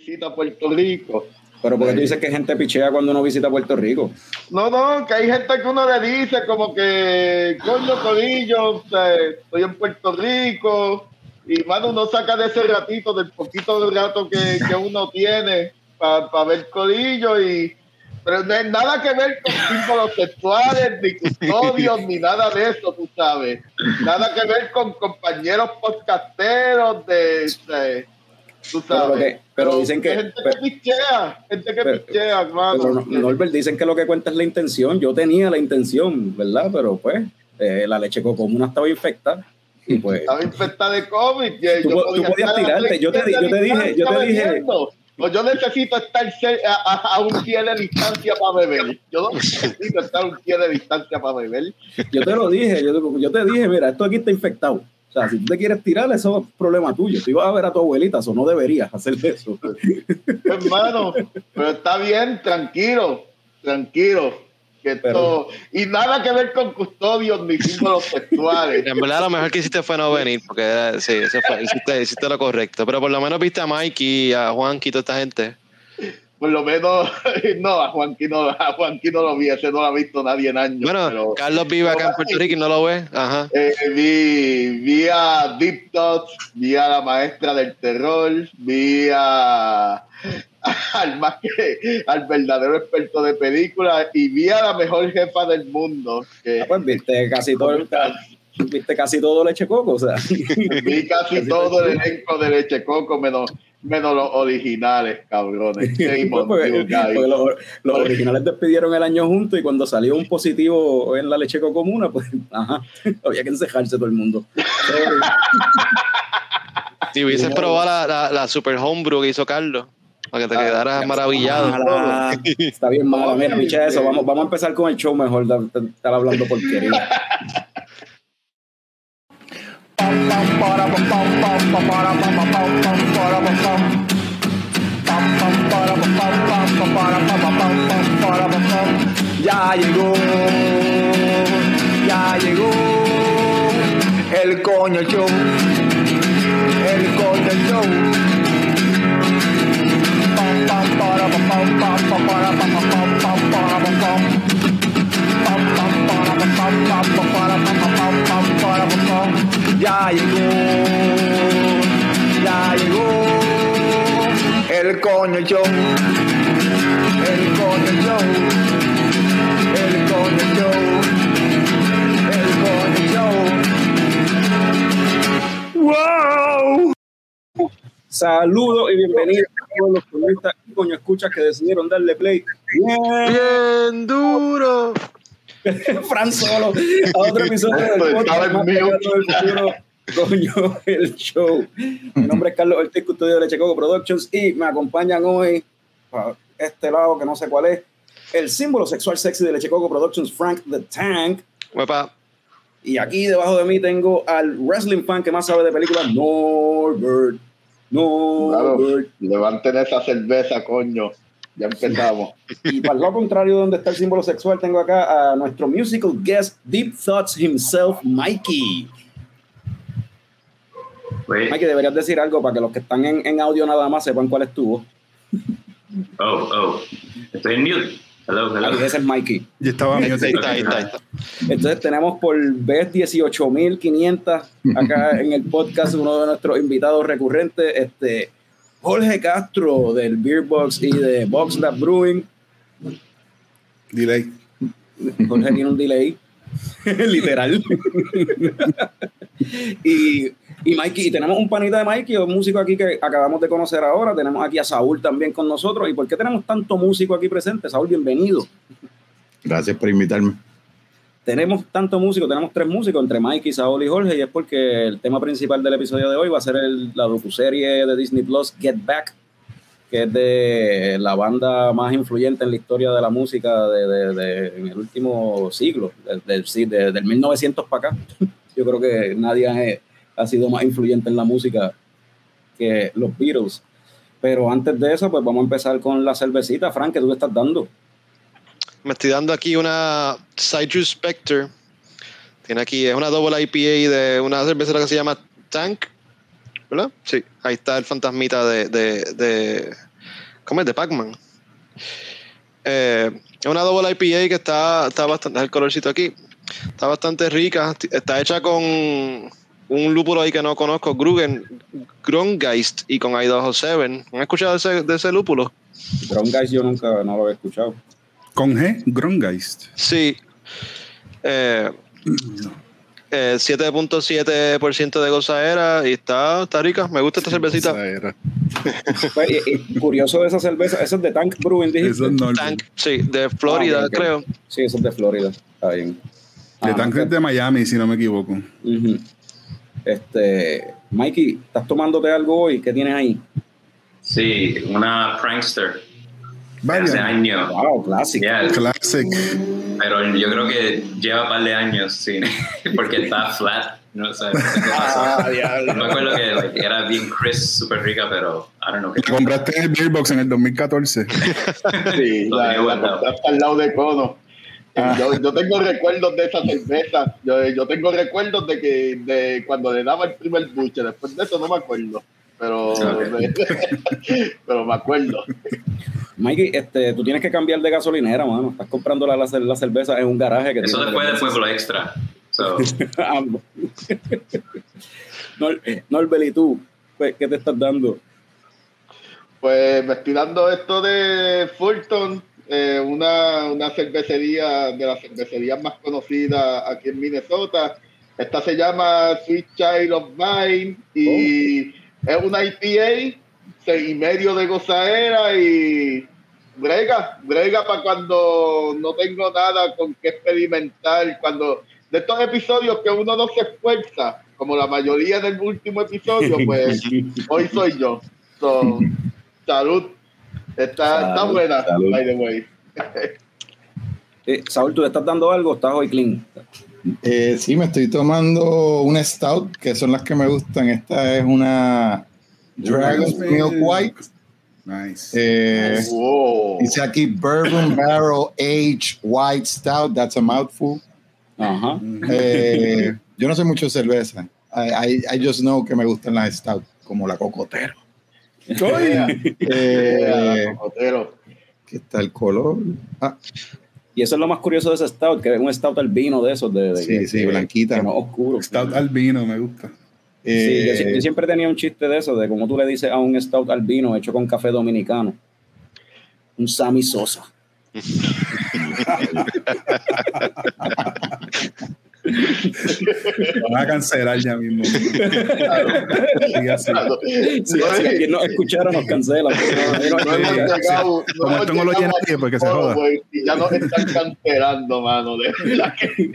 visita Puerto Rico. Pero porque tú dices que gente pichea cuando uno visita Puerto Rico. No, no, que hay gente que uno le dice como que, coño, Corillo, estoy en Puerto Rico. Y mano, uno saca de ese ratito, del poquito de rato que, que uno tiene para ver Corillo y pero no hay nada que ver con símbolos sexuales, ni custodios, ni nada de eso, tú sabes. Nada que ver con compañeros podcasteros de, tú sabes. Pero, dicen que. Gente que pichea, gente que pichea, hermano. Norbert, dicen que lo que cuenta es la intención. Yo tenía la intención, ¿verdad? Pero pues, eh, la leche cocomuna estaba infectada. Y pues, estaba infectada de COVID. Tú, tú podías tirarte. Yo te, yo te dije, yo te dije. Pues yo necesito estar a, un pie de distancia para beber. Yo no necesito estar a un pie de distancia para beber. Yo te lo dije, yo, yo, te dije, mira, esto aquí está infectado. O sea, si tú te quieres tirar, eso es problema tuyo. Tú ibas a ver a tu abuelita, eso no deberías hacer eso. Hermano, pero está bien, tranquilo, tranquilo y nada que ver con custodios ni símbolos sexuales. En verdad, lo mejor que hiciste fue no venir, porque sí, eso fue, hiciste, lo correcto. Pero por lo menos viste a Mikey, a Juanqui y toda esta gente. Por lo menos, no, a Juanqui no, a Juanqui no lo vi, ese no lo ha visto nadie en años. Bueno, Carlos vive acá en Puerto Rico y no lo ve. Ajá. Eh, vi, vi a Deep Thoughts, vi a la maestra del terror, vi a al más que al verdadero experto de películas y vi a la mejor jefa del mundo. Que, ah, pues viste casi todo el, viste casi todo Leche Coco, o sea. Vi casi, todo el elenco de Leche Coco, menos, menos los originales, cabrones. los, originales despidieron el año juntos y cuando salió un positivo en la Leche Coco comuna, pues ajá, había que encejarse todo el mundo. si hubiese probado la, la, la Super Homebrew que hizo Carlos. Para que te ah, quedaras maravillado. Está bien mala. Mira, picha eso. Vamos, vamos a empezar con el show mejor de, estar hablando porquería. Ya llegó, ya llegó el coño show, el coño show. Ya llegó, ya llegó el coño show, el coño show, el coño show, el coño show. ¡Wow! Saludos y bienvenidos a todos los turistas y coño escuchas que decidieron darle play. Bien, duro. Fran Solo, a otro episodio del podcast coño, el show. Mi nombre es Carlos Ortiz, custodio de Leche Coco Productions y me acompañan hoy a este lado que no sé cuál es, el símbolo sexual sexy de Leche Coco Productions, Frank the Tank. Y aquí debajo de mí tengo al wrestling fan que más sabe de películas, Norbert. No, levanten esa cerveza, coño. Ya empezamos. y para lo contrario, donde está el símbolo sexual, tengo acá a nuestro musical guest, Deep Thoughts himself, Mikey. Pues, Mikey, deberías decir algo para que los que están en, en audio nada más sepan cuál es tu Oh, oh. Estoy en mute. Hello, hello. ese es Mikey. Y estaba ahí está, ahí está, Entonces tenemos por vez 18.500 acá en el podcast uno de nuestros invitados recurrentes, este Jorge Castro del Beer Box y de Box Lab Brewing. Delay. Jorge tiene un delay. Literal. y y Mikey, y tenemos un panita de Mikey, un músico aquí que acabamos de conocer ahora. Tenemos aquí a Saúl también con nosotros. ¿Y por qué tenemos tanto músico aquí presente? Saúl, bienvenido. Gracias por invitarme. Tenemos tanto músico, tenemos tres músicos entre Mikey, Saúl y Jorge, y es porque el tema principal del episodio de hoy va a ser el, la docuserie de Disney Plus Get Back, que es de la banda más influyente en la historia de la música de, de, en el último siglo, del, del, del 1900 para acá. Yo creo que nadie ha ha sido más influyente en la música que los Beatles. Pero antes de eso, pues vamos a empezar con la cervecita, Frank, que tú estás dando. Me estoy dando aquí una Citrus Spectre. Tiene aquí, es una double IPA de una cervecera que se llama Tank, ¿verdad? Sí, ahí está el fantasmita de, de, ¿Cómo es? De Pac-Man. Eh, es una double IPA que está, está bastante. El colorcito aquí. Está bastante rica. Está hecha con un lúpulo ahí que no conozco, Grugen, Grongeist y con I207. ¿Han escuchado de ese, de ese lúpulo? Grongeist yo nunca no lo había escuchado. ¿Con G? Grongeist. Sí. Eh, eh, 7.7% de gozadera y está, está rica. Me gusta esta cervecita. Pues, y- y curioso de esa cerveza, eso es de Tank Brewing, dijiste. Eso es Norbert. Tank, sí, de Florida, Ah, creo. Sí, eso es de Florida. Está bien. De Ah, Tank es de Miami, si no me equivoco. Este, Mikey, ¿estás tomándote algo hoy? ¿Qué tienes ahí? Sí, una prankster. Hace Vaya, años. Wow, clásico. Yeah, classic. pero yo creo que lleva un par de años, sí, porque está flat. No sé, no sé qué pasó. No me acuerdo que like, era bien crisp, súper rica, pero I don't know qué. Compraste el Beer Box en el 2014. Sí, la, la al lado de Cono. Yo, yo tengo recuerdos de esa cerveza. Yo, yo tengo recuerdos de que de cuando le daba el primer buche. Después de eso no me acuerdo. Pero, pero me acuerdo. Mikey, este, tú tienes que cambiar de gasolinera, mano. Estás comprando la, la, la cerveza en un garaje que Eso tiene después de. Pueblo Extra. So, Ambos. Nor- Norbert, ¿y tú? Pues, ¿Qué te estás dando? Pues me estoy dando esto de Fulton, eh, una, una cervecería de las cervecerías más conocidas aquí en Minnesota. Esta se llama Sweet Child of Mine y es una IPA, seis y medio de gozaera y brega, brega para cuando no tengo nada con qué experimentar, cuando de estos episodios que uno no se esfuerza, como la mayoría del último episodio, pues hoy soy yo. So, salud. Está, está buena, salud. by the way. Eh, Saúl, ¿tú te estás dando algo? ¿Estás hoy clean? Eh, sí, me estoy tomando una stout, que son las que me gustan. Esta es una Dragon's Milk White. Nice. Eh, Wow. dice aquí Bourbon Barrel Aged White Stout. That's a mouthful. Ajá. Eh, yo no sé mucho de cerveza. I, I, I just know que me gustan las stout, como la cocotero. Eh, Eh, cocotero. aquí está el color. Ah, Y eso es lo más curioso de ese stout, que es un stout albino de esos, de, de- Sí, que- sí, que- blanquita. que oscuro. Stout albino, me gusta. Sí, yo, eh, yo siempre tenía un chiste de eso, de cómo tú le dices a un stout albino hecho con café dominicano. Un Sammy Sosa. Van a cancelar ya mismo. Así. Claro. Si, No, si alguien nos escuchara, nos cancela. no llegado- no Como esto no lo llegado llena al nadie, porque se joda. güey, Y ya nos están cancelando, mano. De verdad que-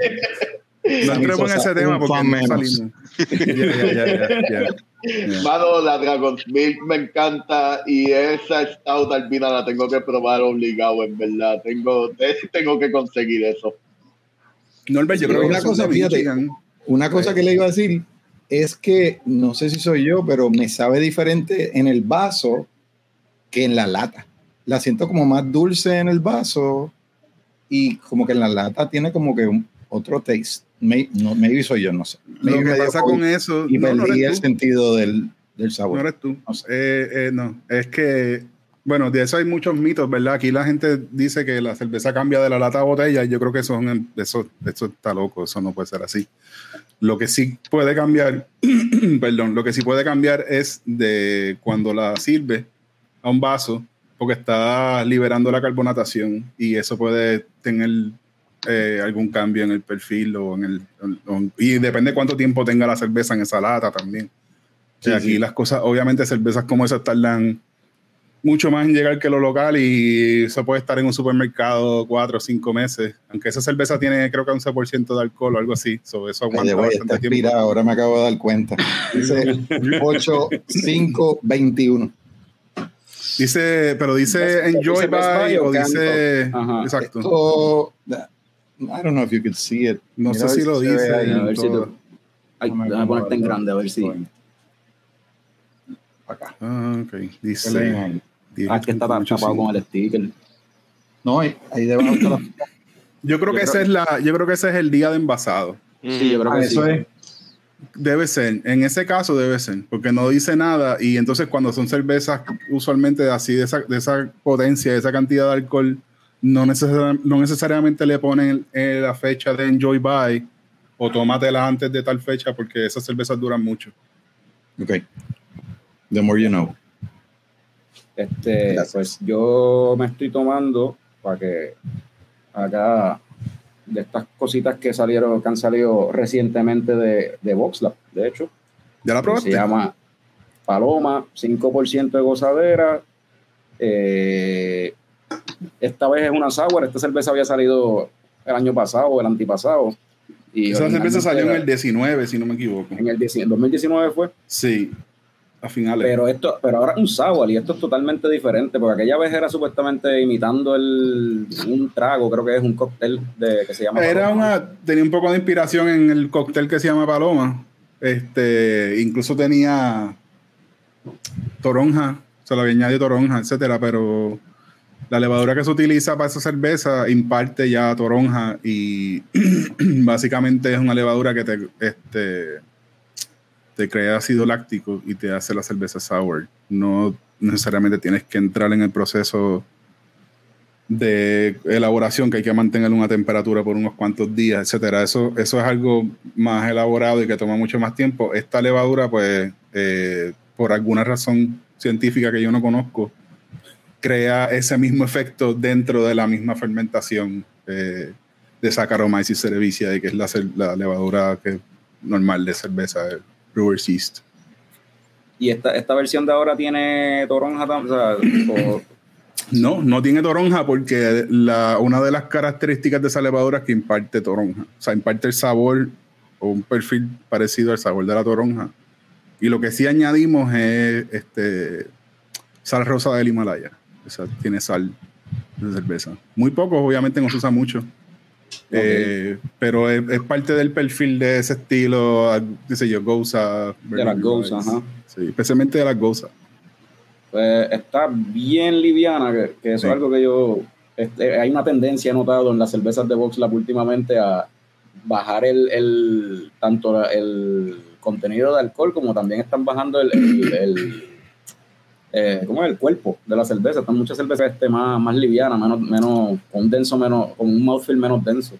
No entremos en ese tema porque fan no menos. salimos. Ya, ya, ya, ya, ya. Mano, la Dragon's Milk me encanta y esa Stout albina la tengo que probar obligado, en verdad. Tengo, tengo que conseguir eso. Norbert, yo creo que una cosa, fíjate. Michigan. Una cosa que le iba a decir es que no sé si soy yo, pero me sabe diferente en el vaso que en la lata. La siento como más dulce en el vaso y como que en la lata tiene como que un, otro taste. May- no, maybe soy yo, no sé. Lo Maybe que me dio pasa con eso. y No, no perdí el eres tú. sentido del, del No sabor. eres tú. No sé. Eh, eh, no, es que, bueno, de eso hay muchos mitos, ¿verdad? Aquí la gente dice que la cerveza cambia de la lata a botella. y Yo creo que eso, es un- eso, eso está loco, eso no puede ser así. Lo que sí puede cambiar, perdón, lo que sí puede cambiar es de cuando la sirve a un vaso, porque está liberando la carbonatación y eso puede tener eh, algún cambio en el perfil o en el. o- y depende cuánto tiempo tenga la cerveza en esa lata también. Sí, Y aquí sí. las cosas, obviamente cervezas como esas tardan mucho más en llegar que lo local y eso puede estar en un supermercado cuatro o cinco meses. Aunque esa cerveza tiene creo que 11% de alcohol o algo así. So, eso aguanta bastante está tiempo. expirado, ahora me acabo de dar cuenta. Dice 8, 5, 21. Dice, pero dice Enjoy by Buy o o dice... Ajá. Exacto. Esto, I don't know if you could see it. No Mira sé si lo dice. ahí. A ver si tú- Ay, ponerte en grande, a ver si. Acá. Ah, ok. ¿Qué leen Dice... Ah, es que está tapado con el sticker. No, ahí, ahí debajo está la Yo creo Yo que ese creo- es la, yo creo que ese es el día de envasado. Sí, yo creo Ah, que eso sí. es. Debe ser, en ese caso debe ser, porque no dice nada y entonces cuando son cervezas usualmente así de esa, de esa potencia, de esa cantidad de alcohol, no, no necesariamente le ponen eh, la fecha de enjoy by o tómatela antes de tal fecha porque esas cervezas duran mucho. Ok. The more you know. Este, pues yo me estoy tomando para que acá de estas cositas que salieron, que han salido recientemente de, de VoxLab, de hecho. ¿Ya la probaste? Se llama Paloma, 5% de gozadera. Eh, esta vez es una sour, esta cerveza había salido el año pasado o el antipasado. Y Esa cerveza salió en el 19, si no me equivoco. En el 2019 fue. Sí a finales. Pero esto, pero ahora es un sour y esto es totalmente diferente, porque aquella vez era supuestamente imitando el, un trago, creo que es un cóctel de, que se llama Era una, tenía un poco de inspiración en el cóctel que se llama Paloma. Este, incluso tenía toronja, se le había añadido toronja, etcétera, pero la levadura que se utiliza para esa cerveza imparte ya toronja y básicamente es una levadura que te este, te crea ácido láctico y te hace la cerveza sour. No necesariamente tienes que entrar en el proceso de elaboración que hay que mantener una temperatura por unos cuantos días, etcétera. Eso, eso es algo más elaborado y que toma mucho más tiempo. Esta levadura, pues, eh, por alguna razón científica que yo no conozco, crea ese mismo efecto dentro de la misma fermentación eh, de Saccharomyces cerevisiae, que es la, la levadura que, normal de cerveza Brewers East. ¿Y esta, esta versión de ahora tiene toronja? no, no tiene toronja porque la, una de las características de esa levadura es que imparte toronja. O sea, imparte el sabor o un perfil parecido al sabor de la toronja. Y lo que sí añadimos es este, sal rosa del Himalaya. O sea, tiene sal de cerveza. Muy poco, obviamente no se usa mucho. Eh, pero es, parte del perfil de ese estilo, qué sé yo, Goza. De las Goza, ajá. Sí, especialmente de las Goza. Pues está bien liviana, que, eso es algo que yo. Este, hay una tendencia, he notado en las cervezas de VoxLab últimamente a bajar el, el tanto el contenido de alcohol como también están bajando el, el eh, ¿cómo es? El cuerpo de la cerveza. Están muchas cervezas este, más, más livianas, menos, menos, con un denso menos, con un mouthfeel menos denso.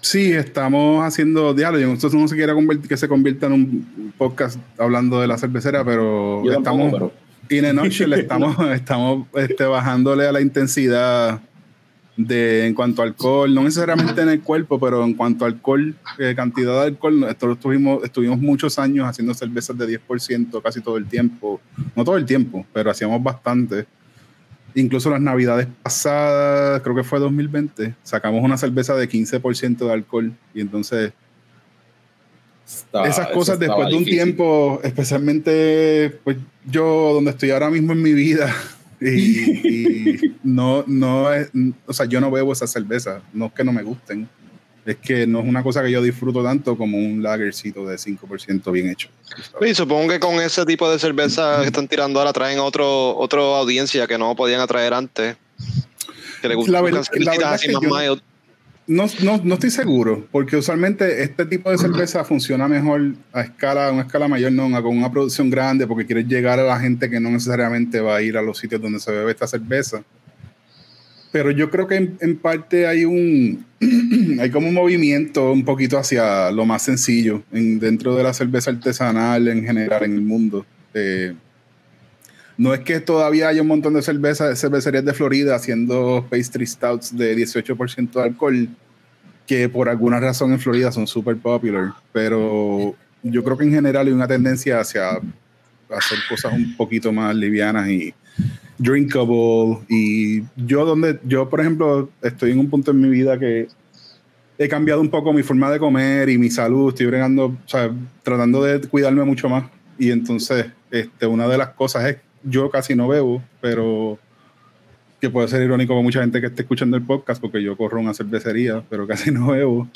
Sí, estamos haciendo diálogo. Nosotros no se quiere que se convierta en un podcast hablando de la cervecera, pero estamos. pero... Y en estamos, estamos este, bajándole a la intensidad de en cuanto a alcohol, no necesariamente en el cuerpo, pero en cuanto a alcohol, eh, cantidad de alcohol, nosotros estuvimos, estuvimos muchos años haciendo cervezas de 10% casi todo el tiempo, no todo el tiempo, pero hacíamos bastante. Incluso las navidades pasadas, creo que fue 2020, sacamos una cerveza de 15% de alcohol y entonces esas cosas después de un tiempo, especialmente pues yo donde estoy ahora mismo en mi vida, y, no, no es, o sea, yo no bebo esa cerveza, no es que no me gusten, es que no es una cosa que yo disfruto tanto como un lagercito de 5% bien hecho. Y supongo que con ese tipo de cerveza que están tirando ahora traen otro, otra audiencia que no podían atraer antes. Que le gustan la, verdad, así más no, no, no, estoy seguro, porque usualmente este tipo de cerveza funciona mejor a escala, a una escala mayor, no, con una producción grande, porque quieres llegar a la gente que no necesariamente va a ir a los sitios donde se bebe esta cerveza. Pero yo creo que en, parte hay un hay como un movimiento un poquito hacia lo más sencillo en, dentro de la cerveza artesanal en general en el mundo. Eh, no es que todavía haya un montón de cervezas, cervecerías de Florida haciendo pastry stouts de 18% de alcohol, que por alguna razón en Florida son súper popular, pero yo creo que en general hay una tendencia hacia hacer cosas un poquito más livianas y drinkable. Y yo, donde yo, por ejemplo, estoy en un punto en mi vida que he cambiado un poco mi forma de comer y mi salud, estoy bregando, o sea, tratando de cuidarme mucho más. Y entonces, este, una de las cosas es yo casi no bebo, pero que puede ser irónico para mucha gente que esté escuchando el podcast, porque yo corro una cervecería, pero casi no bebo.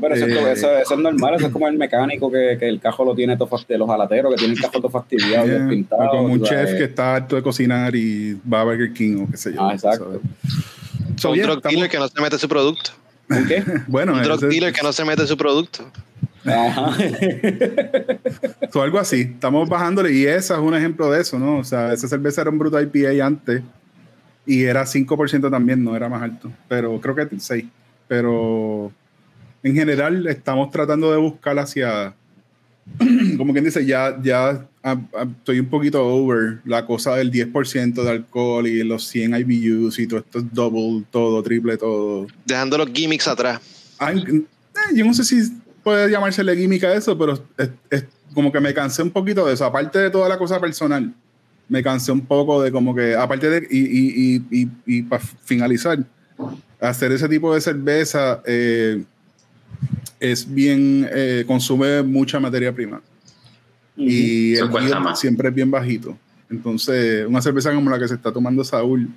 Pero eso, eh, eso, es normal, eso es como el mecánico que, que el cajo lo tiene todo fastidiado, los alateros que tienen el cajo todo fastidiado, yeah, pintado. como un chef que está harto de cocinar y va a Burger King o qué sé yo. Ah, exacto. So, un drug dealer que no se mete su producto. ¿Un qué? bueno, un drug dealer que no se mete su producto. Ajá. algo así. Estamos bajándole y esa es un ejemplo de eso, ¿no? O sea, esa cerveza era un Bruto IPA antes y era 5% también, no era más alto, pero creo que 6. Pero en general estamos tratando de buscar hacia, como quien dice, ya, ya estoy un poquito over la cosa del 10% de alcohol y los 100 IBUs y todo esto es double, todo, triple, todo. Dejando los gimmicks atrás. Eh, yo no sé si puede llamársele gimmick a eso, pero es, como que me cansé un poquito de eso. Aparte de toda la cosa personal, me cansé un poco de como que, aparte de, y, y, y, y para finalizar, hacer ese tipo de cerveza eh, es bien, eh, consume mucha materia prima. Y el siempre es bien bajito. Entonces, una cerveza como la que se está tomando Saúl,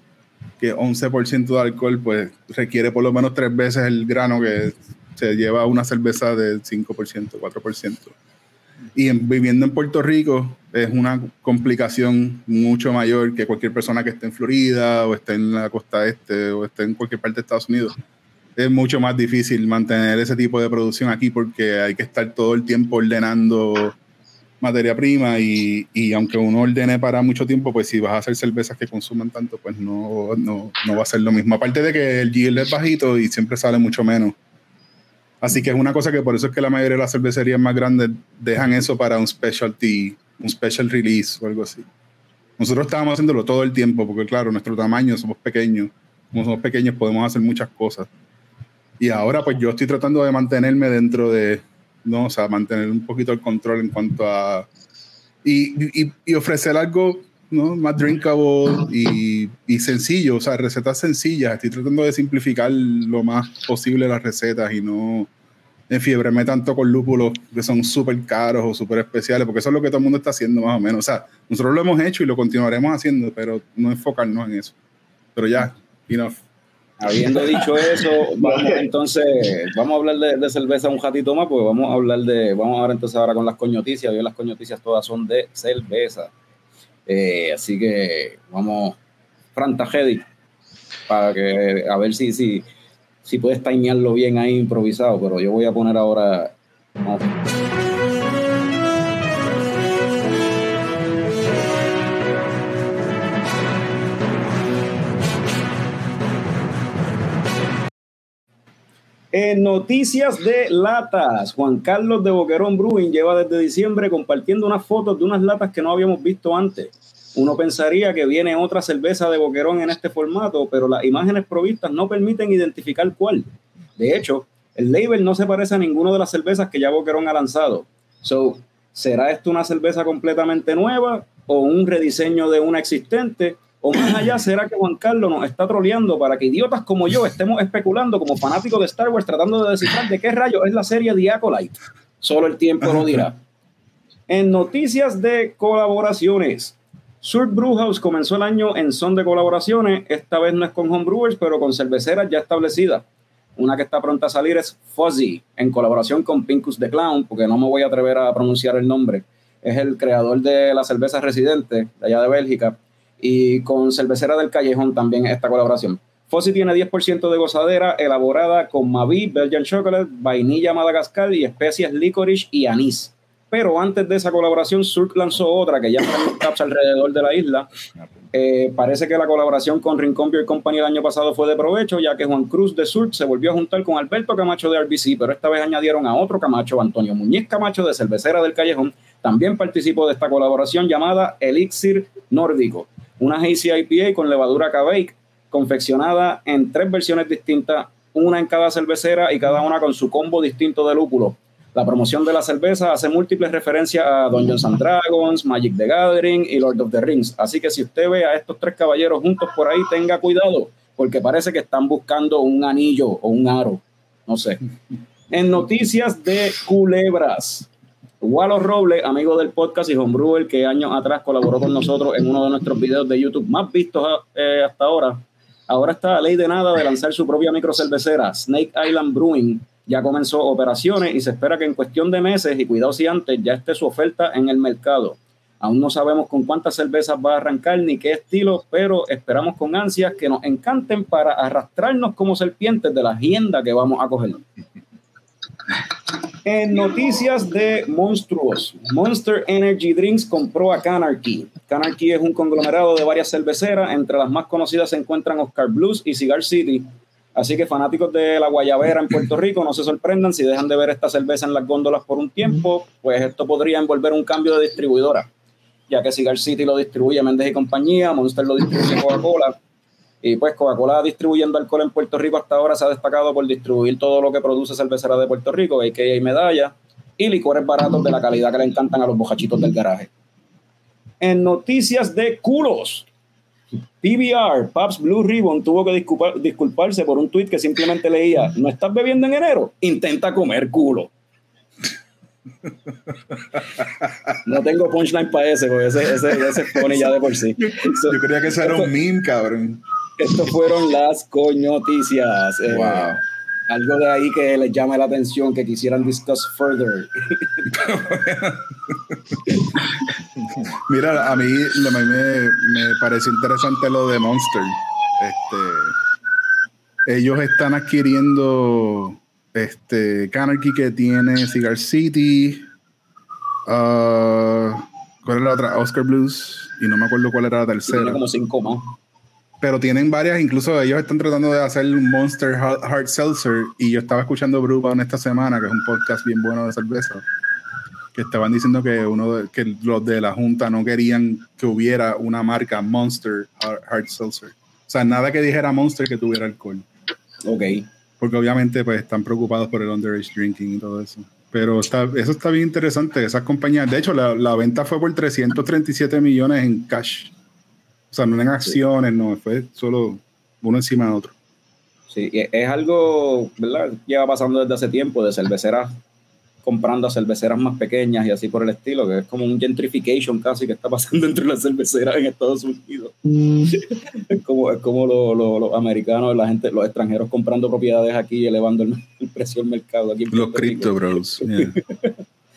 que 11% de alcohol, pues requiere por lo menos tres veces el grano que se lleva una cerveza del 5%, 4%. Y viviendo en Puerto Rico es una complicación mucho mayor que cualquier persona que esté en Florida o esté en la costa este o esté en cualquier parte de Estados Unidos. Es mucho más difícil mantener ese tipo de producción aquí porque hay que estar todo el tiempo ordenando materia prima y, y, aunque uno ordene para mucho tiempo, pues si vas a hacer cervezas que consuman tanto, pues no, no, no va a ser lo mismo. Aparte de que el yield es bajito y siempre sale mucho menos. Así que es una cosa que por eso es que la mayoría de las cervecerías más grandes dejan eso para un specialty, un special release o algo así. Nosotros estábamos haciéndolo todo el tiempo porque claro, nuestro tamaño, somos pequeños. Como somos pequeños podemos hacer muchas cosas. Y ahora pues yo estoy tratando de mantenerme dentro de, ¿no? O sea, mantener un poquito el control en cuanto a... Y, y, ofrecer algo ¿no? más drinkable y, y, sencillo, o sea, recetas sencillas. Estoy tratando de simplificar lo más posible las recetas y no enfiebrarme tanto con lúpulos que son súper caros o súper especiales, porque eso es lo que todo el mundo está haciendo más o menos. O sea, nosotros lo hemos hecho y lo continuaremos haciendo, pero no enfocarnos en eso. Pero ya, enough. Habiendo dicho eso, vamos entonces, vamos a hablar de, cerveza un ratito más, porque vamos a hablar de, vamos ahora entonces ahora con las coñoticias, hoy las coñoticias todas son de cerveza. Eh, así que vamos, Fran Tajedi, para que a ver si, si, si puedes timearlo bien ahí improvisado, pero yo voy a poner ahora. En noticias de latas, Juan Carlos de Boquerón Brewing lleva desde diciembre compartiendo unas fotos de unas latas que no habíamos visto antes. Uno pensaría que viene otra cerveza de Boquerón en este formato, pero las imágenes provistas no permiten identificar cuál. De hecho, el label no se parece a ninguna de las cervezas que ya Boquerón ha lanzado. So, ¿será esto una cerveza completamente nueva o un rediseño de una existente? O más allá, ¿será que Juan Carlos nos está troleando para que idiotas como yo estemos especulando como fanáticos de Star Wars tratando de descifrar de qué rayo es la serie The Acolyte? Solo el tiempo lo dirá. En noticias de colaboraciones, Sur Brewhouse comenzó el año en son de colaboraciones. Esta vez no es con homebrewers, pero con cerveceras ya establecidas. Una que está pronta a salir es Fuzzy, en colaboración con Pincus the Clown, porque no me voy a atrever a pronunciar el nombre. Es el creador de la cerveza residente de allá de Bélgica y con Cervecera del Callejón también esta colaboración. Fossi tiene 10% de gozadera elaborada con Mavi, Belgian Chocolate, vainilla Madagascar y especias licorice y anís. Pero antes de esa colaboración, Surk lanzó otra que ya está caps alrededor de la isla. Eh, parece que la colaboración con Rincon Beer Company el año pasado fue de provecho, ya que Juan Cruz de Surk se volvió a juntar con Alberto Camacho de RBC, pero esta vez añadieron a otro Camacho, Antonio Muñiz Camacho de Cervecera del Callejón. También participó de esta colaboración llamada Elixir Nórdico una Hazy IPA con levadura Cavake, confeccionada en tres versiones distintas, una en cada cervecera y cada una con su combo distinto de lúpulo. La promoción de la cerveza hace múltiples referencias a Dungeons and Dragons, Magic the Gathering y Lord of the Rings. Así que si usted ve a estos tres caballeros juntos por ahí, tenga cuidado, porque parece que están buscando un anillo o un aro. No sé. En noticias de culebras, Wallo Robles, amigo del podcast y homebrewer que años atrás colaboró con nosotros en uno de nuestros videos de YouTube más vistos eh, hasta ahora, ahora está a ley de nada de lanzar su propia microcervecera, Snake Island Brewing. Ya comenzó operaciones y se espera que en cuestión de meses, y cuidado si antes, ya esté su oferta en el mercado. Aún no sabemos con cuántas cervezas va a arrancar ni qué estilo, pero esperamos con ansias que nos encanten para arrastrarnos como serpientes de la agenda que vamos a coger. En noticias de monstruos, Monster Energy Drinks compró a Canarchy. Canarchy es un conglomerado de varias cerveceras, entre las más conocidas se encuentran Oscar Blues y Cigar City. Así que fanáticos de la guayabera en Puerto Rico, no se sorprendan si dejan de ver esta cerveza en las góndolas por un tiempo, pues esto podría envolver un cambio de distribuidora, ya que Cigar City lo distribuye Méndez y compañía, Monster lo distribuye Coca-Cola. Y pues Coca-Cola distribuyendo alcohol en Puerto Rico hasta ahora se ha destacado por distribuir todo lo que produce cervecera de Puerto Rico, a.k.a. medalla, y licores baratos de la calidad que le encantan a los bojachitos del garaje. En noticias de culos, PBR, Paps Blue Ribbon, tuvo que disculparse por un tuit que simplemente leía, ¿no estás bebiendo en enero? Intenta comer culo. No tengo punchline para ese, porque ese, ese, ese pone ya de por sí. Yo creía que eso era un meme, cabrón. Estos fueron las coñoticias. Eh, Wow. algo de ahí que les llame la atención, que quisieran discuss further. Mira, a mí, a mí me, me pareció interesante lo de Monster. Este, ellos están adquiriendo este Canarchy que tiene Cigar City. ah, ¿Cuál era la otra? Oscar Blues. Y no me acuerdo cuál era la Tiene tercera. como cinco más. Pero tienen varias, incluso ellos están tratando de hacer un Monster Hard Seltzer. Y yo estaba escuchando Brewbound esta semana, que es un podcast bien bueno de cerveza. Que estaban diciendo que uno de- que los de la Junta no querían que hubiera una marca Monster Hard, Hard Seltzer. O sea, nada que dijera Monster que tuviera alcohol. Ok. Porque obviamente pues están preocupados por el underage drinking y todo eso. Pero está, eso está bien interesante. Esas compañías, de hecho, la, la venta fue por 337 millones en cash. O sea, no en acciones, no, fue solo uno encima de otro. Sí, es algo, ¿verdad? Lleva pasando desde hace tiempo de cerveceras comprando a cerveceras más pequeñas y así por el estilo, que es como un gentrification casi que está pasando entre las cerveceras en Estados Unidos. es como, es como lo- lo- los americanos, la gente, los extranjeros comprando propiedades aquí y elevando el, el precio del mercado aquí en Los Puerto Rico. Crypto Bros. yeah.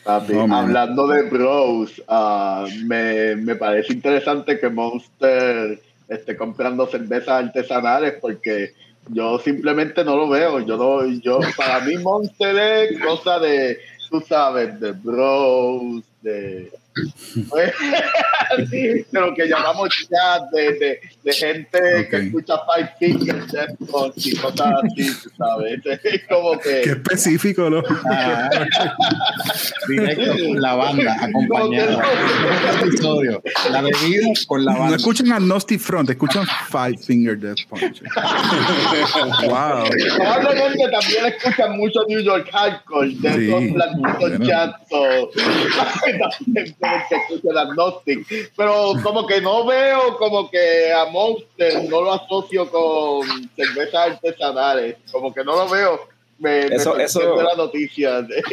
No, hablando de bros, ah, me, me parece interesante que Monster esté comprando cervezas artesanales porque yo simplemente no lo veo. Yo no, yo, para mí Monster es cosa de, tú sabes, de bros, de, de lo que llamamos chat, de, de, de gente que Ok. escucha Five Fingers y cosas así, sabes. Es como que... Qué específico, ¿no? Ah, directo con la banda, acompañada. Este episodio. La bebida con la No banda. escuchan a Nosty Front, escuchan Five Finger Death Punch. wow. Probablemente también escuchan mucho New York Hardcore, de Sí, esos bueno. chats que escuchen Agnostic. Pero como que no veo como que a Monster no lo asocio con cervezas artesanales. Como que no lo veo. Me, me Eso- sorprende eso- la noticia. de-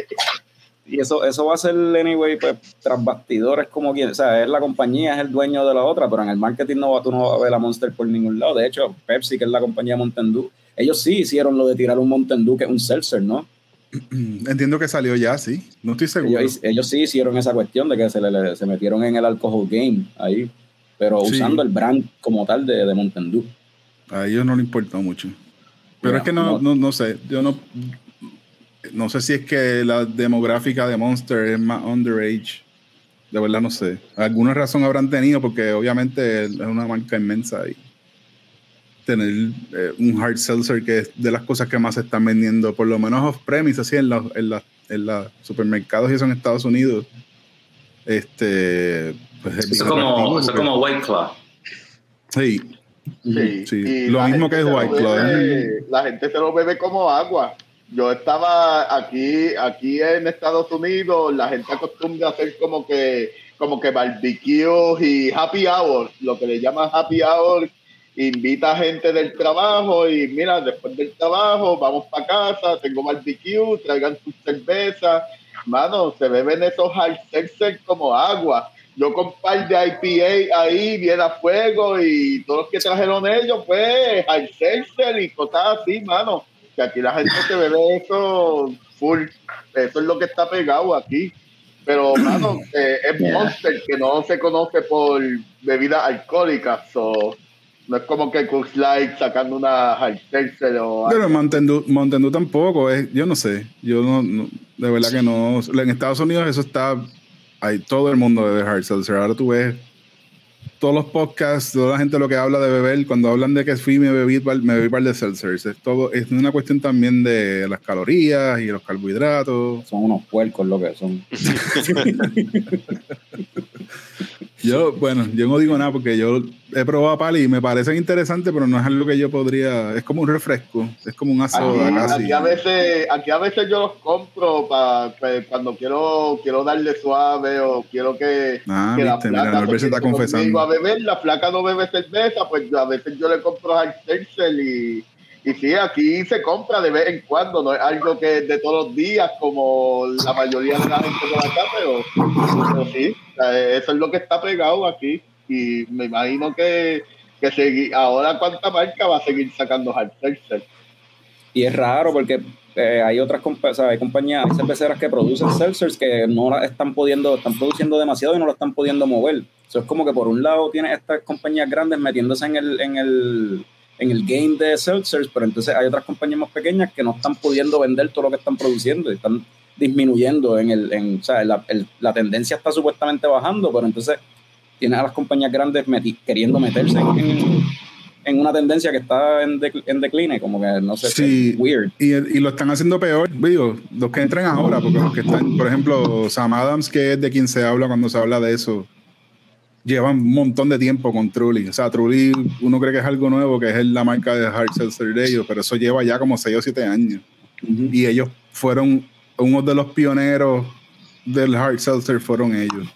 Y eso, eso va a ser, anyway, pues, tras bastidores como quien, o sea, es la compañía, es el dueño de la otra, pero en el marketing no, va- tú no vas a ver a Monster por ningún lado. De hecho, Pepsi, que es la compañía Mountain Dew, ellos sí hicieron lo de tirar un Mountain Dew, que es un seltzer, ¿no? Entiendo que salió ya, sí. No estoy seguro. Ellos, ellos sí hicieron esa cuestión de que se, le- se metieron en el alcohol game ahí, pero Sí. usando el brand como tal de, de Mountain Dew. A ellos no le importó mucho. Pero es que no, no. no, sé. Yo no. No sé si es que la demográfica de Monster es más underage. De verdad no sé. Alguna razón habrán tenido porque obviamente es una marca inmensa y tener eh, un hard seltzer que es de las cosas que más se están vendiendo, por lo menos off premise, así en los en la- en los supermercados y eso en Estados Unidos. Este, pues es Eso es como, es White Claw. Sí, Sí, Sí, y lo la mismo que lo White Claw, bebe- La gente se lo bebe como agua. Yo estaba aquí, aquí en Estados Unidos, la gente acostumbra a hacer como que, como que barbecues y happy hour, lo que le llaman happy hour. Invita a gente del trabajo y mira, después del trabajo vamos para casa, tengo barbecue, traigan sus cervezas. Mano, se beben esos hard seltzer como agua yo con par de IPA ahí, bien a fuego, y todos los que trajeron ellos, pues, al seltzer y cosas así, mano. Que aquí la gente se bebe eso full. Eso es lo que está pegado aquí. Pero, mano, eh, es. Monster, que no se conoce por bebidas alcohólicas. So, No es como que Cook Light sacando una hard o Pero Mountain Dew, tampoco, es, yo no sé. Yo no, de verdad que no. En Estados Unidos eso está. Hay todo el mundo de hard seltzer. Ahora tú ves todos los podcasts, toda la gente lo que habla de beber, cuando hablan de que fui me bebí, me bebí par de seltzers. Es todo, es una cuestión también de las calorías y los carbohidratos. Son unos puercos lo que son. Yo, bueno, yo no digo nada porque yo he probado pali y me parecen interesantes, pero no es algo que yo podría. Es como un refresco, es como una soda aquí, casi. Aquí a veces, aquí a veces yo los compro para pues, cuando quiero quiero darle suave o quiero que, ah, que la placa. Mira, está confesando. a beber, la placa no bebe cerveza, pues a veces yo le compro al y y sí, aquí se compra de vez en cuando, no es algo que es de todos los días como la mayoría de la gente de acá, pero, sí, eso es lo que está pegado aquí. Y me imagino que, que ahora cuánta marca va a seguir sacando hard Y es raro porque eh, hay otras compañías, hay compañías, hay cerveceras que producen seltzers que no la están pudiendo, están produciendo demasiado y no lo están pudiendo mover. Eso es como que por un lado tiene estas compañías grandes metiéndose en el, en el en el game de seltzers, pero entonces hay otras compañías más pequeñas que no están pudiendo vender todo lo que están produciendo y están disminuyendo en el, en, o sea, la, la tendencia está supuestamente bajando, pero entonces tienes a las compañías grandes queriendo meterse en, en, una tendencia que está en, en decline, como que no sé, sí, weird. Y, y, lo están haciendo peor, digo, los que entren ahora, porque los que están, por ejemplo, Sam Adams, que es de quien se habla cuando se habla de eso, llevan un montón de tiempo con Truly. O sea, Truly, uno cree que es algo nuevo, que es la marca de Hard Seltzer de ellos, pero eso lleva ya como 6 o 7 años. Y ellos fueron uno de los pioneros del Hard Seltzer, fueron ellos.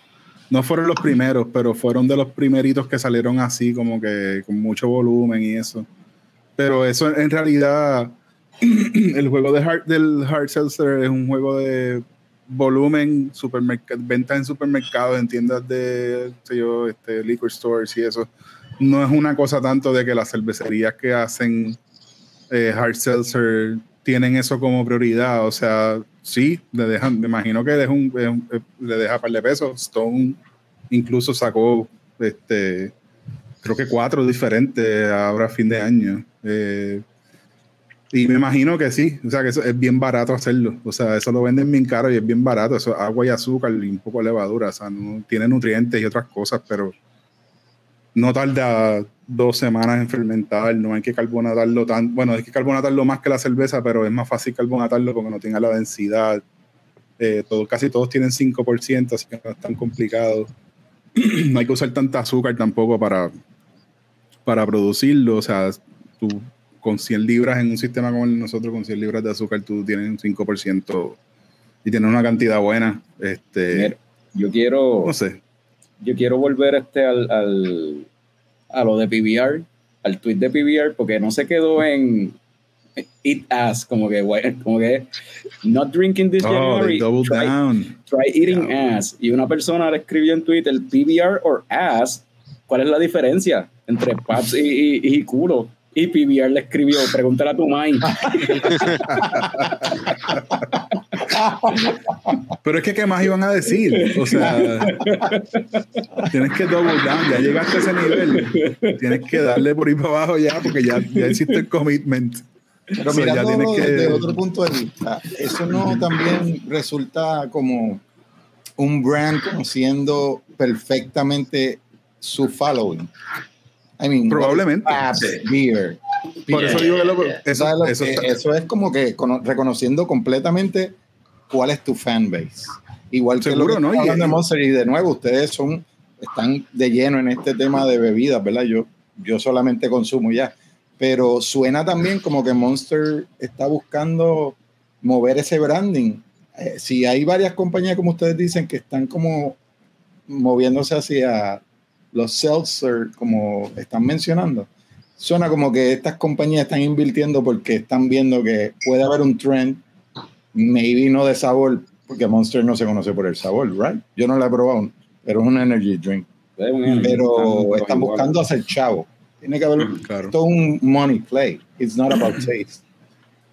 No fueron los primeros, pero fueron de los primeritos que salieron así, como que con mucho volumen y eso. Pero eso en realidad, el juego de hard, del Hard Seltzer es un juego de volumen, ventas en supermercados, en tiendas de yo, este, liquor stores y eso, no es una cosa tanto de que las cervecerías que hacen eh, hard seltzer tienen eso como prioridad. O sea, sí, le dejan, me imagino que deja un, le deja par de pesos. Stone incluso sacó este creo que cuatro diferentes ahora a fin de año. Eh, y me imagino que sí, o sea que eso es bien barato hacerlo. O sea, eso lo venden bien caro y es bien barato. Eso agua y azúcar y un poco de levadura. O sea, no, tiene nutrientes y otras cosas, pero no tarda dos semanas en fermentar. No hay que carbonatarlo tan. Bueno, hay que carbonatarlo más que la cerveza, pero es más fácil carbonatarlo porque no tiene la densidad. Eh, todo, casi todos tienen 5%, así que no es tan complicado. no hay que usar tanta azúcar tampoco para, para producirlo. O sea, tú con 100 libras en un sistema como el nosotros, con 100 libras de azúcar, tú tienes un 5% y tienes una cantidad buena. Este, yo quiero. No sé. Yo quiero volver este al, al, a lo de PBR, al tweet de PBR, porque no se quedó en eat ass, como que, como que not drinking this oh, January. try, down. try eating ass. Y una persona le escribió en Twitter, PBR or ass, ¿cuál es la diferencia entre paps y, y, y culo? Y PBR le escribió, pregúntale a tu mai. Pero es que, ¿qué más iban a decir? O sea, tienes que double down, ya llegaste a ese nivel. Tienes que darle por ahí para abajo ya, porque ya, ya hiciste el commitment. Pero mira que... desde otro punto de vista, eso no también resulta como un brand conociendo perfectamente su following. Probablemente. beer. Por eso digo que eso, eso, es como que reconociendo completamente cuál es tu fanbase. Igual que lo que ¿no? hablando de Monster y de nuevo, ustedes son están de lleno en este tema de bebidas, ¿verdad? Yo, yo solamente consumo ya. Pero suena también como que Monster está buscando mover ese branding. Eh, si hay varias compañías, como ustedes dicen, que están como moviéndose hacia los seltzer, como están mencionando, suena como que estas compañías están invirtiendo porque están viendo que puede haber un trend, maybe no de sabor, porque Monster no se conoce por el sabor, right? Yo no la he probado, pero es un energy drink. pero están buscando hacer chavo. Tiene que haber todo un money play. It's not about taste.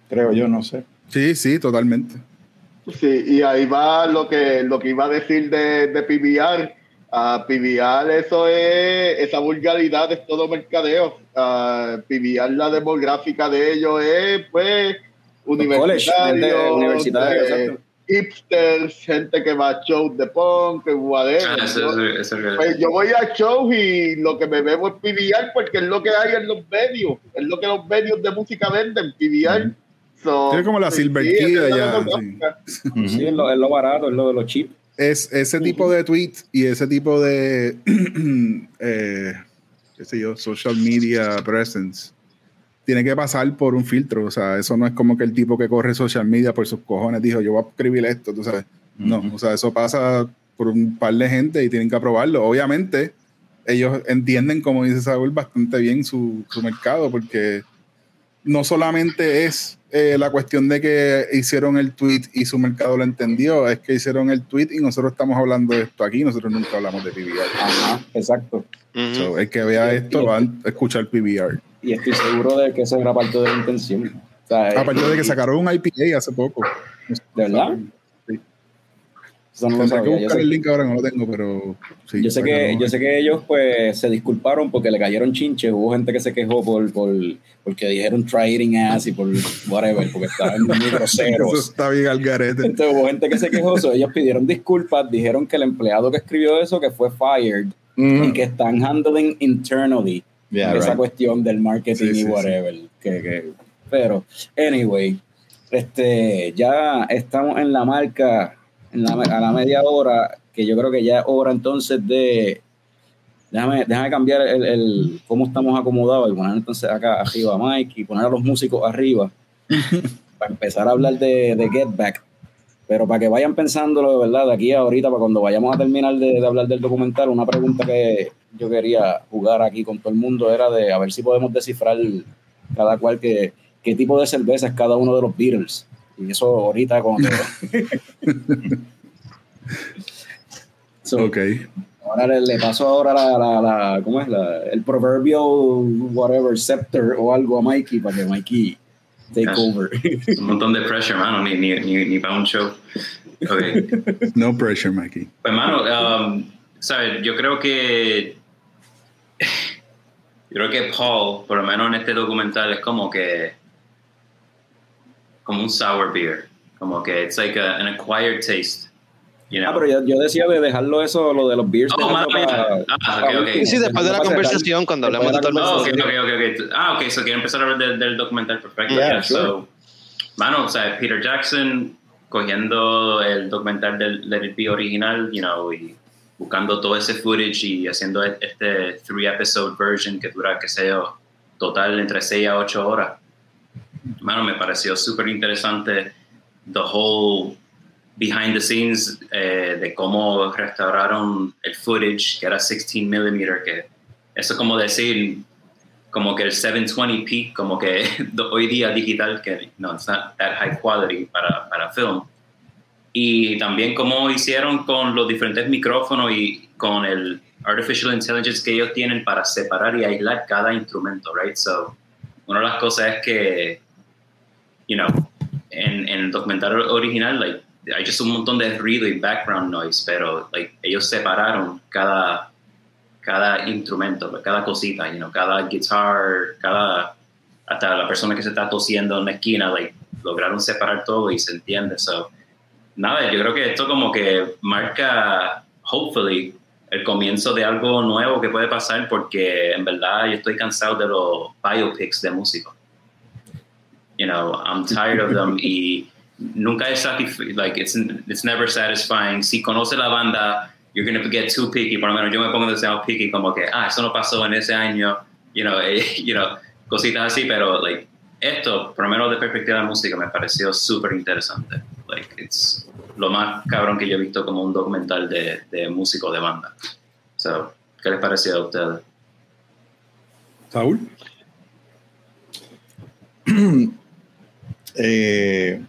Creo yo, no sé. Sí, sí, totalmente. Sí, y ahí va lo que, lo que iba a decir de, de PBR A PBR, eso es, esa vulgaridad es todo mercadeo. Uh, PBR, la demográfica de ellos es, pues, universitario, universitario hipsters, gente que va a shows de punk, whatever. Ah, pues yo voy a shows y lo que me veo es PBR porque es lo que hay en los medios, es lo que los medios de música venden, PBR. es como la Silver Key allá. Sí, es, lo, es, lo, barato, es lo de los chips. Es ese tipo de tweet y ese tipo de, eh, qué sé yo, social media presence tiene que pasar por un filtro. O sea, eso no es como que el tipo que corre social media por sus cojones dijo, yo voy a escribir esto, tú sabes. No, o sea, eso pasa por un par de gente y tienen que aprobarlo. Obviamente, ellos entienden, como dice Saúl, bastante bien su, su mercado, porque no solamente es eh, la cuestión de que hicieron el tweet y su mercado lo entendió, es que hicieron el tweet y nosotros estamos hablando de esto aquí, nosotros nunca hablamos de PBR. Ajá, exacto. el que vea esto va a escuchar PBR y estoy seguro de que eso era parte de la intención. Aparte de que sacaron un IPA hace poco. ¿De verdad? Sí. Eso no lo que buscar el link ahora, no lo tengo, pero sí, yo sé que yo sé que ellos pues se disculparon porque le cayeron chinches. Hubo gente que se quejó por, por porque dijeron trying ass y por whatever, porque estaban muy groseros. Eso está bien al garete. Entonces hubo gente que se quejó, ellos pidieron disculpas, dijeron que el empleado que escribió eso que fue fired mm. y que están handling internally esa cuestión del marketing y whatever. Que, que, pero, anyway, este, ya estamos en la marca, en la, a la media hora, que yo creo que ya es hora entonces de. Déjame, déjame cambiar el, el, cómo estamos acomodados y poner entonces acá arriba a Mike y poner a los músicos arriba para empezar a hablar de, de Get Back. Pero para que vayan pensándolo de verdad, de aquí a ahorita, para cuando vayamos a terminar de, de hablar del documental, una pregunta que yo quería jugar aquí con todo el mundo era de a ver si podemos descifrar cada cual que, qué tipo de cerveza es cada uno de los Beatles. Y eso ahorita con... so, ok. Ahora le, paso ahora la, la, la, ¿cómo es? La, el proverbio whatever scepter o algo a Mikey para que Mikey take over. un montón de pressure, mano, ni, ni, ni, ni para un show. Okay. No pressure, Mikey. Pues, mano, um, ¿sabes? Yo creo que. Yo creo que Paul, por lo menos en este documental, es como que. Como un sour beer. Como que it's like a, an acquired taste. You know? Ah, pero yo, yo, decía de dejarlo eso, lo de los beers. Oh, para, ah, okay, okay. Sí, después de la conversación, cuando hablamos de todo el oh, okay, okay, okay. Ah, ok, so quiero empezar a hablar del, del documental perfecto. Yeah, yeah. Sure. So, mano, o sea, Peter Jackson cogiendo el documental del Let It Be original, you know, y buscando todo ese footage y haciendo este three episode version que dura, qué sé yo, total entre 6 a 8 horas. Bueno, me pareció súper interesante the whole behind the scenes eh, de cómo restauraron el footage que era 16 mm que eso como decir como que el 720p como que hoy día digital que no it's not that high quality para, para film y también cómo hicieron con los diferentes micrófonos y con el artificial intelligence que ellos tienen para separar y aislar cada instrumento, right? So, una de las cosas es que, you know, en, en el documental original, like, hay just un montón de ruido y background noise, pero like, ellos separaron cada, cada instrumento, cada cosita, you know, cada guitar, cada, hasta la persona que se está tosiendo en la esquina, like, lograron separar todo y se entiende. So, nada, yo creo que esto como que marca, hopefully, el comienzo de algo nuevo que puede pasar porque en verdad yo estoy cansado de los biopics de músicos. You know, I'm tired of them y nunca es like it's, it's never satisfying. Si conoce la banda, you're going to get too picky, por lo menos yo me pongo demasiado picky como que, ah, eso no pasó en ese año, you know, eh, you know, cositas así, pero like esto, por lo menos de perspectiva de música, me pareció súper interesante. Like, it's lo más cabrón que yo he visto como un documental de, de músico de banda. So, ¿Qué les pareció a ustedes? Saúl. eh,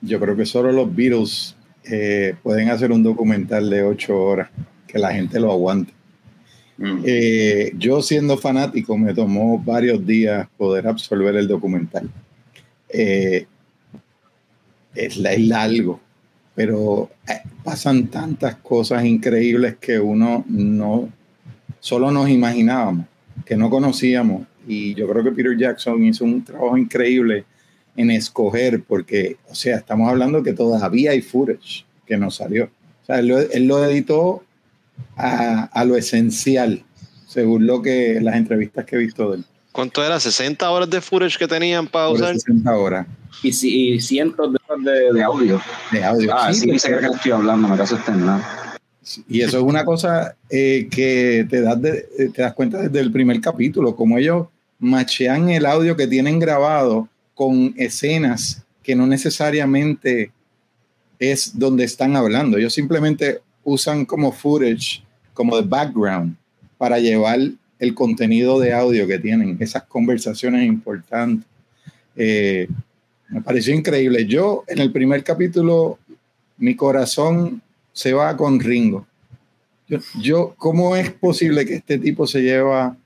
yo creo que solo los Beatles eh, pueden hacer un documental de ocho horas, que la gente lo aguante. Mm. Eh, yo siendo fanático me tomó varios días poder absorber el documental. Eh, es, largo, pero pasan tantas cosas increíbles que uno no, solo nos imaginábamos, que no conocíamos. Y yo creo que Peter Jackson hizo un trabajo increíble en escoger, porque, o sea, estamos hablando que todavía hay footage que no salió. O sea, él lo, él lo editó a, a, lo esencial, según lo que las entrevistas que he visto de él. ¿Cuánto era? ¿60 horas de footage que tenían para usar? 60 horas. Y, y cientos de horas de, de, audio. De audio. Ah, sí, sí se cree que estoy hablando, me caso nada. Y eso es una cosa eh, que te das, de, te das cuenta desde el primer capítulo, como ellos machean el audio que tienen grabado con escenas que no necesariamente es donde están hablando. Ellos simplemente usan como footage, como de background, para llevar el contenido de audio que tienen, esas conversaciones importantes. Eh, me pareció increíble. Yo en el primer capítulo, mi corazón se va con Ringo. Yo, yo, ¿cómo es posible que este tipo se lleva,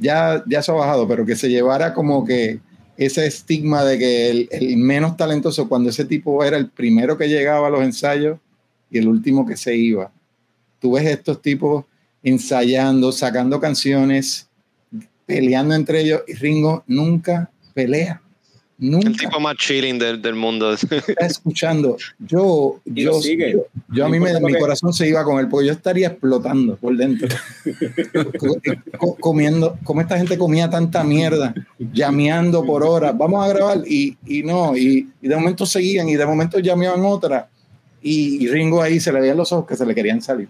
ya, ya se ha bajado, pero que se llevara como que ese estigma de que el, el, menos talentoso, cuando ese tipo era el primero que llegaba a los ensayos y el último que se iba. Tú ves estos tipos ensayando, sacando canciones, peleando entre ellos y Ringo nunca pelea. Nunca. El tipo más chilling del, del mundo. Está escuchando. Yo, yo, yo, yo, a mí me, mi corazón se iba con él, porque yo estaría explotando por dentro. Comiendo, como esta gente comía tanta mierda, llameando por horas. Vamos a grabar y, y no, y, y, de momento seguían y de momento llameaban otra. Y, y Ringo ahí se le veían los ojos que se le querían salir.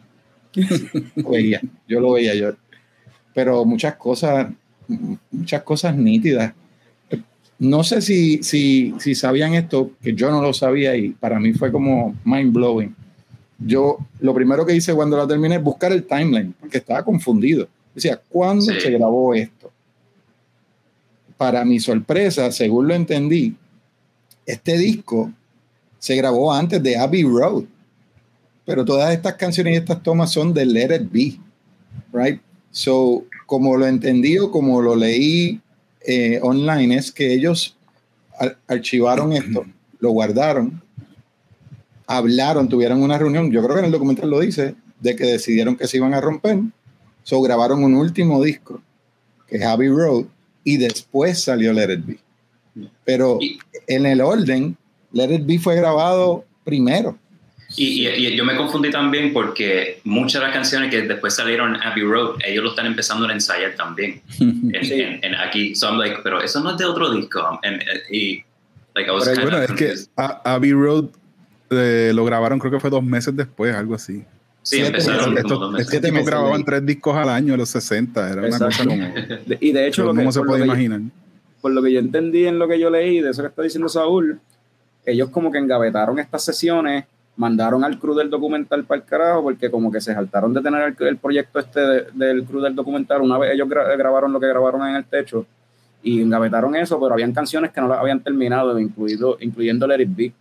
Lo veía, yo lo veía yo. Pero muchas cosas, muchas cosas nítidas no sé si, si, si sabían esto, que yo no lo sabía y para mí fue como mind blowing. Yo lo primero que hice cuando la terminé es buscar el timeline, porque estaba confundido. Decía, ¿cuándo sí. se grabó esto? Para mi sorpresa, según lo entendí, este disco se grabó antes de Abbey Road. Pero todas estas canciones y estas tomas son de Let It Be. Right? So, como lo entendí o como lo leí eh, online es que ellos ar archivaron esto, lo guardaron, hablaron, tuvieron una reunión, yo creo que en el documental lo dice, de que decidieron que se iban a romper, so grabaron un último disco, que es Abbey Road, y después salió Let It Be. Pero en el orden, Let It Be fue grabado primero. Y, y, y, yo me confundí también porque muchas de las canciones que después salieron Abbey Road, ellos lo están empezando a ensayar también. en, sí. en, en, aquí, so I'm like, pero eso no es de otro disco. And, y, like, I was pero, bueno, es que Abbey Road eh, lo grabaron creo que fue dos meses después, algo así. Sí, empezaron estos, como estos tipos grababan tres discos al año en los 60, era Exacto. una cosa como... y de hecho, ¿cómo que, se puede imaginar? Yo, por lo que yo entendí en lo que yo leí, de eso que está diciendo Saúl, ellos como que engavetaron estas sesiones mandaron al crew del documental para el carajo porque como que se saltaron de tener el, proyecto este de, del crew del documental. Una vez ellos gra grabaron lo que grabaron en el techo y engavetaron eso, pero habían canciones que no las habían terminado, incluido, incluyendo Let It Be.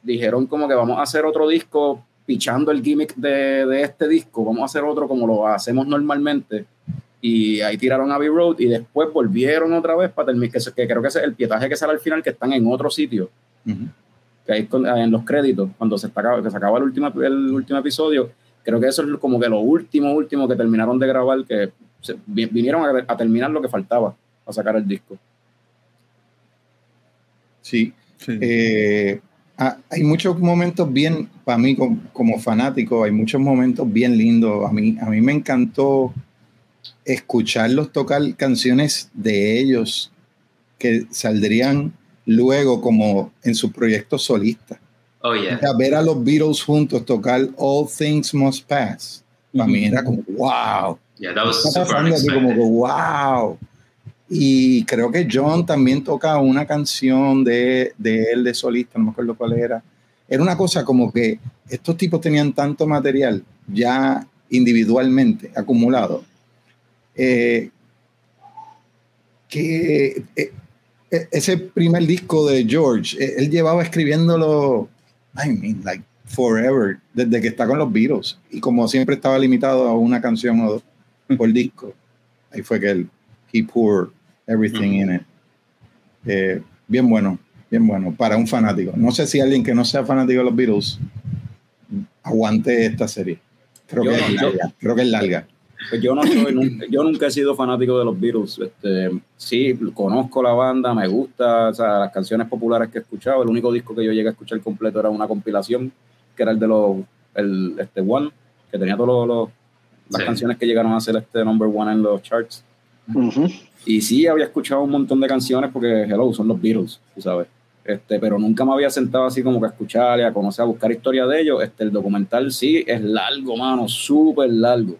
Dijeron como que vamos a hacer otro disco pichando el gimmick de, de, este disco, vamos a hacer otro como lo hacemos normalmente. Y ahí tiraron Abbey Road y después volvieron otra vez para terminar, que, creo que es el pietaje que sale al final, que están en otro sitio. Que hay en los créditos, cuando se, está, que se acaba el último, el último episodio, creo que eso es como que lo último, último que terminaron de grabar, que se, vinieron a, a, terminar lo que faltaba a sacar el disco. Sí. sí. Eh, hay muchos momentos bien, para mí como, como, fanático, hay muchos momentos bien lindos. A mí, a mí me encantó escucharlos tocar canciones de ellos que saldrían luego como en su proyecto solista. Oh, yeah. ver a los Beatles juntos tocar All Things Must Pass, para mí era como, wow. Yeah, that was pasando así como que, wow. Y creo que John también toca una canción de, de él de solista, no me acuerdo cuál era. Era una cosa como que estos tipos tenían tanto material ya individualmente acumulado eh, que eh, ese primer disco de George, él llevaba escribiéndolo, I mean, like forever, desde que está con los Beatles. Y como siempre estaba limitado a una canción o dos por disco, ahí fue que él, he poured everything mm -hmm. in it. Eh, bien bueno. bien bueno para un fanático. No sé si alguien que no sea fanático de los Beatles aguante esta serie. Creo, que, es larga, creo que es larga. Pues yo, no soy, yo nunca he sido fanático de los Beatles. Este, sí, conozco la banda, me gusta, o sea, las canciones populares que he escuchado. El único disco que yo llegué a escuchar completo era una compilación, que era el de los, el, este One, que tenía todas las canciones que llegaron a ser este number one en los charts. Y sí, había escuchado un montón de canciones porque, hello, son los Beatles, tú sabes. Este, pero nunca me había sentado así como que a escuchar a conocer, a buscar historia de ellos. Este, el documental sí es largo, mano, súper largo.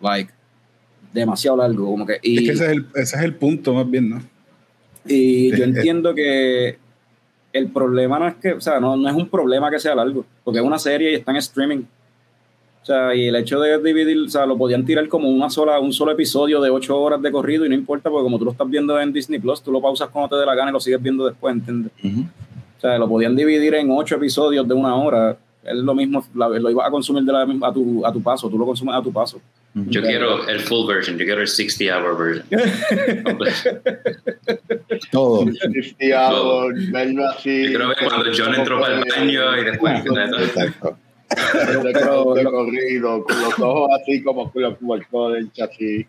Like, demasiado largo. Como que, y, es que ese es, el, ese es el punto más bien, ¿no? Y yo entiendo que el problema no es que, o sea, no, no es un problema que sea largo, porque es una serie y está en streaming. O sea, y el hecho de dividir, o sea, lo podían tirar como una sola, un solo episodio de ocho horas de corrido y no importa, porque como tú lo estás viendo en Disney Plus, tú lo pausas cuando te dé la gana y lo sigues viendo después, ¿entiendes? O sea, lo podían dividir en ocho episodios de una hora. Es lo mismo, lo ibas a consumir de la, a, tu, a tu paso, tú lo consumes a tu paso. Yo quiero el full version, yo quiero el 60 hour version. Todo. 60 hour, verlo así. Yo creo que cuando John entró para el baño y después. Exacto de corrido, con los ojos así como el del chasis.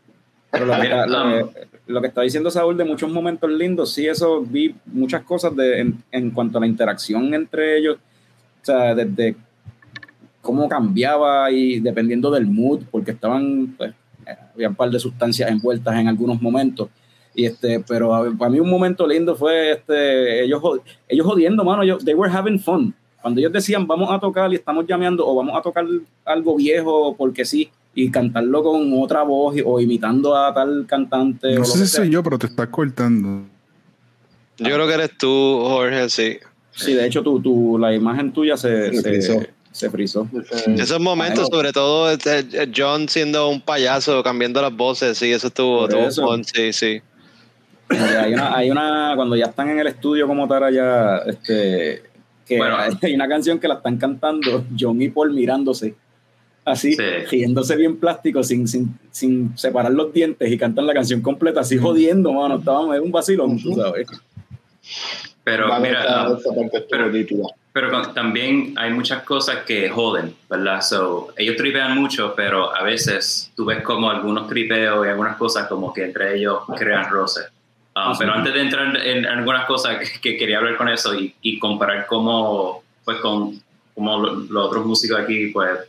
Pero lo, que, lo, lo, que está diciendo Saúl de muchos momentos lindos, sí, eso vi muchas cosas de, en, en, cuanto a la interacción entre ellos, o sea, desde cómo cambiaba y dependiendo del mood, porque estaban, pues, había un par de sustancias envueltas en algunos momentos. Y este, pero para mí un momento lindo fue este, ellos, ellos jodiendo, mano, ellos, they were having fun. Cuando ellos decían vamos a tocar y estamos llameando o vamos a tocar algo viejo porque sí y cantarlo con otra voz o imitando a tal cantante. No sé si soy yo, pero te estás cortando. Yo creo que eres tú, Jorge, sí. Sí, de hecho, tu, tu, la imagen tuya se, se, frizó. Esos momentos, sobre todo este, John siendo un payaso, cambiando las voces, sí, eso estuvo, estuvo sí, sí. Hay una, hay una, cuando ya están en el estudio como tal allá, este, que hay una canción que la están cantando John y Paul mirándose así, riéndose bien plástico, sin, sin, sin, separar los dientes y cantan la canción completa, así jodiendo, mano. Estábamos en un vacilón, tú sabes. Pero, mira, pero, también hay muchas cosas que joden, ¿verdad? So, ellos tripean mucho, pero a veces tú ves como algunos tripeos y algunas cosas como que entre ellos crean roces. Ah, pero antes de entrar en, algunas cosas que, quería hablar con eso y, comparar cómo, pues con cómo los otros músicos aquí pues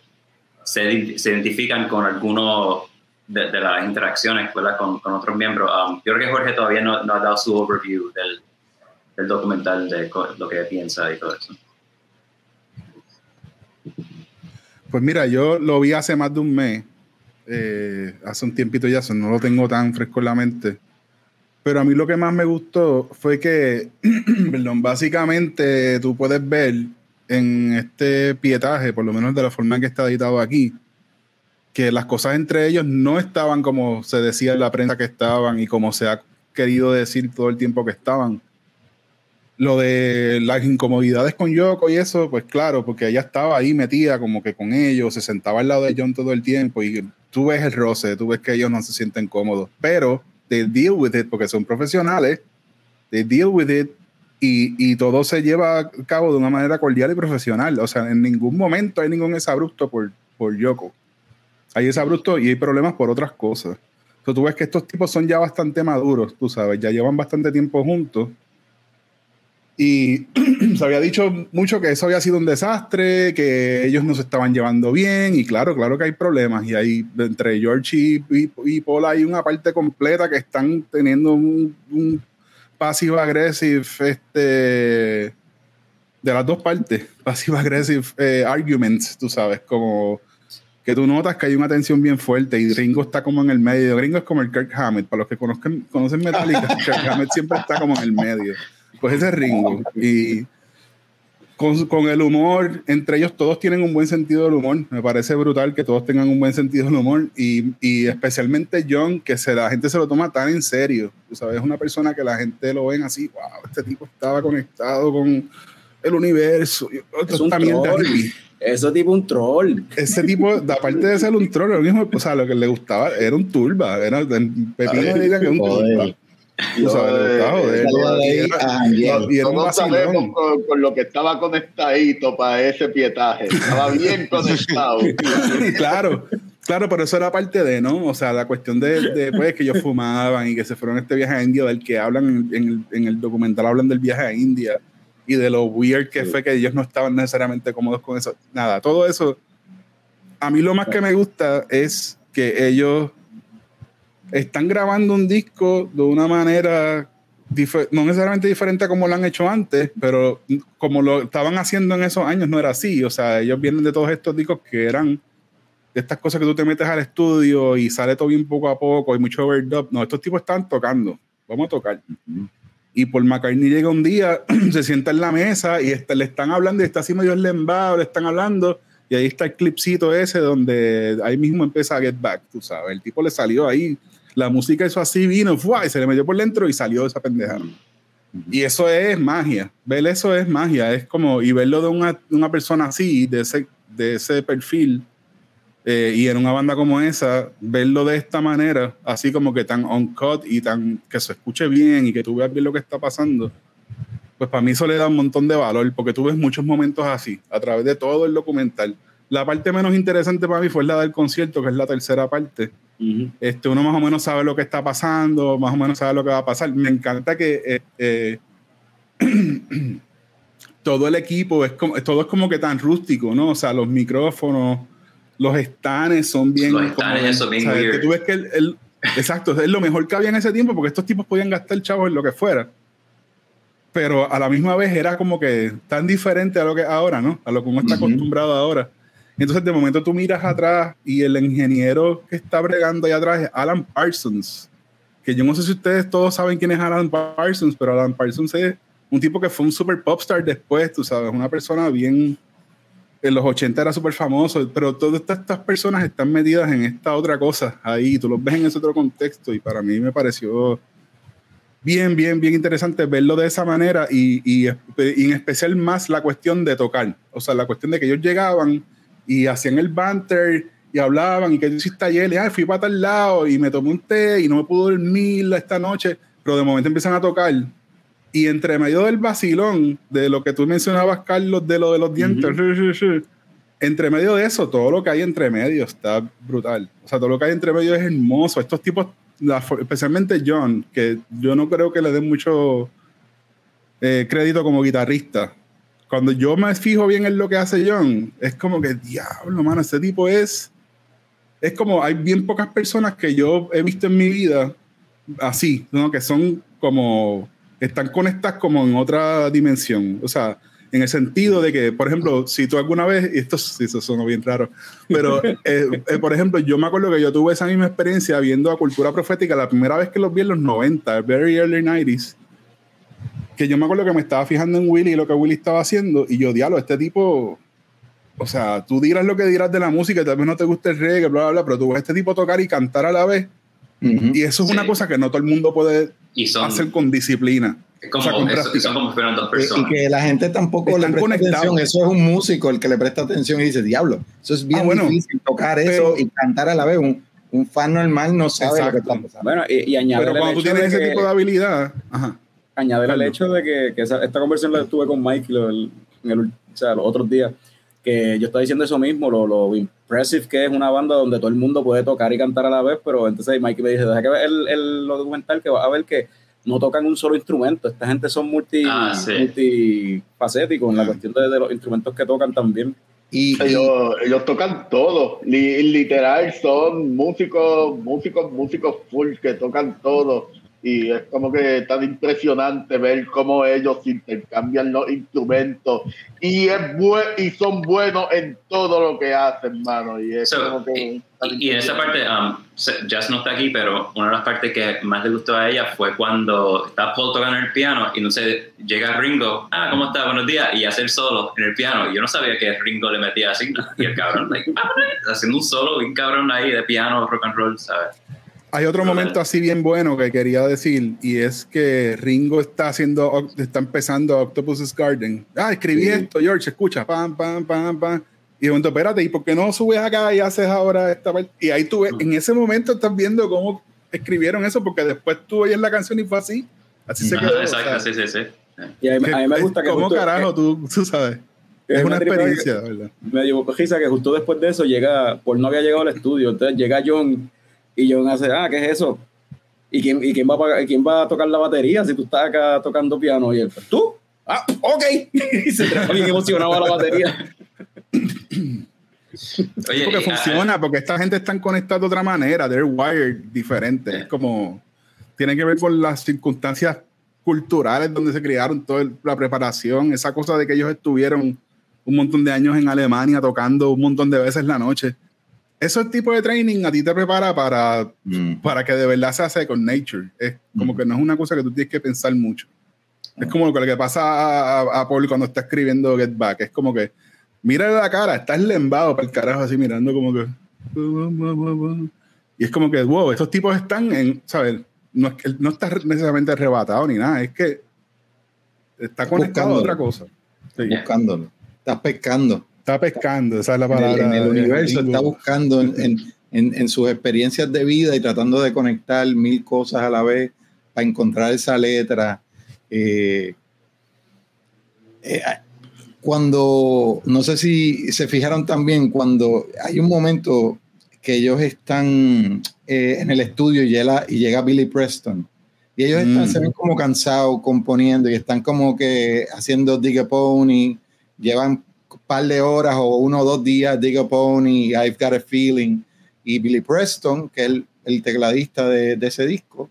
se, se identifican con algunos de, las interacciones Con, con, otros miembros. Um, yo creo que Jorge todavía no, no ha dado su overview del, del, documental de lo que piensa y todo eso. Pues mira, yo lo vi hace más de un mes, eh, hace un tiempito ya, no lo tengo tan fresco en la mente pero a mí lo que más me gustó fue que, perdón, básicamente tú puedes ver en este pietaje, por lo menos de la forma en que está editado aquí, que las cosas entre ellos no estaban como se decía en la prensa que estaban y como se ha querido decir todo el tiempo que estaban. Lo de las incomodidades con Yoko y eso, pues claro, porque ella estaba ahí metida como que con ellos, se sentaba al lado de John todo el tiempo y tú ves el roce, tú ves que ellos no se sienten cómodos. Pero they deal with it porque son profesionales, they deal with it y, y, todo se lleva a cabo de una manera cordial y profesional. O sea, en ningún momento hay ningún exabrupto por, por Yoko. Hay exabrupto y hay problemas por otras cosas. Entonces tú ves que estos tipos son ya bastante maduros, tú sabes, ya llevan bastante tiempo juntos y se había dicho mucho que eso había sido un desastre, que ellos no se estaban llevando bien, y claro, claro que hay problemas. Y hay entre George y, y, Paul hay una parte completa que están teniendo un, un passive aggressive este, de las dos partes, passive aggressive eh, arguments, tú sabes, como que tú notas que hay una tensión bien fuerte y Ringo está como en el medio. Ringo es como el Kirk Hammett, para los que conozcan, conocen Metallica, Kirk Hammett siempre está como en el medio pues ese es Ringo. Y con, con, el humor, entre ellos todos tienen un buen sentido del humor. Me parece brutal que todos tengan un buen sentido del humor. Y, y especialmente John, que se, la gente se lo toma tan en serio. Tú sabes, es una persona que la gente lo ven así, wow, este tipo estaba conectado con el universo. Es un troll. Ese tipo un troll. Ese tipo, aparte de ser un troll, lo mismo, o sea, lo que le gustaba era un turba. Era, Pepino diría que un turba. Tú sabes, de ahí. Y era un vacilón. con, con lo que estaba conectadito para ese pietaje. Estaba bien conectado. claro, claro, pero eso era parte de, ¿no? O sea, la cuestión de, de, pues, que ellos fumaban y que se fueron a este viaje a India, del que hablan en, en el, en el documental, hablan del viaje a India y de lo weird que fue que ellos no estaban necesariamente cómodos con eso. Nada, todo eso. A mí lo más que me gusta es que ellos están grabando un disco de una manera no necesariamente diferente a como lo han hecho antes, pero como lo estaban haciendo en esos años no era así. O sea, ellos vienen de todos estos discos que eran de estas cosas que tú te metes al estudio y sale todo bien poco a poco, hay mucho overdub. No, estos tipos estaban tocando. Vamos a tocar. Y Paul McCartney llega un día, se sienta en la mesa y está- le están hablando y está así medio lembado, le están hablando. Y ahí está el clipcito ese donde ahí mismo empieza a Get Back, tú sabes. El tipo le salió ahí, la música hizo así, vino, ¡fua! y se le metió por dentro y salió esa pendeja. Y eso es magia. Ver eso es magia. Es como, y verlo de una, de una persona así, de ese, de ese perfil, eh, y en una banda como esa, verlo de esta manera, así como que tan on-cut y tan que se escuche bien y que tú veas bien lo que está pasando, pues para mí eso le da un montón de valor, porque tú ves muchos momentos así, a través de todo el documental. La parte menos interesante para mí fue la del concierto, que es la tercera parte. Ujú. Este, uno más o menos sabe lo que está pasando, más o menos sabe lo que va a pasar. Me encanta que eh, eh, todo el equipo es como, todo es como que tan rústico, ¿no? O sea, los micrófonos, los estanes son bien. Los como- eso bien weird. que tú ves que el, el- exacto, es lo mejor que había en ese tiempo porque estos tipos podían gastar chavos en lo que fuera. Pero a la misma vez era como que tan diferente a lo que ahora, ¿no? A lo que uno está Ujú. acostumbrado ahora. Entonces, de momento tú miras atrás y el ingeniero que está bregando allá atrás es Alan Parsons. Que yo no sé si ustedes todos saben quién es Alan Parsons, pero Alan Parsons es un tipo que fue un super popstar después, tú sabes, una persona bien. En los 80 era súper famoso, pero todas estas, estas personas están metidas en esta otra cosa ahí, tú los ves en ese otro contexto y para mí me pareció bien, bien, bien interesante verlo de esa manera y, y, y en especial más la cuestión de tocar, o sea, la cuestión de que ellos llegaban y hacían el banter y hablaban y que tú hiciste ayer, y "Ay, fui para tal lado y me tomé un té y no me pude dormir esta noche, pero de momento empiezan a tocar y entre medio del vacilón de lo que tú mencionabas, Carlos, de lo de los dientes, entre medio de eso, todo lo que hay entre medio está brutal. O sea, todo lo que hay entre medio es hermoso. Estos tipos, especialmente John, que yo no creo que le den mucho eh, crédito como guitarrista. Cuando yo me fijo bien en lo que hace John, es como que, diablo, mano, ese tipo es... Es como, hay bien pocas personas que yo he visto en mi vida así, ¿no? Que son como, están conectadas como en otra dimensión. O sea, en el sentido de que, por ejemplo, si tú alguna vez, y esto sí, eso suena bien raro, pero, eh, eh, por ejemplo, yo me acuerdo que yo tuve esa misma experiencia viendo a Cultura Profética la primera vez que los vi en los 90, very early 90s, que yo me acuerdo que me estaba fijando en Willy y lo que Willy estaba haciendo, y yo, diablo, este tipo, o sea, tú dirás lo que dirás de la música, tal vez no te guste el reggae, bla, bla, bla, pero tú ves a este tipo tocar y cantar a la vez, Ujú. y eso es Sí. una cosa que no todo el mundo puede Y son, hacer con disciplina. como, o sea, con eso- son como dos Y- personas. Y que la gente tampoco Están le presta conectados. atención. Eso es un músico el que le presta atención y dice, diablo, eso es bien Ah, bueno. difícil tocar Pero- eso y cantar a la vez. Un, un fan normal no sabe lo que Exacto. está pasando. Bueno, y, y añadir Pero cuando tú tienes ese que- tipo de habilidad, ajá. Añadir el hecho de que, que esa- esta conversación la tuve con Mike lo- el- en el, o sea, los otros días, que yo estaba diciendo eso mismo, lo, lo impressive que es una banda donde todo el mundo puede tocar y cantar a la vez, pero entonces Mike me dice, deja que ver el, el lo documental que vas a ver que no tocan un solo instrumento, esta gente son multi, Ah, sí. multifacéticos en la cuestión de, de los instrumentos que tocan también. Y, y- Ellos, ellos tocan todo, Li- literal son músicos, músicos, músicos full que tocan todo y es como que tan impresionante ver cómo ellos intercambian los instrumentos y es bue- y son buenos en todo lo que hacen, mano y es So, como que y, y- esa parte, um, Jazz no está aquí, pero una de las partes que más le gustó a ella fue cuando está Paul tocando el piano y no sé, llega Ringo, ah, ¿cómo está? Buenos días, y hace el solo en el piano. Y yo no sabía que Ringo le metía así, y el cabrón, like, ah, haciendo un solo bien cabrón ahí de piano, rock and roll, ¿sabes? Hay otro Brutal. momento así bien bueno que quería decir y es que Ringo está haciendo, está empezando Octopus's Garden. Ah, escribí Sí. esto, George, escucha, pam, pam, pam, pam. Y de momento, espérate, ¿y por qué no subes acá y haces ahora esta parte? Y ahí tú ves, en ese momento estás viendo cómo escribieron eso porque después tú oyes la canción y fue así. Así se quedó. Exacto, sí, sí, sí. Y a mí, a mí me gusta que. ¿Cómo justo- carajo tú, tú sabes? Es una experiencia, ¿verdad? me dio risa que justo después de eso llega, Paul no había llegado al estudio, entonces llega John y John hace, ah, ¿qué es eso? ¿Y quién, y quién, va, a, pagar- quién va a tocar la batería si tú estás acá tocando piano? Y él, "Pues, ¿tú? Ah, ok. y se bien emocionado a la batería. Oye, porque ah, funciona, porque esta gente están conectada de otra manera, they're wired diferente. Es como, tiene que ver con las circunstancias culturales donde se criaron, toda el- la preparación, esa cosa de que ellos estuvieron un montón de años en Alemania tocando un montón de veces la noche. Ese tipo de training a ti te prepara para, Mm. para que de verdad se hace con nature. Es como que no es una cosa que tú tienes que pensar mucho. Es como lo que le pasa a, a- a Paul cuando está escribiendo Get Back. Es como que, mira la cara, estás lembado para el carajo así mirando como que... Y es como que, wow, estos tipos están en, ¿sabes? No, no está necesariamente arrebatado ni nada, es que está conectado a Buscando. otra cosa. Sí. Buscándolo. Estás pescando. Está pescando, esa es la En el, palabra. en el universo está buscando en, en- en- en sus experiencias de vida y tratando de conectar mil cosas a la vez para encontrar esa letra. Eh, eh, cuando, no sé si se fijaron también, cuando hay un momento que ellos están eh, en el estudio y llega, y llega Billy Preston. Y ellos están, Mm. se ven como cansados componiendo y están como que haciendo Dig a Pony, llevan par de horas o uno o dos días Dig a Pony, I've Got a Feeling. Y Billy Preston, que es el, el tecladista de, de ese disco,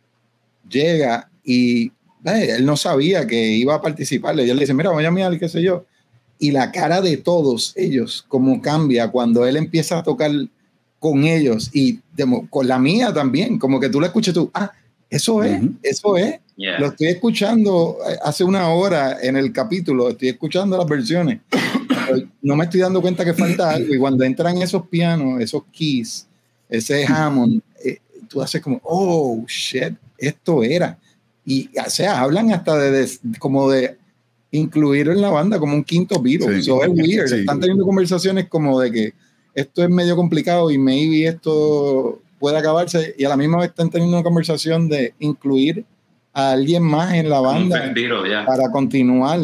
llega y eh, él no sabía que iba a participar. Y él le dice, mira, voy a mirar, qué sé yo. Y la cara de todos ellos, como cambia cuando él empieza a tocar con ellos y de- con la mía también, como que tú la escuchas tú, ah, eso es, Ujú. eso es. yeah. Lo estoy escuchando eh, hace una hora en el capítulo, estoy escuchando las versiones. No me estoy dando cuenta que falta algo. Y cuando entran esos pianos, esos keys, ese Hammond, eh, tú haces como, oh, shit, esto era. Y, o sea, hablan hasta de, de- como de incluirlo en la banda como un quinto Beatles. Sí. So, es weird. Sí. Están teniendo conversaciones como de que esto es medio complicado y maybe esto puede acabarse. Y a la misma vez están teniendo una conversación de incluir a alguien más en la banda Beatle, yeah. para continuar.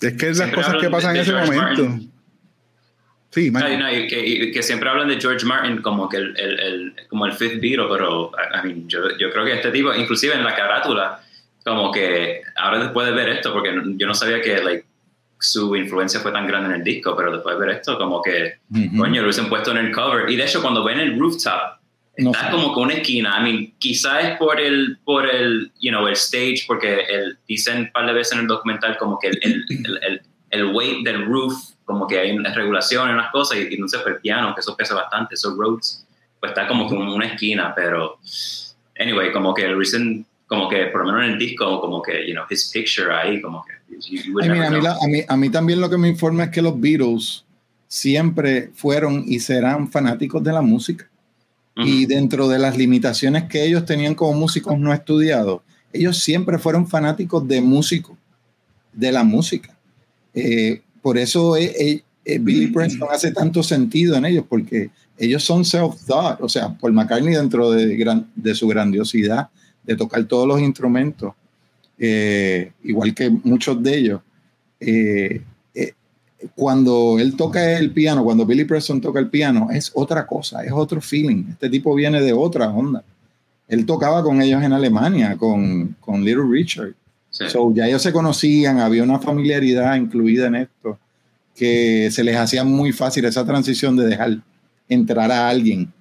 Es que es las cosas que pasan de en ese George momento. Martin. Sí. No, no, y que, y que siempre hablan de George Martin como que el, el, el- como el fifth Beatle, pero I mean, yo, yo creo que este tipo, inclusive en la carátula, como que ahora después de ver esto, porque yo no sabía que like, su influencia fue tan grande en el disco, pero después de ver esto, como que, coño, lo hubiesen puesto en el cover. Y de hecho, cuando ven el rooftop, No está sé. como que una esquina. I mean, quizás es por el, por el, you know, el stage, porque el, dicen un par de veces en el documental como que el, el, el, el, weight del roof, como que hay unas regulaciones, unas cosas, y, y no sé, el piano, que eso pesa bastante, esos Rhodes, pues está como en una esquina, pero, anyway, como que el reason, como que por lo menos en el disco, como que, you know, his picture ahí, como que, you, you mira, never a, mí, la- a, mí, a mí también lo que me informa es que los Beatles siempre fueron y serán fanáticos de la música. Y dentro de las limitaciones que ellos tenían como músicos no estudiados, ellos siempre fueron fanáticos de músicos, de la música. Eh, por eso eh, eh, Billy Preston hace tanto sentido en ellos, porque ellos son self-taught, o sea, Paul McCartney dentro de, gran- de su grandiosidad, de tocar todos los instrumentos, igual que muchos de ellos. Cuando él toca el piano, cuando Billy Preston toca el piano, es otra cosa, es otro feeling. Este tipo viene de otra onda. Él tocaba con ellos en Alemania, con, con Little Richard. Sí. So, ya ellos se conocían, había una familiaridad incluida en esto, que se les hacía muy fácil esa transición de dejar entrar a alguien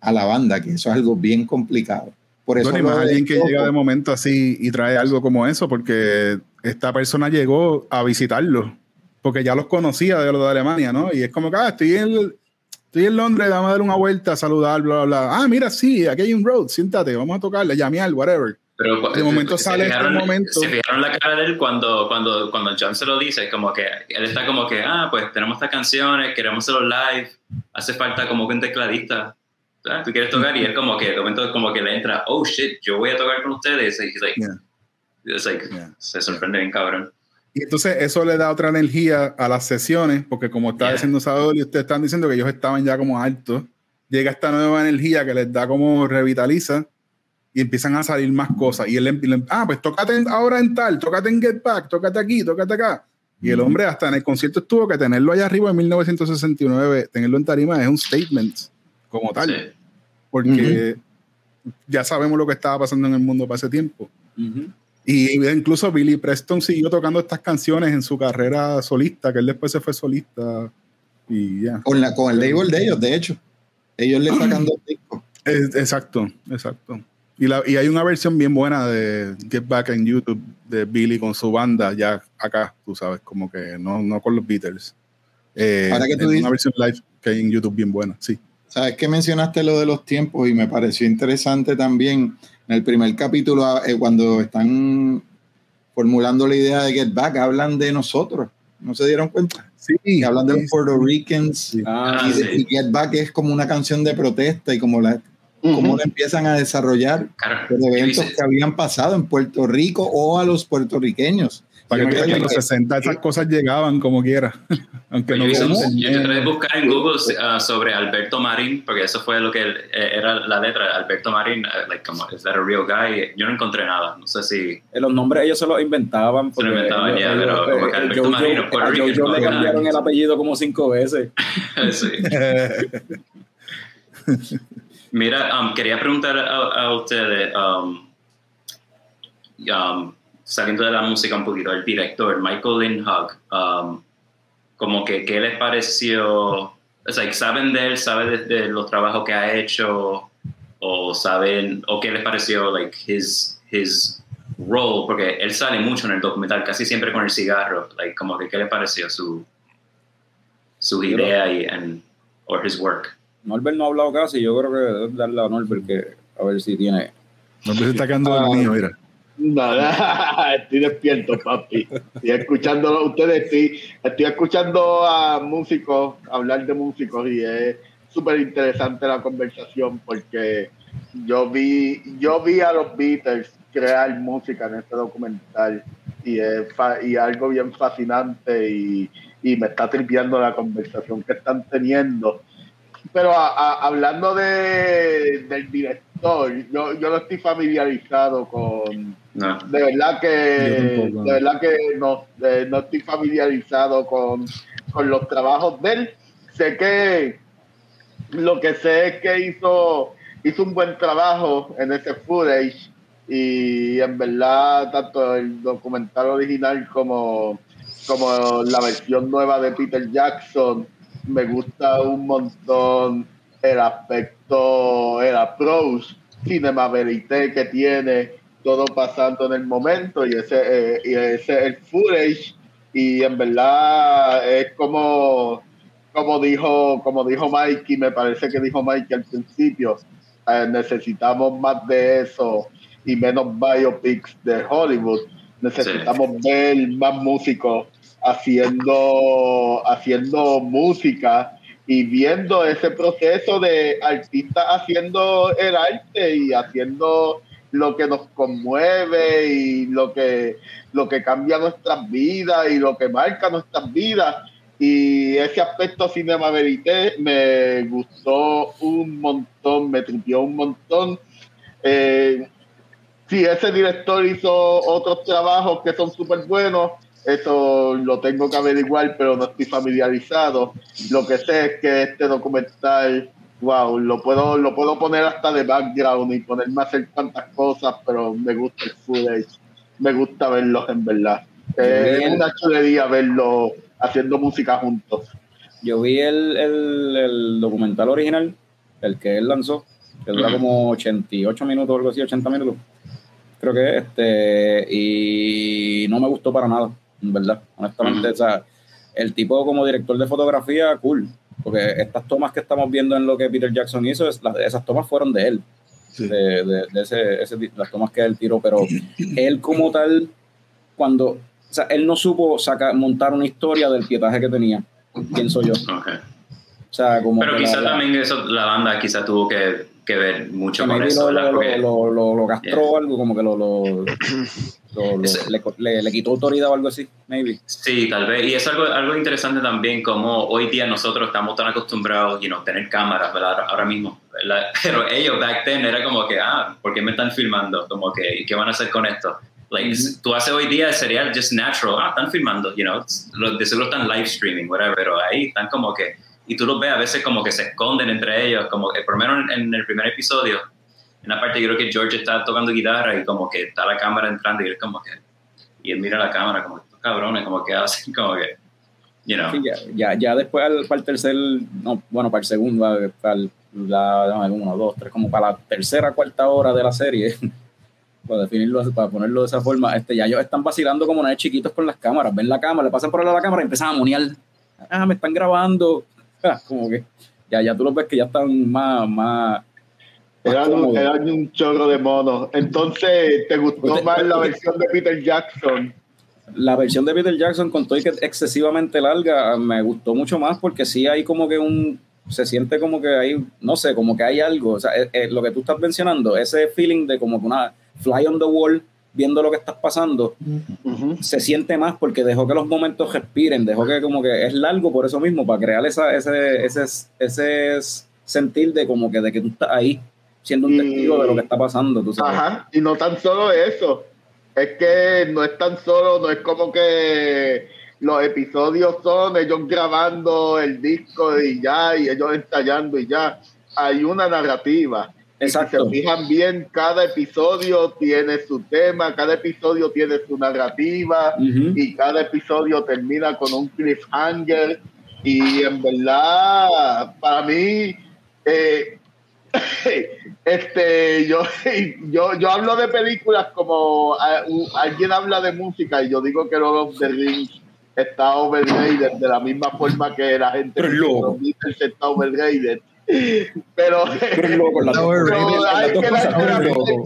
a la banda, que eso es algo bien complicado. Por eso de alguien que llega de momento así y trae algo como eso, porque esta persona llegó a visitarlo, porque ya los conocía de los de Alemania, ¿no? Y es como que, ah, estoy en, estoy en Londres, vamos a dar una vuelta, saludar, bla, bla, bla. Ah, mira, sí, aquí hay un road, siéntate, vamos a tocarle, llamear, whatever. Pero De momento se sale este fijaron- momento. Se fijaron la cara de él cuando, cuando, cuando John se lo dice, como que él está como que, ah, pues tenemos estas canciones, queremos hacerlo live, hace falta como que un tecladista. Ah, ¿Tú quieres tocar? Y él como que de momento como que le entra, oh shit, yo voy a tocar con ustedes. Y he's like, Yeah. it's like, Yeah. se sorprende bien cabrón. Y entonces eso le da otra energía a las sesiones, porque como está Yeah. diciendo Sador y ustedes están diciendo que ellos estaban ya como altos, llega esta nueva energía que les da como revitaliza y empiezan a salir más cosas. Y él, em, y le- ah, pues tócate ahora en tal, tócate en Get Back, tócate aquí, tócate acá. Y el hombre hasta en el concierto estuvo que tenerlo allá arriba en 1969, tenerlo en tarima es un statement como tal, Sí. porque ya sabemos lo que estaba pasando en el mundo para ese tiempo. Ujú. Y incluso Billy Preston siguió tocando estas canciones en su carrera solista, que él después se fue solista y ya. Con, la, con el label de ellos, de hecho. Ellos le sacan dos discos. Es- Exacto, exacto. Y, la, y hay una versión bien buena de Get Back en YouTube de Billy con su banda, ya acá, tú sabes, como que no, no con los Beatles. Eh, Ahora que tú es dices- una versión live que hay en YouTube bien buena, sí. Sabes que mencionaste lo de los tiempos y me pareció interesante también en el primer capítulo, eh, cuando están formulando la idea de Get Back, hablan de nosotros. ¿No se dieron cuenta? Sí, Y hablan de los Puerto Ricans. sí. Ah, Ah, y, de- sí. y Get Back es como una canción de protesta y como la cómo la empiezan a desarrollar Claro. por Yo eventos que habían pasado en Puerto Rico o a los puertorriqueños. Para Yo que en los 60 esas cosas llegaban como quiera. Aunque no Yo, hice- yo traté de buscar en Google uh, sobre Alberto Marín, porque eso fue lo que él- eh, era la letra. Alberto Marín, uh, like, como, is that a real guy? Yo no encontré nada. No sé si. Eh, Los nombres ellos se los inventaban. Se los inventaban, ya, pero como que Alberto Puerto a Jojo Rican, le cambiaron el apellido como cinco veces. sí. Mira, um, quería preguntar a, a ustedes, um, um, saliendo de la música un poquito, el director, Michael Lynn Hugg, um, como que, ¿qué les pareció? O sea, ¿saben de él? ¿Saben de, de los trabajos que ha hecho? ¿O saben, o qué les pareció, like, his, his role? Porque él sale mucho en el documental, casi siempre con el cigarro. Like, como que, ¿qué les pareció su, su idea y, and, or his work? Norbert no ha hablado casi. Yo creo que darle a Norbert que a ver si tiene. No se está quedando Ah. dormido, mira. Nada, estoy despierto, papi. Estoy escuchando a ustedes, estoy, estoy escuchando a músicos hablar de músicos y es súper interesante la conversación porque yo vi, yo vi a los Beatles crear música en este documental y es y algo bien fascinante y, y me está tripeando la conversación que están teniendo. Pero a- a- hablando de, del director, yo, yo no estoy familiarizado con, No. de verdad que de verdad que no, no estoy familiarizado con, con los trabajos de él. Sé que lo que sé es que hizo, hizo un buen trabajo en ese footage y en verdad tanto el documental original como, como la versión nueva de Peter Jackson me gusta un montón el aspecto, el approach cinema verité que tiene todo pasando en el momento y ese, eh, y ese el footage. Y en verdad es como como dijo como dijo Mike y me parece que dijo Mike al principio eh, necesitamos más de eso y menos biopics de Hollywood. Necesitamos ver más músicos haciendo haciendo música y viendo ese proceso de artistas haciendo el arte y haciendo lo que nos conmueve y lo que lo que cambia nuestras vidas y lo que marca nuestras vidas. Y ese aspecto cinema verité me gustó un montón me tripió un montón. Eh, si ese director hizo otros trabajos que son súper buenos eso lo tengo que averiguar, pero no estoy familiarizado. Lo que sé es que este documental, wow, lo puedo, lo puedo poner hasta de background y ponerme a hacer tantas cosas, pero me gusta el footage, me gusta verlos en verdad. Eh, es una chulería verlos haciendo música juntos. Yo vi el, el, el documental original, el que él lanzó, que dura como 88 minutos o algo así, 80 minutos. Creo que este, y no me gustó para nada, verdad, honestamente. O sea, el tipo como director de fotografía, cool, porque estas tomas que estamos viendo en lo que Peter Jackson hizo, es- las- esas tomas fueron de él, Sí. de, de- de ese, ese ti- las tomas que él tiró, pero él como tal, cuando, o sea, él no supo sacar, montar una historia del pietaje que tenía, pienso yo. Okay. O sea, como Pero quizás la- también eso, la banda quizás tuvo que, que ver mucho con eso, lo, lo, Porque- lo, lo, lo gastró Yeah. algo, como que lo, lo le, le, quitó autoridad o algo así, maybe. Sí, tal vez. Y es algo, algo interesante también, como hoy día nosotros estamos tan acostumbrados a you know, tener cámaras, ¿verdad? Ahora mismo. Pero ellos, back then, era como que, ah, ¿por qué me están filmando? Como que, ¿qué van a hacer con esto? Like, tú haces hoy día sería just natural, ah, están filmando, you know, de seguro están live streaming, whatever, pero ahí están como que, y tú los ves a veces como que se esconden entre ellos, como que por lo menos en el primer episodio, en la parte yo creo que George está tocando guitarra y como que está la cámara entrando y él como que, y él mira la cámara como estos cabrones, como que hacen como que, you know. ya, ya, después para el tercer, no, bueno, para el segundo, para la, uno, dos, tres, como para la tercera, cuarta hora de la serie, para definirlo, para ponerlo de esa forma, este, ya ellos están vacilando como una chiquitos con las cámaras, ven la cámara, le pasan por la cámara y empiezan a moniar, ah, me están grabando, ah, como que ya, ya tú los ves que ya están más, más eran un, chorro de monos. Entonces, ¿te gustó más la versión de Peter Jackson? La versión de Peter Jackson con todo que es excesivamente larga me gustó mucho más porque sí hay como que un se siente como que hay no sé como que hay algo o sea eh, eh, lo que tú estás mencionando ese feeling de como que una fly on the wall viendo lo que estás pasando se siente más porque dejó que los momentos respiren dejó que como que es largo por eso mismo para crear esa, ese, ese, ese sentir de como que de que tú estás ahí siendo un testigo de lo que está pasando. ¿tú sabes? Ajá, y no tan solo eso, es que no es tan solo, no es como que los episodios son ellos grabando el disco y ya, y ellos ensayando y ya. Hay una narrativa. Exacto. si se fijan bien, cada episodio tiene su tema, cada episodio tiene su narrativa y cada episodio termina con un cliffhanger. Y en verdad, para mí, eh, este, yo, yo, yo hablo de películas como alguien habla de música y yo digo que Lord of the Rings está overrated de la misma forma que la gente pero que está overrated. Pero, pero, hay que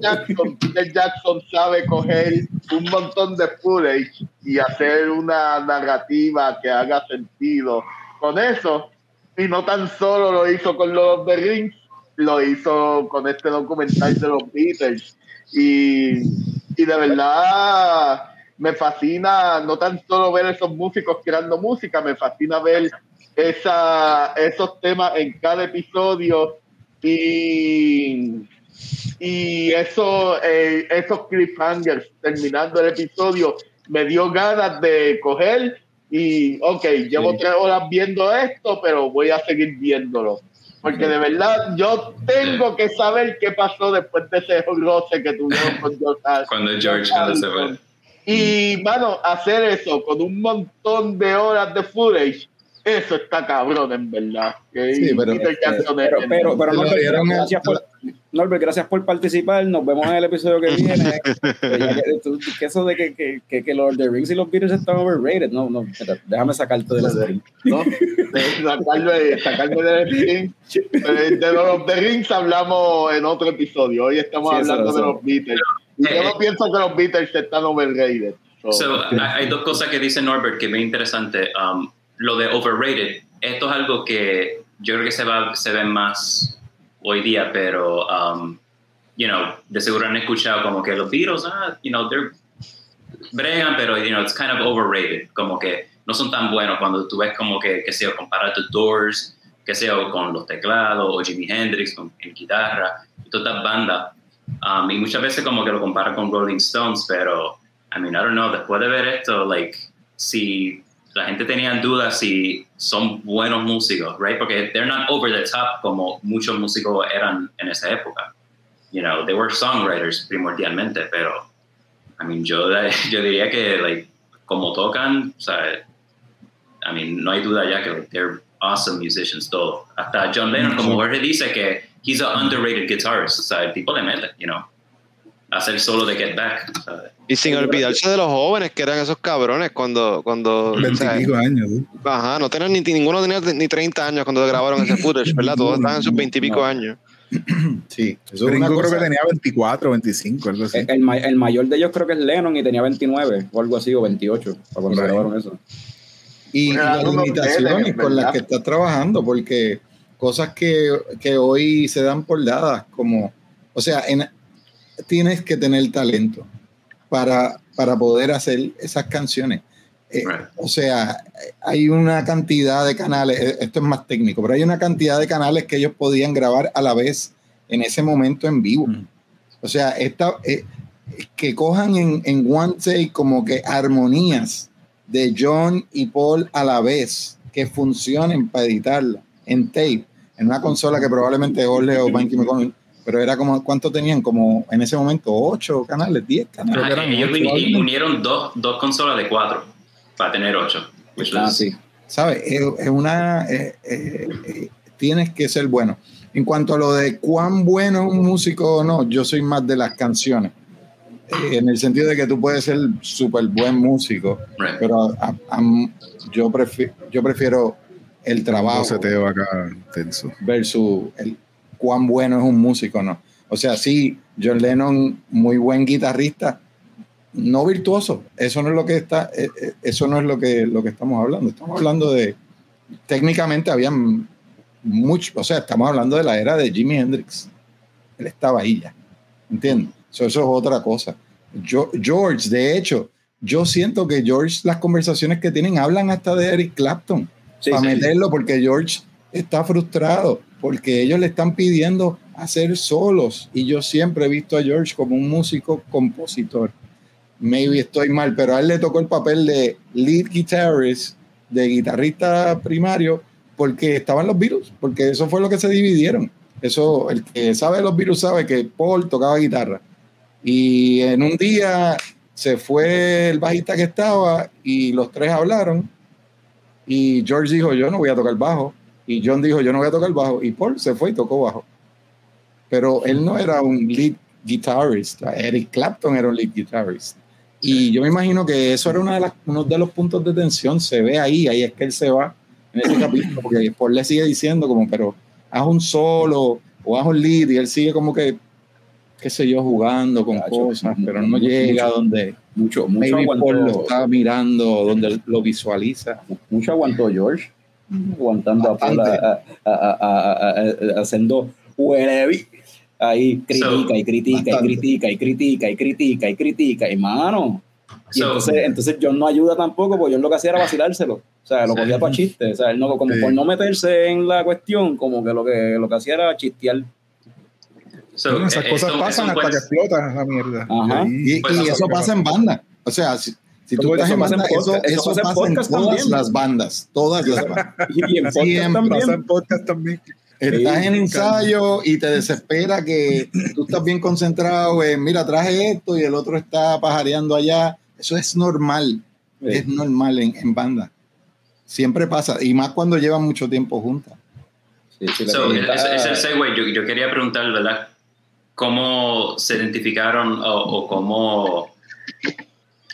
Jackson, Peter Jackson sabe coger un montón de footage y hacer una narrativa que haga sentido con eso. Y no tan solo lo hizo con Lord of the Rings, lo hizo con este documental de los Beatles. Y, y de verdad me fascina no tan solo ver esos músicos creando música, me fascina ver esa, esos temas en cada episodio y, y eso, eh, esos cliffhangers terminando el episodio me dio ganas de coger y, ok, llevo tres horas viendo esto, pero voy a seguir viéndolo. Porque de verdad yo tengo que saber qué pasó después de ese roce que tuvieron con George Cuando George se fue. Y, bueno, hacer eso con un montón de horas de footage, eso está cabrón, en verdad. Sí, pero, pero, pero, pero, gracias, por, Norbert, gracias por participar. Nos vemos en el episodio que viene. que eso de que, que, que, Lord of the Rings y los Beatles están overrated. No, no, déjame sacarte de la stream. ¿No? sacarme, sacarme del stream. De Lord of the Rings hablamos en otro episodio. Hoy estamos hablando de los Beatles. Y yo no pienso que los Beatles están overrated. hay dos cosas que dice Norbert que es muy interesante. Um, lo de overrated, esto es algo que yo creo que se, va, se ve más hoy día, pero, um, you know, de seguro han escuchado como que los Beatles, ah, you know, they're bregan, pero, you know, it's kind of overrated, como que no son tan buenos cuando tú ves como que, que sea, comparar The Doors, que sea con los teclados, o Jimi Hendrix con, en guitarra, y todas bandas. Um, y muchas veces como que lo compara con Rolling Stones, pero, I mean, I don't know, después de ver esto, like, si la gente tenía dudas si son buenos músicos, right? Porque they're not over the top como muchos músicos eran en esa época. You know, they were songwriters primordialmente, pero I mean, yo, yo diría que like como tocan, o sea, I mean, no hay duda ya que like, they're awesome musicians todo. Hasta John Lennon, como Jorge dice que he's an underrated guitarist, o sea, el tipo le mete, you know hacer solo de Get Back. Y sin olvidarse de los jóvenes que eran esos cabrones cuando. cuando 25 años. Ajá, no tenían ni, ninguno tenía ni 30 años cuando grabaron ese footage, ¿verdad? Todos estaban en sus 20 y pico años. Sí, eso creo que tenía 24, 25, algo así. El, el, mayor de ellos creo que es Lennon y tenía 29 o algo así, o 28, cuando grabaron eso. Y las limitaciones con las que está trabajando, porque cosas que, que hoy se dan por dadas, como, o sea, en, tienes que tener talento. para, para poder hacer esas canciones. Eh, o sea, hay una cantidad de canales, eh, esto es más técnico, pero hay una cantidad de canales que ellos podían grabar a la vez en ese momento en vivo. O sea, esta, eh, que cojan en, en One Take como que armonías de John y Paul a la vez, que funcionen para editarla en tape, en una consola que probablemente Ole o Banky McConnell pero era como, ¿cuánto tenían? Como en ese momento, ocho canales, diez canales. ellos unieron dos, dos consolas de cuatro para tener ocho. Ah, sí. ¿Sabes? Es, una. Eh, eh, eh, tienes que ser bueno. En cuanto a lo de cuán bueno es un músico o no, yo soy más de las canciones. en el sentido de que tú puedes ser súper buen músico, pero yo, prefiero, yo prefiero el trabajo. No acá tenso. Versus el, cuán bueno es un músico, ¿no? O sea, sí, John Lennon, muy buen guitarrista, no virtuoso. Eso no es lo que está, eh, eh, eso no es lo que, lo que estamos hablando. Estamos hablando de, técnicamente habían mucho, o sea, estamos hablando de la era de Jimi Hendrix. Él estaba ahí ya, ¿entiendes? Eso, es otra cosa. Yo, George, de hecho, yo siento que George, las conversaciones que tienen hablan hasta de Eric Clapton, para meterlo, porque George está frustrado porque ellos le están pidiendo hacer solos y yo siempre he visto a George como un músico compositor. Maybe estoy mal, pero a él le tocó el papel de lead guitarist, de guitarrista primario, porque estaban los virus, porque eso fue lo que se dividieron. Eso, el que sabe los virus sabe que Paul tocaba guitarra. Y en un día se fue el bajista que estaba y los tres hablaron. Y George dijo, yo no voy a tocar bajo. Y John dijo, yo no voy a tocar bajo. Y Paul se fue y tocó bajo. Pero él no era un lead guitarist. Eric Clapton era un lead guitarist. Y yo me imagino que eso era una de uno de los puntos de tensión. Se ve ahí, ahí es que él se va en ese capítulo. Porque Paul le sigue diciendo como, pero haz un solo o haz un lead. Y él sigue como que, qué sé yo, jugando con cosas, pero no llega a donde mucho, mucho Paul lo está mirando, donde lo visualiza. Mucho aguantó George aguantando a, a, haciendo ahí critica y critica y critica y critica y critica y critica. Y mano y entonces, entonces John no ayuda tampoco porque John lo que hacía era vacilárselo. O sea lo cogía para chiste. O sea él no como por no meterse en la cuestión como que lo que lo que hacía era chistear. Esas cosas pasan hasta que explota la mierda. Y, y, eso pasa en banda. O sea si tú estás en banda, eso, eso, pasa, en todas las bandas, todas las bandas. y en podcast también. en podcast también. Estás en ensayo y te desespera que tú estás bien concentrado en, mira, traje esto y el otro está pajareando allá. Eso es normal, es normal en, en, banda. Siempre pasa, y más cuando llevan mucho tiempo juntas. Sí, es, el segue. Yo, yo, quería preguntar, ¿verdad? ¿Cómo se identificaron o, o cómo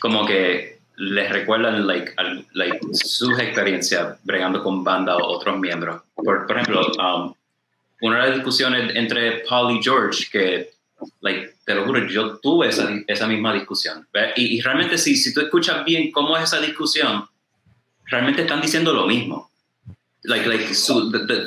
como que les recuerdan like, like, sus experiencias bregando con banda o otros miembros. Por, por ejemplo, um, una de las discusiones entre Paul y George, que like, te lo juro, yo tuve esa, esa misma discusión. Y, y, realmente si, si tú escuchas bien cómo es esa discusión, realmente están diciendo lo mismo. Like, like,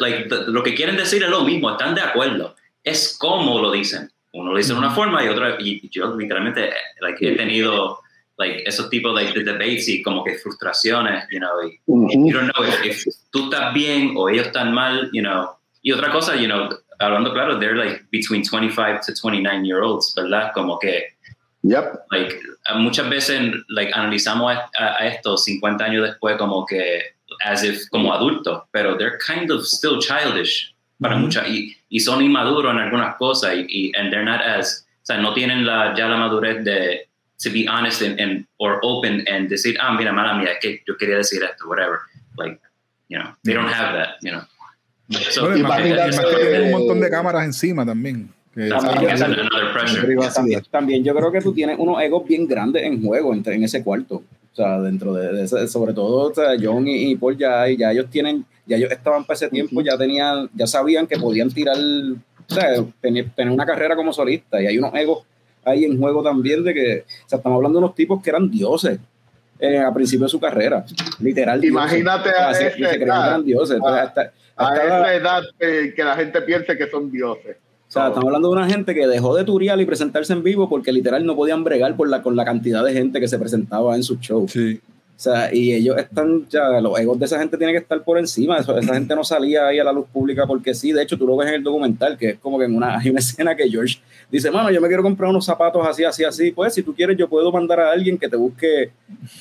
like lo que quieren decir es lo mismo, están de acuerdo. Es cómo lo dicen. Uno lo dice de una forma y otra, y yo literalmente like, he tenido like esos tipos like, de debates y como que frustraciones, you know, y, you don't know if, tú estás bien o ellos están mal, you know. Y otra cosa, you know, hablando claro, they're like between 25 to 29 year olds, ¿verdad? Como que Yep. Like, muchas veces like, analizamos a, esto 50 años después como que as if como adultos, pero they're kind of still childish para muchas y, y, son inmaduros en algunas cosas y, y and they're not as, o sea, no tienen la, ya la madurez de to be honest and, and or open and decir, ah, mira, mala mía, que yo quería decir esto, whatever. Like, you know, they don't have that, you know. So, bueno, imagínate, que tienen un montón de cámaras encima también. también, también, yo creo que tú tienes unos egos bien grandes en juego en, en ese cuarto. O sea, dentro de, ese, sobre todo o sea, John y, y, Paul ya, ya ellos tienen, ya ellos estaban para ese tiempo, ya tenían, ya sabían que podían tirar, o sea, tener, tener una carrera como solista y hay unos egos ahí en juego también de que, o sea, estamos hablando de unos tipos que eran dioses eh, a principio de su carrera, literal. Imagínate a, esa edad, a, esa edad que la gente piense que son dioses. O sea, estamos hablando de una gente que dejó de turiar y presentarse en vivo porque literal no podían bregar por la, con la cantidad de gente que se presentaba en sus shows. Sí. O sea, y ellos están ya, los egos de esa gente tienen que estar por encima. Eso, esa gente no salía ahí a la luz pública porque sí. De hecho, tú lo ves en el documental, que es como que en una, hay una escena que George dice, mano, yo me quiero comprar unos zapatos así, así, así. Pues si tú quieres, yo puedo mandar a alguien que te busque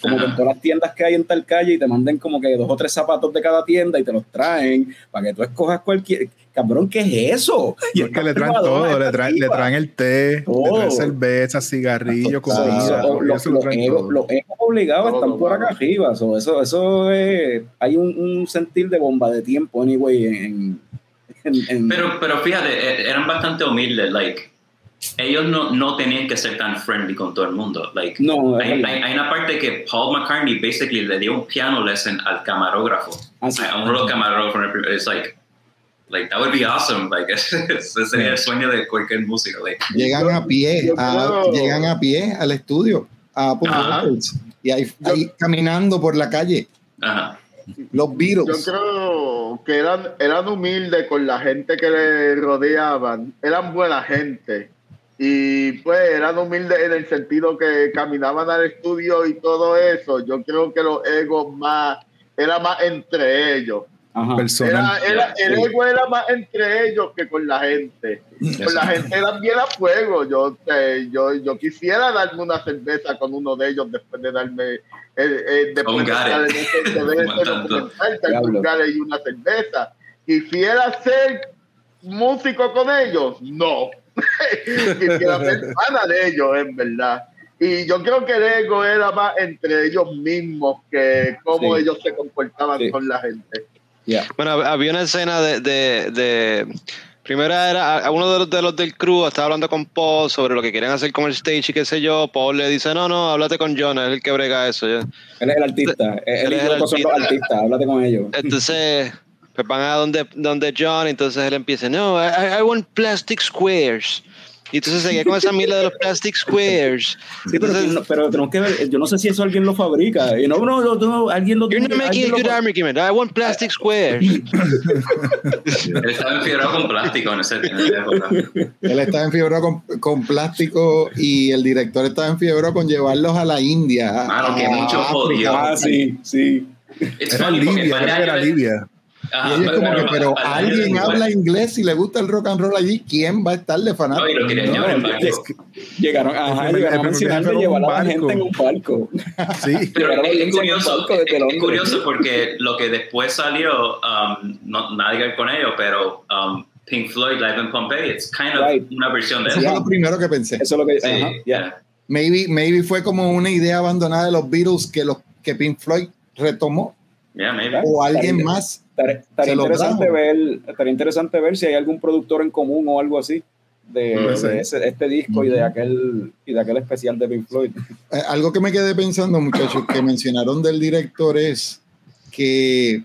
como que en todas las tiendas que hay en tal calle y te manden como que dos o tres zapatos de cada tienda y te los traen para que tú escojas cualquier. Cabrón, ¿qué es eso? Y es que le traen todo, le traen, le traen el té, Todo. le traen cerveza, cigarrillos, O sea, comida. los, lo los egos obligados están por acá arriba. so, eso, eso es, hay un, un sentir de bomba de tiempo, anyway, en, en- en- Pero, pero fíjate, eh, eran bastante humildes, like, ellos no, no tenían que ser tan friendly con todo el mundo. Like, No, hay, hay, hay una parte que Paul McCartney basically le dio un piano lesson al camarógrafo. Ah. A uno de los camarógrafos. It's like, like, that would be awesome. Like, ese sería el sueño de cualquier músico. Like, Llegan a pie, yo a- llegan a pie al estudio, a Apple. Records, y ahí, ahí caminando por la calle, ajá. los Yo Beatles. creo que eran, eran humildes con la gente que le rodeaban, eran buena gente. Y pues eran humildes en el sentido que caminaban al estudio y todo eso. Yo creo que los egos más, era más entre ellos. Ajá. Personal. Era, era- el ego era más entre ellos que con la gente. Con la gente eran bien a fuego. Yo, eh, yo, yo quisiera darme una cerveza con uno de ellos después de darme. eh, eh, después de de darme Gare y una cerveza. Quisiera ser músico con ellos. No. quisiera ser pana de ellos, en verdad. Y yo creo que el ego era más entre ellos mismos que cómo Sí. ellos se comportaban Sí. con la gente. Yeah. Bueno, hab- había una escena de, de, de- primera era uno de los, de los del crew estaba hablando con Paul sobre lo que querían hacer con el stage y qué sé yo. Paul le dice, no, no, háblate con John, es el que brega eso. ya". Él es el artista. Él, Él es el artista. artistas. Háblate con ellos. Entonces, pues van a donde, donde John, entonces él empieza, no, I, I want plastic squares. Y entonces se queda con esa mierda de los plastic squares. Sí, pero, Entonces, pero tenemos que ver. Yo no sé si eso alguien lo fabrica. Y no, no, no, no, alguien lo You're not making alguien a lo good argument. I want plastic squares. Él estaba enfiebrado con plástico en ese en época. Él estaba enfiebrado con, con plástico y el director estaba enfiebrado con llevarlos a la India. Que a mucho África. jodido. Ah, sí, sí. It's Era funny Libia, que era Libia. Ajá, Y ellos como que, pero alguien habla inglés y le gusta el rock and roll allí, ¿quién va a estar de fanático? No, y lo querían llevar en barco. es que llegaron, ajá, llegaron a mencionar de llevar a la gente en un barco. Sí. Pero es, curioso, barco es- es curioso porque lo que después salió, um, no, nada que ver con ello, pero um, Pink Floyd Live in Pompeii, it's kind of Right. una versión de Eso eso. fue lo primero que pensé. Eso es lo que. Sí, ajá, yeah. Maybe, maybe fue como una idea abandonada de los Beatles que, los, que Pink Floyd retomó Yeah, maybe. o alguien Estaría- más. Estaría, estaría interesante ver, estaría interesante ver si hay algún productor en común o algo así de, ser. de ese- este disco y de aquel y de aquel especial de Pink Floyd. Eh, algo que me quedé pensando, muchachos, que mencionaron del director es que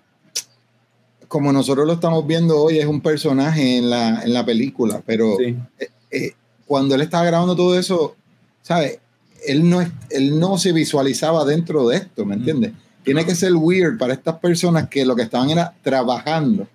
como nosotros lo estamos viendo hoy, es un personaje en la, en la película, pero Sí. eh, cuando él estaba grabando todo eso, ¿sabes? Él no, él no se visualizaba dentro de esto, ¿me entiendes? Tiene que ser weird para estas personas que lo que estaban era trabajando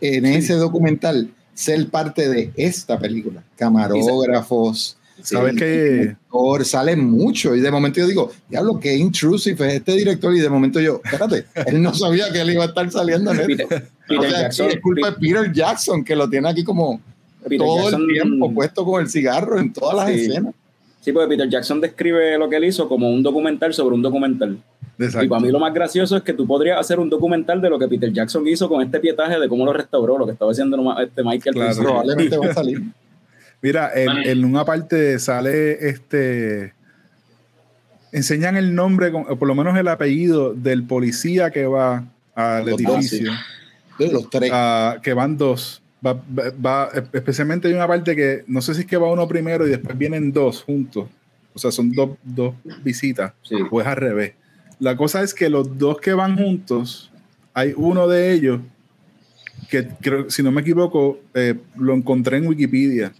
en ese documental, ser parte de esta película. Camarógrafos, ¿Sabes el qué? director, sale mucho y de momento yo digo, diablo, qué intrusive es este director y de momento yo, espérate, él no sabía que él iba a estar saliendo en esto. Peter, O Peter sea, Jackson, es culpa de Peter Jackson que lo tiene aquí como Peter todo Jackson- el tiempo puesto con el cigarro en todas las Sí. escenas. Sí, porque Peter Jackson describe lo que él hizo como un documental sobre un documental. Y para mí lo más gracioso es que tú podrías hacer un documental de lo que Peter Jackson hizo con este pietaje de cómo lo restauró, lo que estaba haciendo este Michael. Claro. Probablemente va a salir. Mira, en, Vale. en una parte sale este. Enseñan el nombre, o por lo menos el apellido del policía que va al Los edificio. De los tres. ah, que van dos. Va, va- va- especialmente hay una parte que no sé si es que va uno primero y después vienen dos juntos. O sea, son dos, dos visitas. Sí. O es al revés. La cosa es que los dos que van juntos, hay uno de ellos que creo, si no me equivoco, eh, lo encontré en Wikipedia.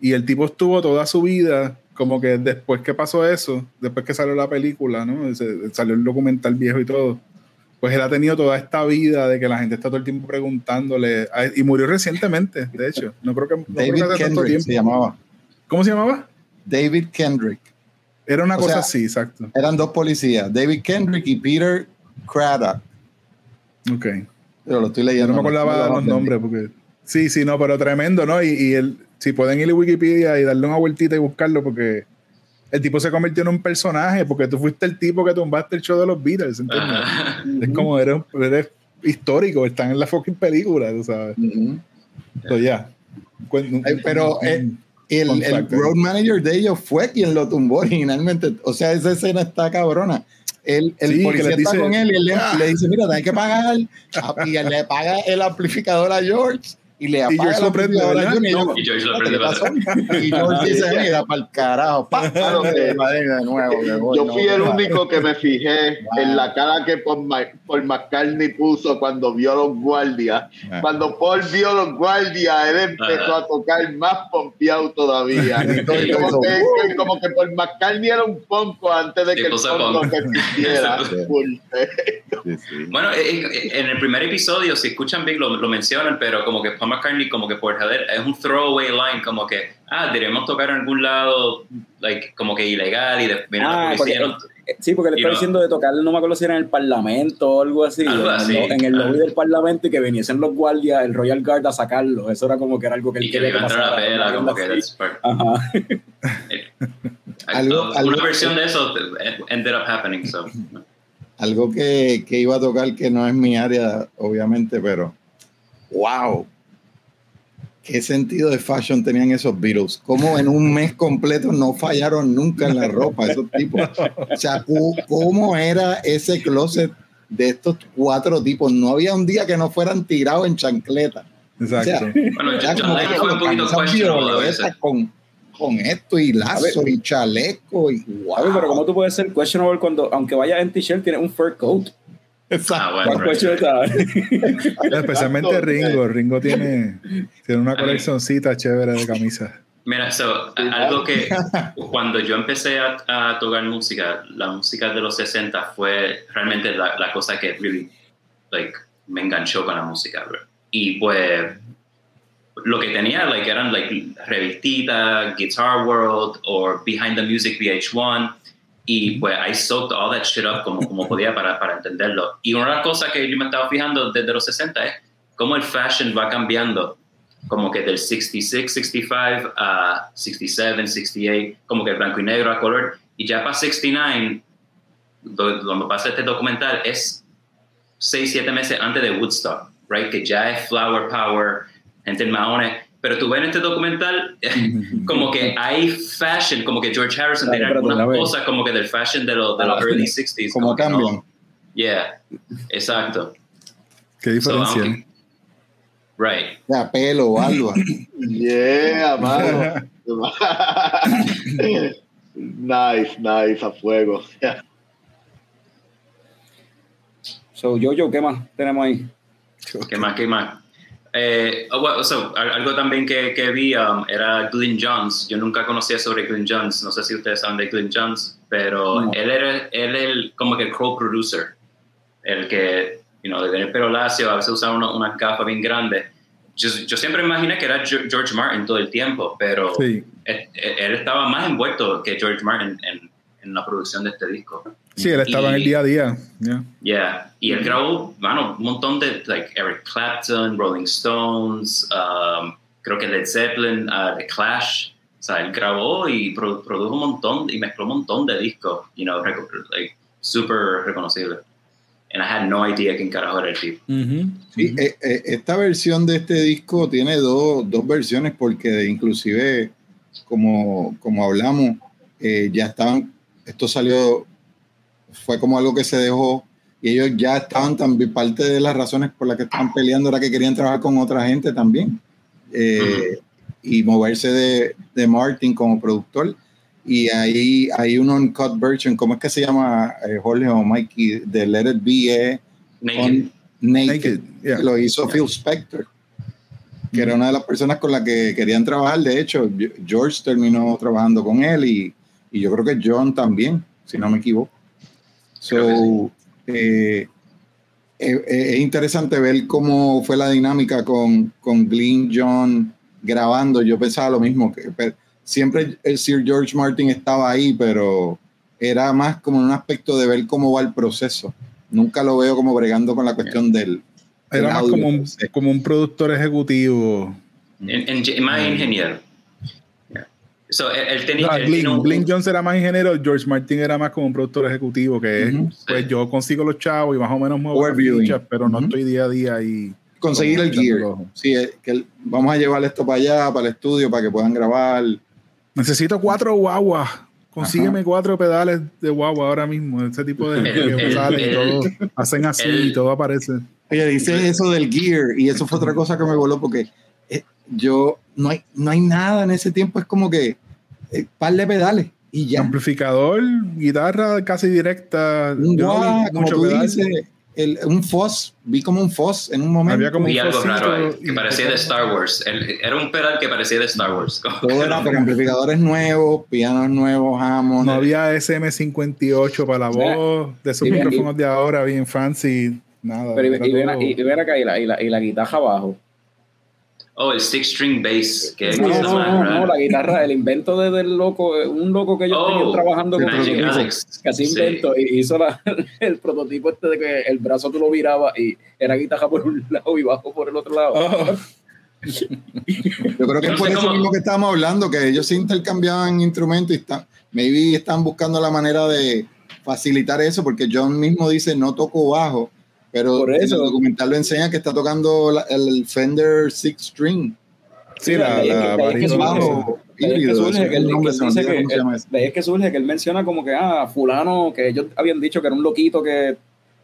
Y el tipo estuvo toda su vida, como que después que pasó eso, después que salió la película, ¿no? Se- salió el documental viejo y todo. pues él ha tenido toda esta vida de que la gente está todo el tiempo preguntándole, a- y murió recientemente, de hecho, no creo que no creo David que hace tanto Kendrick tiempo. se llamaba. ¿Cómo se llamaba? David Kendrick. Era una O cosa sea, así, exacto. Eran dos policías, David Kendrick y Peter Craddock. Ok. Pero lo estoy Yo leyendo. no me acordaba lo los nombres porque sí, sí, no, pero tremendo, ¿no? Y, y el, si pueden ir a Wikipedia y darle una vueltita y buscarlo porque el tipo se convirtió en un personaje porque tú fuiste el tipo que tumbaste el show de los Beatles, ¿entiendes? Ajá. Es como eres, eres histórico, están en la fucking película, tú sabes. Ujú. So, ya. Ay, pero, eh, El, el road manager de ellos fue quien lo tumbó originalmente. O sea, esa escena está cabrona. El, el Sí, policía está dice, con él y él le, "Ah". le dice, mira, hay que pagar. Y él le paga el amplificador a George y le apaga George el lo prende, amplificador a ¿verdad? Junior. Y George lo "¿Qué prende le pasó?" Y George dice, mira, para el carajo. Pa, Claro que- de nuevo. Yo no, fui el no. único que me fijé en la cara que Paul, Paul McCartney puso cuando vio a los guardias. Ah. Cuando Paul vio a los guardias, él empezó Ajá. a tocar más pompeado todavía. Y Y como, que, como que Paul McCartney era un ponco antes de Sí, que el ponco existiera. Bueno, eh, eh, en el primer episodio, si escuchan bien, lo, lo mencionan, pero como que Paul McCartney, como que por joder, es un throwaway line, como que, ah, deberíamos tocar en algún lado, like, como que ilegal, y después Ah, la policía. porque- ¿no? Sí, porque le está diciendo de tocar, no me acuerdo si era en el Parlamento o algo así. Algo en, así. el- en el lobby Ah. del Parlamento y que viniesen los guardias, el Royal Guard a sacarlo. Eso era como que era algo que él Y que le quería la pasara, pela, como que. Ajá. Algo- una algo- versión de eso eh, ended up happening, so. Algo que, que iba a tocar que no es mi área, obviamente, pero wow. ¿Qué sentido de fashion tenían esos Beatles? ¿Cómo en un mes completo no fallaron nunca en la ropa esos tipos? O sea, ¿cómo era ese closet de estos cuatro tipos? No había un día que no fueran tirados en chancleta. Exacto. Bueno, Era John como que fue un poquito questionable con, con esto y lazo y chaleco y wow. Pero ¿cómo tú puedes ser questionable cuando, aunque vayas en t-shirt, tienes un fur coat? Ah. Especialmente. Ringo. Ringo tiene, tiene una coleccioncita chévere de camisas. Mira, so, algo que cuando yo empecé a, a tocar música, la música de los 60 fue realmente la, la cosa que really, like, me enganchó con la música. bro. Y pues lo que tenía like, eran like, revistitas, Guitar World o Behind the Music VH1. Y pues I soaked all that shit up como, como podía para, para entenderlo. Y una cosas que yo me estaba fijando desde los 60 es cómo el fashion va cambiando como que del 66, 65 a 67, 68, como que el blanco y negro a color. Y ya para 69, do- donde pasa este documental, es 6, 7 meses antes de Woodstock, right? Que ya es flower power, gente en maones. Pero tú ves en este documental como que hay fashion, como que George Harrison tiene algunas cosas como que del fashion de los, de los early 60s. Como como no- cambian. Yeah, exacto. ¿Qué So, diferencia? aunque- right. O sea, pelo, barba. Yeah, mano. nice, nice, a fuego. So, Jojo, ¿qué más tenemos ahí? ¿Qué más? ¿Qué más? Eh, oh, well, so, al- algo también que, que vi um, era Glyn Johns. Yo nunca conocía sobre Glyn Johns. No sé si ustedes saben de Glyn Johns, pero No. él era él el, como que el co-producer. El que, you know, de tener pelo lacio, a veces usaba una, una capa bien grande. Yo, yo siempre imaginé que era Ge- George Martin todo el tiempo, pero Sí. él, él estaba más envuelto que George Martin en, en la producción de este disco. Sí, él estaba en el Y- día a día. ya. Yeah, y él grabó, mano, un montón de, like, Eric Clapton, Rolling Stones, um, creo que Led Zeppelin, uh, The Clash. O sea, él grabó y pro- produjo un montón y mezcló un montón de discos, you know, like, super reconocible. And I had no idea quién carajo era el tipo. Sí, eh, eh, esta versión de este disco tiene dos, dos versiones porque inclusive, como, como hablamos, eh, ya estaban, esto salió, fue como algo que se dejó y ellos ya estaban también, parte de las razones por las que estaban peleando era que querían trabajar con otra gente también eh, y moverse de, de Martin como productor. Y ahí hay un uncut version, ¿cómo es que se llama eh, Jorge o Mikey? De Let It Be eh, Naked. on Naked. Naked, yeah. Lo hizo Phil Spector, que era una de las personas con las que querían trabajar. De hecho, George terminó trabajando con él y, y yo creo que John también, si no me equivoco. So, eh, eh, eh, es interesante ver cómo fue la dinámica con, con Glenn John grabando. Yo pensaba lo mismo, que pero siempre el Sir George Martin estaba ahí, pero era más como un aspecto de ver cómo va el proceso. Nunca lo veo como bregando con la cuestión del... del Era más audio, como un, como un productor ejecutivo. En, en- más ingeniero. So, él, tenía, No, él Blink, un- Blink Jones era más ingeniero, George Martin era más como un productor ejecutivo, que es, Ujú. pues Sí. yo consigo los chavos y más o menos muevo las fichas, pero no Ujú. estoy día a día ahí. Conseguir el gear. Sí, es que el- vamos a llevar esto para allá, para el estudio, para que puedan grabar. Necesito cuatro guaguas. Consígueme cuatro pedales de guagua ahora mismo. Ese tipo de El- que el- salen y todo, hacen así el- y todo aparece. Oye, dice eso del gear y eso fue otra cosa que me voló porque eh, yo no hay, no hay nada en ese tiempo, es como que eh, par de pedales y ya. Amplificador, guitarra casi directa. Un no como mucho tú pedal. dices, el- un fuzz, vi como un fuzz en un momento. Había como vi un algo fosito raro ahí, que y- parecía de Star Wars. Él- era un pedal que parecía de Star Wars. Todo era con amplificadores nuevos, pianos nuevos, Hammond. No había SM58 para la voz, de esos y micrófonos de ahora, bien fancy, nada. Pero y, era y ven, todo- y- y ven acá, y la, y, la, y la guitarra abajo. Oh, el six string bass. Que No, no, no, no, no, la guitarra, el invento de- del loco, eh, un loco que ellos Oh, tenían trabajando con Magic Alex. que así Sí. inventó, y hizo la- el prototipo este de que el brazo tú lo virabas y era guitarra por un lado y bajo por el otro lado. Oh, Yo creo que Yo es no por eso cómo- mismo que estábamos hablando, que ellos se intercambiaban instrumentos y están, maybe están buscando la manera de facilitar eso, porque John mismo dice no toco bajo, pero Por eso. el documental lo enseña que está tocando la- el Fender Six String. sí, la, de ahí es que- la ahí es que bajo es que surge que él- menciona como que, ah, fulano, que ellos habían dicho que era un loquito que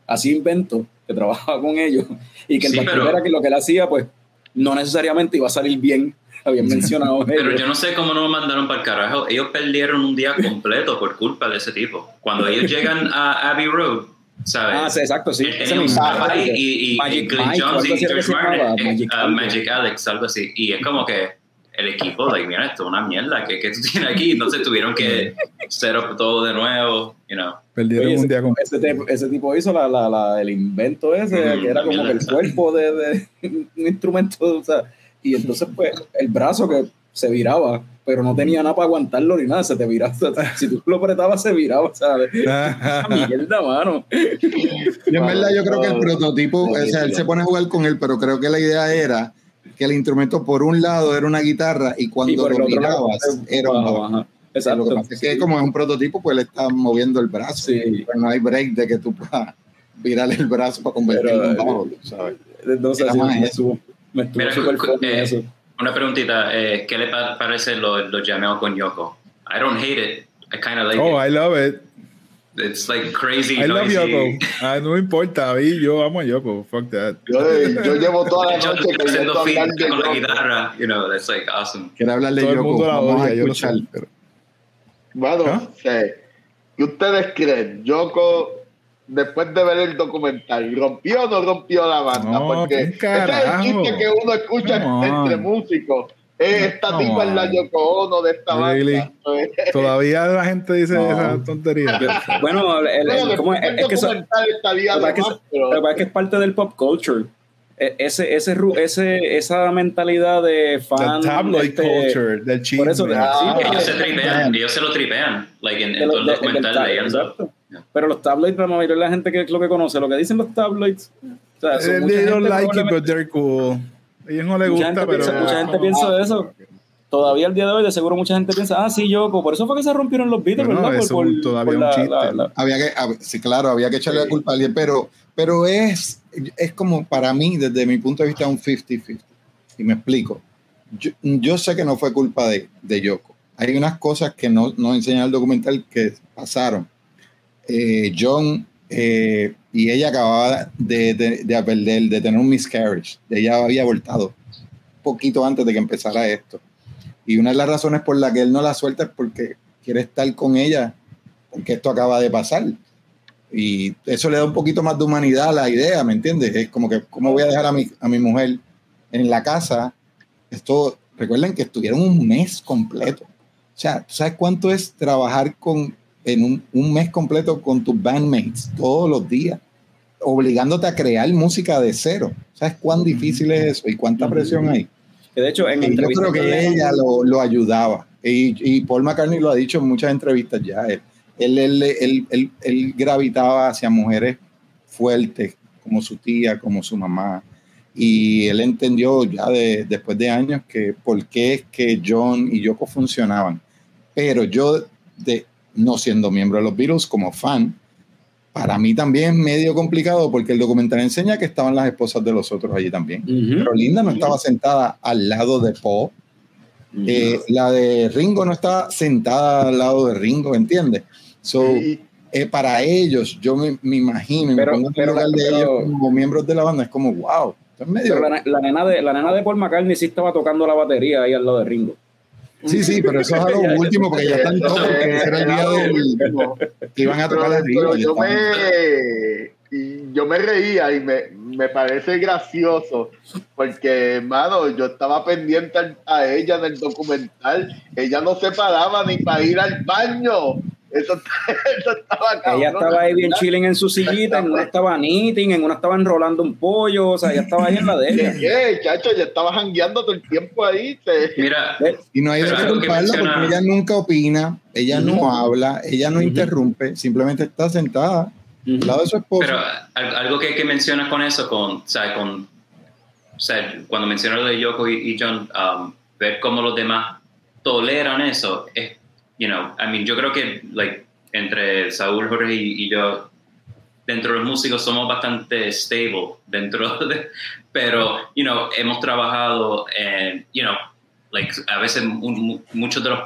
hacía inventos, que trabajaba con ellos, y que el Sí, pero- era que lo que él hacía, pues, no necesariamente iba a salir bien, habían mencionado Pero ellos. yo no sé cómo no lo mandaron para el carajo. Ellos perdieron un día completo por culpa de ese tipo. Cuando ellos llegan a Abbey Road, ¿sabes? Ah, sí, exacto, sí. Él ese un ahí y, y, Magic y Glenn Mike, Jones y George Martin, eh, Magic uh, algo. Magic Alex, algo así. Y es como que el equipo, like, mira, esto es una mierda que, que tú tienes aquí. Entonces tuvieron que set up todo de nuevo, you know. Perdieron Oye, un ese, día con ese tipo, ese tipo hizo la, la, la- el invento ese, Ujú, que era como mierda que el cuerpo de, de un instrumento, o sea, y entonces pues el brazo que se viraba, pero no tenía nada para aguantarlo ni nada, se te viraba, si tú lo apretabas se viraba, ¿sabes? Esa mierda, mano. Yo en verdad yo creo que el prototipo, o sea, él se pone a jugar con él, pero creo que la idea era que el instrumento por un lado era una guitarra y Y cuando el lo mirabas era un bajo. Exacto. lo que pasa es que como es un prototipo, pues él está moviendo el brazo. Sí. Pero no hay break de que tú puedas virarle el brazo para convertirlo en bajo, ¿sabes? Entonces, Era sí, más me eso. estuvo, me estuvo Mira, súper eh, eso. Una preguntita, eh, ¿qué le pa- parece los lo llameos con Yoko? I don't hate it. I kind of like Oh, it. I love it. It's like crazy, I love noisy. Yoko. Ah, no me importa, a mí yo amo a Yoko. Fuck that. Yo, yo llevo toda la noche queriendo hablar de con la Yoko. guitarra, you know, that's like awesome. Quiere hablar de Todo el Yoko. mundo la Vamos a odia, yo lo escuchar. sé. pero- Bueno, ¿Ah? ¿qué ustedes creen? Yoko, después de ver el documental, ¿rompió o no rompió la banda? No, Porque ese es el chiste que uno escucha Come on. entre músicos. Eh, esta Come tipa es la. Yoko Ono de esta Really? banda. Todavía la gente dice No. esa tontería. Bueno, el- ¿cómo es? que documental estaría Lo que de más, pero- es que es parte del pop culture. E- Ese, ese, ru- ese, esa mentalidad de fan. The tabloid este, culture del chisme. por eso, Ah, Ellos se tripean, ellos se lo tripean, like en, de en todo el de- documental leyendo. Pero los tabloids, la mayoría de la gente que es lo que conoce, lo que dicen los tabloids. O sea, son Eh, mucha They don't like it, but they're cool. A ellos no les mucha gusta, pero. piensa, mucha gente piensa de eso. Todavía al día de hoy, de seguro, mucha gente piensa, ah, sí, Yoko. Por eso fue que se rompieron los Beatles, Pero no, ¿verdad? eso es todavía un chiste. Había que, sí, claro, había que echarle la culpa a alguien, pero, pero es, es como para mí, desde mi punto de vista, un 50-50. Y me explico. Yo, yo sé que no fue culpa de, de Yoko. Hay unas cosas que no, no enseña el documental que pasaron. Eh, John eh, y ella acababa de, de, de perder, de tener un miscarriage. Ella había abortado poquito antes de que empezara esto. Y una de las razones por la que él no la suelta es porque quiere estar con ella, porque esto acaba de pasar. Y eso le da un poquito más de humanidad a la idea, ¿me entiendes? Es como que, ¿cómo voy a dejar a mi, a mi mujer en la casa? Esto, recuerden que estuvieron un mes completo. O sea, ¿tú sabes cuánto es trabajar con, en un, un mes completo con tus bandmates todos los días? obligándote a crear música de cero. ¿Sabes cuán difícil es eso y cuánta presión hay? Que de hecho, en Y yo creo que ella lo, lo ayudaba. Y, y Paul McCartney lo ha dicho en muchas entrevistas ya. Él, él, él, él- él- él gravitaba hacia mujeres fuertes, como su tía, como su mamá. Y él entendió ya de- después de años que por qué es que John y Yoko funcionaban. Pero yo, de, no siendo miembro de los Beatles, como fan, para mí también es medio complicado porque el documental enseña que estaban las esposas de los otros allí también. Pero Linda no estaba sentada al lado de Paul. Eh, la de Ringo no estaba sentada al lado de Ringo, ¿entiendes? So, eh, para ellos, yo me, me imagino, Pero- me pero- lugar de pero- ellos como miembros de la banda, es como, wow, esto es medio... Pero la, la nena de, la nena de Paul McCartney sí estaba tocando la batería ahí al lado de Ringo. Sí, sí, pero eso es algo Ya, ya. último porque ya están todos, porque era el día del, que iban a tocar pero y yo me yo me reía y me, me parece gracioso porque hermano yo estaba pendiente a ella en el documental. Ella no se paraba ni para ir al baño eso, eso estaba cabrón. Ella estaba ahí bien chilling en su sillita, en una estaba knitting, en una estaba enrolando un pollo, o sea, ella estaba ahí en la de ¿Qué, ella. qué, chacho? Ella estaba jangueando todo el tiempo ahí. Mira, Y no hay de qué culparla porque ella nunca opina, ella no habla, ella no interrumpe, simplemente está sentada al lado de su esposo. Pero al- algo que, que mencionas con eso, con, o sea, con, o sea, cuando mencionas lo de Yoko y, y John, um, ver cómo los demás toleran eso, es, you know, I mean, yo creo que, like, entre Saúl, Jorge y, y yo, dentro de los músicos somos bastante stable dentro de, pero, you know, hemos trabajado en, you know, like, a veces mu- mu- muchos de los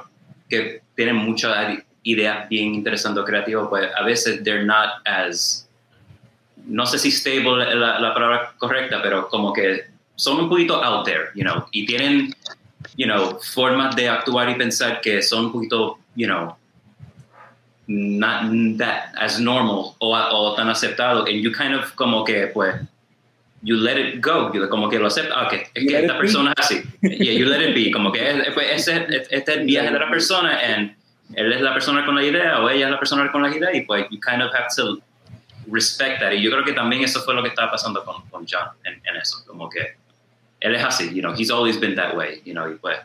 que tienen muchas ideas bien interesantes o creativas, pues a veces they're not as, no sé si stable es la, la palabra correcta, pero como que son un poquito out there, you know, y tienen, you know, formas de actuar y pensar que son un poquito, you know, not that as normal o, o tan aceptado, and you kind of como que, pues, you let it go, como que lo aceptas, ah, ok, es You que let esta it be. persona es así, yeah, you let it be, como que es- pues, ese, este es el viaje de la persona, and él es la persona con la idea, o ella es la persona con la idea, y pues, you kind of have to respect that, y yo creo que también eso fue lo que estaba pasando con, con John en, en eso, como que él es así, you know, he's always been that way, you know, y pues,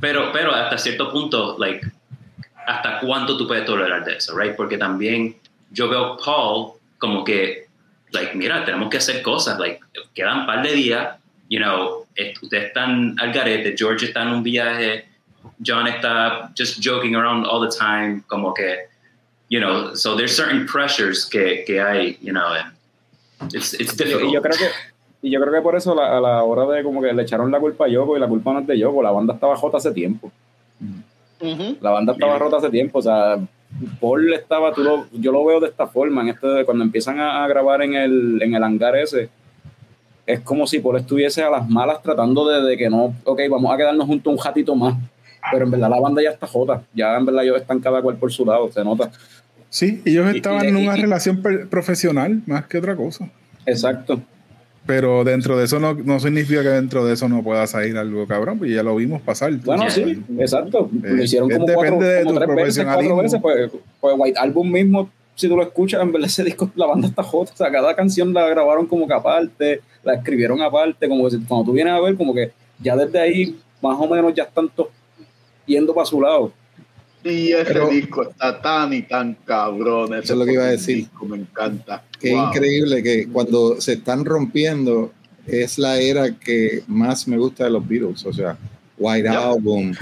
pero, pero hasta cierto punto, like, hasta cuánto tú puedes tolerar de eso, right? Porque también yo veo Paul como que, like, mira, tenemos que hacer cosas, like, quedan un par de días, you know, ustedes están al garete, George está en un viaje, John está just joking around all the time, como que, you know, so there's certain pressures que, que hay, you know, and it's, it's difficult. y yo creo que y yo creo que por eso la- a la hora de como que le echaron la culpa a Yoko y la culpa no es de Yoko, la banda estaba jota hace tiempo. La banda estaba rota hace tiempo, o sea, Paul estaba, tú lo- yo lo veo de esta forma, en este, de cuando empiezan a, a grabar en el, en el hangar ese, es como si Paul estuviese a las malas tratando de, de que no, ok, vamos a quedarnos juntos un ratito más, pero en verdad la banda ya está jota, ya en verdad ellos están cada cual por su lado, se nota. Sí, ellos estaban y- en una y- relación per- profesional más que otra cosa. Exacto. Pero dentro de eso no, no significa que dentro de eso no pueda salir algo cabrón, pues ya lo vimos pasar. tú Bueno, sí, exacto. Eh, Lo hicieron es como, cuatro, de como tu tres veces, cuatro veces. Pues, pues White Album mismo, si tú lo escuchas, en verdad ese disco, la banda está jota. O sea, cada canción la grabaron como que aparte, la escribieron aparte, como que cuando tú vienes a ver, como que ya desde ahí, más o menos, ya están todos yendo para su lado. Y ese Pero- disco está tan y tan cabrón. ese Eso es lo que iba a decir. disco me encanta. Qué Wow. increíble que cuando se están rompiendo es la era que más me gusta de los Beatles, o sea, White. Album,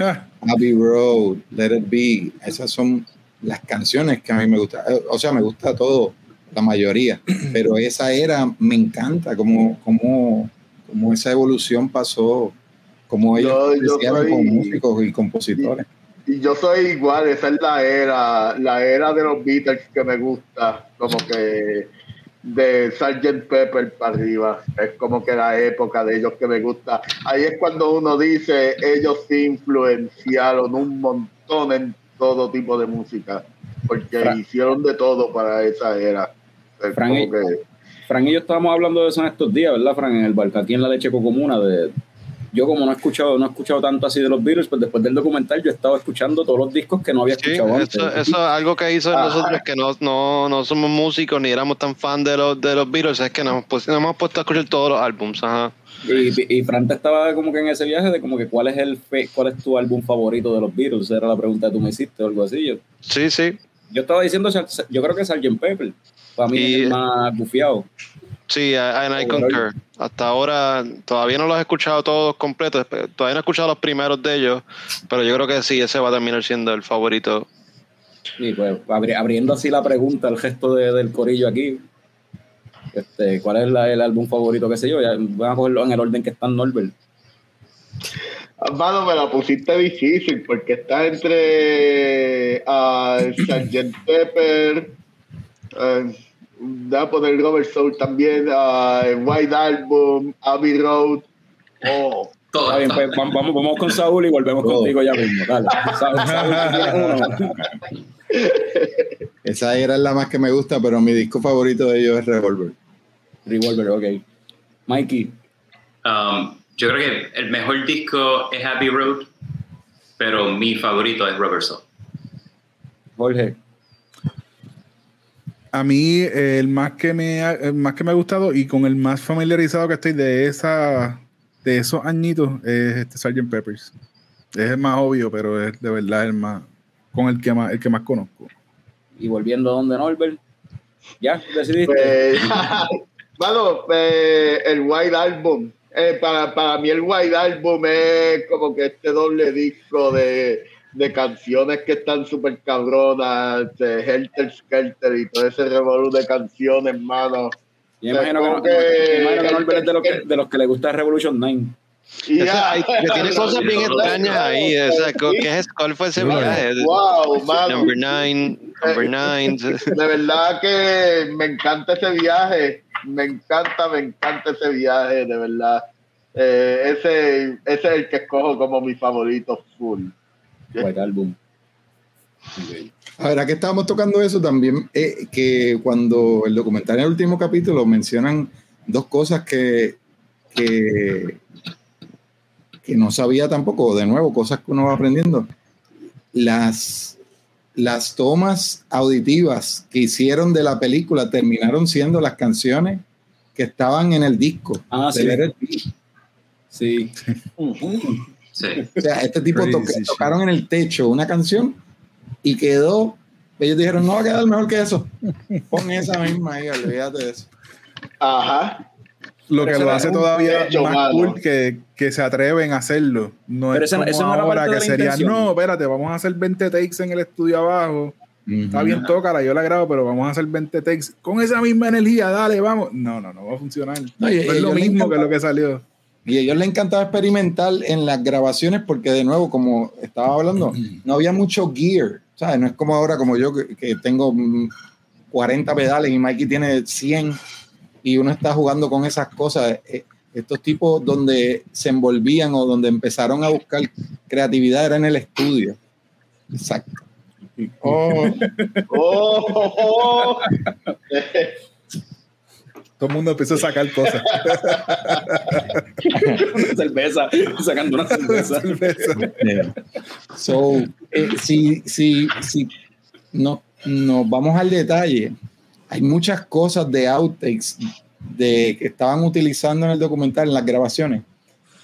Abbey Road, Let It Be, esas son las canciones que a mí me gustan, Eh, o sea, me gusta todo, la mayoría, pero esa era me encanta como, como, como esa evolución pasó, como ellos Yo- yo soy- como músicos y compositores. Y yo soy igual, esa es la era, la era de los Beatles que me gusta, como que de Sgt. Pepper para arriba, es como que la época de ellos que me gusta. Ahí es cuando uno dice, ellos sí influenciaron un montón en todo tipo de música, porque Fra- hicieron de todo para esa era. Es Fran, como y- que- Fran y yo estábamos hablando de eso en estos días, ¿verdad, Fran? En el barco aquí en la leche cocomuna, de, yo como no he escuchado, no he escuchado tanto así de los Beatles, pues después del documental yo he estado escuchando todos los discos que no había Sí, escuchado antes. eso, eso es algo que hizo Ajá. nosotros que no, no, no somos músicos ni éramos tan fan de los, de los Beatles, es que nos, hemos puesto- nos hemos puesto a escuchar todos los álbums. Ajá. Y, y Fran estaba como que en ese viaje de como que cuál es el fe- cuál es tu álbum favorito de los Beatles, era la pregunta que tú me hiciste o algo así. Yo, Sí, sí, yo estaba diciendo, yo creo que Sgt. Pepper, para mí Y- es el más bufiado. Sí, I- and I concur. Hasta ahora todavía no los he escuchado todos completos, todavía no he escuchado los primeros de ellos, pero yo creo que sí, ese va a terminar siendo el favorito. Y pues abri- abriendo así la pregunta, el gesto de- del corillo aquí, este, ¿cuál es la- el álbum favorito, qué sé yo? Ya, van a cogerlo en el orden que están Norbert. Mano, me la pusiste difícil porque está entre ah, Sgt. Pepper, voy a poner Robert Soul también, White Album, Abbey Road. Oh, Todo bien, pues, vamos, vamos, con Saúl y volvemos Oh. contigo ya mismo. Dale. Saúl, Saúl, tienes uno. Esa era la más que me gusta, pero mi disco favorito de ellos es Revolver. Revolver, ok. Mikey, Um, yo creo que el mejor disco es Happy Road, pero mi favorito es Rubber Soul. Jorge, A mí, eh, el más que me ha, el más que me ha gustado y con el más familiarizado que estoy de esa de esos añitos es este Sgt. Peppers. Es el más obvio, pero es de verdad el más con el que más el que más conozco. y volviendo a donde Norbert, ¿ya decidiste? pues, mano, pues, el White Album. eh, para, para mí el White Album es como que este doble disco de, de canciones que están súper cabronas, de Helter Skelter y todo ese revolú de canciones, mano. Yo imagino que, no- que- imagino que Norbert es de los que, de los que le gusta Revolution 9. Y hay- que tiene cosas bien extrañas ahí. O sea, ¿qué es, ¿Cuál fue ese viaje? Wow, mano. Number nine, number nine. De verdad que me encanta ese viaje. Me encanta, me encanta ese viaje, de verdad. Eh, ese, ese es el que escojo como mi favorito full. White Album. A ver, aquí estábamos tocando eso también, eh, que cuando el documental en el último capítulo mencionan dos cosas que, que, que no sabía tampoco, de nuevo, cosas que uno va aprendiendo. Las, las tomas auditivas que hicieron de la película terminaron siendo las canciones que estaban en el disco. Ah, de sí. LRP. Sí. Sí. O sea, este tipo shit. tocaron en el techo una canción y quedó. Ellos dijeron, no va a quedar mejor que eso. Pon esa misma ahí, olvídate de eso. Ajá. Lo que lo hace todavía hecho, más mano. cool que, que se atreven a hacerlo. No Pero es no- como era ahora que sería, intención. no, espérate, vamos a hacer 20 takes en el estudio abajo. Está bien, tócala, yo la grabo, pero vamos a hacer 20 takes con esa misma energía, dale, vamos. No, no, no va a funcionar. No, y- No es lo mismo que lo que salió. Y a ellos les encantaba experimentar en las grabaciones porque, de nuevo, como estaba hablando, no había mucho gear. ¿sabes? No es como ahora, como yo, que, que tengo mm, 40 pedales y Mikey tiene 100 y uno está jugando con esas cosas. Eh, Estos tipos donde se envolvían o donde empezaron a buscar creatividad era en el estudio. Exacto. Oh, Oh, oh, oh. Todo el mundo empezó a sacar cosas. Una cerveza, sacando una cerveza. Yeah. So, eh, si, si, si no, nos vamos al detalle, hay muchas cosas de outtakes de, que estaban utilizando en el documental, en las grabaciones,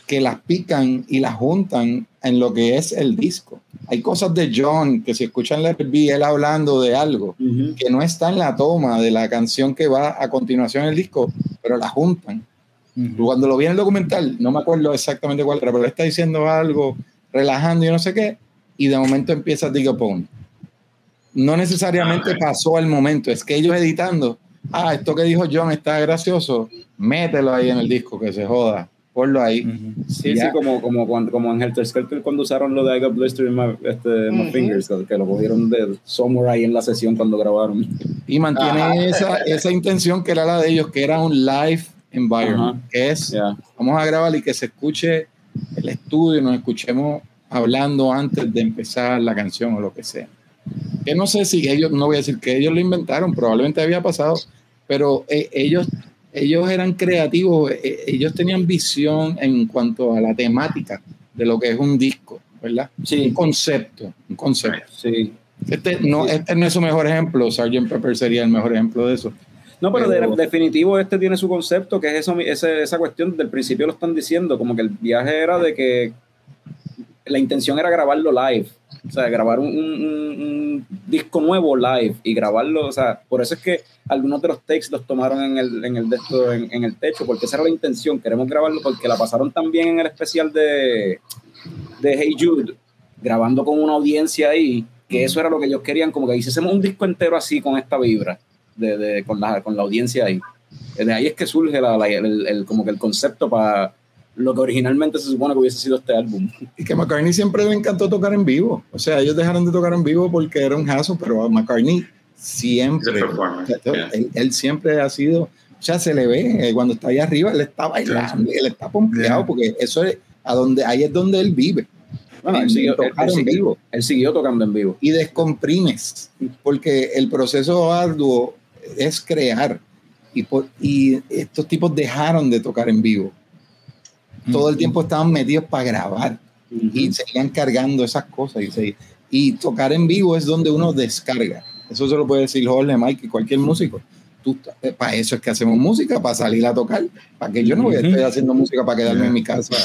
que las pican y las juntan en lo que es el disco. Hay cosas de John que si escuchan la RB, él hablando de algo que no está en la toma de la canción que va a continuación en el disco, pero la juntan. Cuando lo vi en el documental, no me acuerdo exactamente cuál era, pero él está diciendo algo, relajando y no sé qué, y de momento empieza Dig Upon. No necesariamente pasó al momento, es que ellos editando, ah, esto que dijo John está gracioso, mételo ahí en el disco, que se joda, ponlo ahí. Sí, Ya. sí, como, como, cuando, como en Helter Skelter cuando usaron lo de I Got Blister in my, este, my Ujú. fingers, que lo cogieron de somewhere ahí en la sesión cuando grabaron. Y mantiene Ajá. esa, esa intención que era la de ellos, que era un live environment, Ajá. que es Ya. vamos a grabar y que se escuche el estudio, nos escuchemos hablando antes de empezar la canción o lo que sea. Que no sé si ellos, no voy a decir que ellos lo inventaron, probablemente había pasado, pero eh, ellos ellos eran creativos, eh, ellos tenían visión en cuanto a la temática de lo que es un disco, ¿verdad? Sí. Un concepto, un concepto. Sí. Este no, este no es su mejor ejemplo, Sgt. Pepper sería el mejor ejemplo de eso. No, pero, Pero- de- definitivo este tiene su concepto, que es eso, ese- esa cuestión, del principio lo están diciendo, como que el viaje era de que la intención era grabarlo live, o sea, grabar un- un disco nuevo live y grabarlo, o sea, por eso es que algunos de los takes los tomaron en el, en el, en, en el techo, porque esa era la intención, queremos grabarlo porque la pasaron también en el especial de, de Hey Jude, grabando con una audiencia ahí, que eso era lo que ellos querían, como que hiciésemos un disco entero así con esta vibra, de, de- con, la, con la audiencia ahí. De ahí es que surge la, la- el, el- como que el concepto para lo que originalmente se supone que hubiese sido este álbum. Y que McCartney siempre le encantó tocar en vivo. O sea, ellos dejaron de tocar en vivo porque era un hassle, pero a McCartney siempre, Yeah. él, él siempre ha sido, o sea, se le ve eh, cuando está ahí arriba, él está bailando, él está pompeado, Yeah. porque eso es a donde, ahí es donde él vive. Bueno, él en siguió, él- tocar él en siguió- vivo. él siguió tocando en vivo. y descomprimes, porque el proceso arduo es crear. Y, por- y estos tipos dejaron de tocar en vivo. Todo el tiempo estaban metidos para grabar y seguían cargando esas cosas. Y, se- y tocar en vivo es donde uno descarga. Eso se lo puede decir Jorge, Mike y cualquier músico. Tú, eh, para eso es que hacemos música, para salir a tocar. Para que yo no voy a estar haciendo música para quedarme en mi casa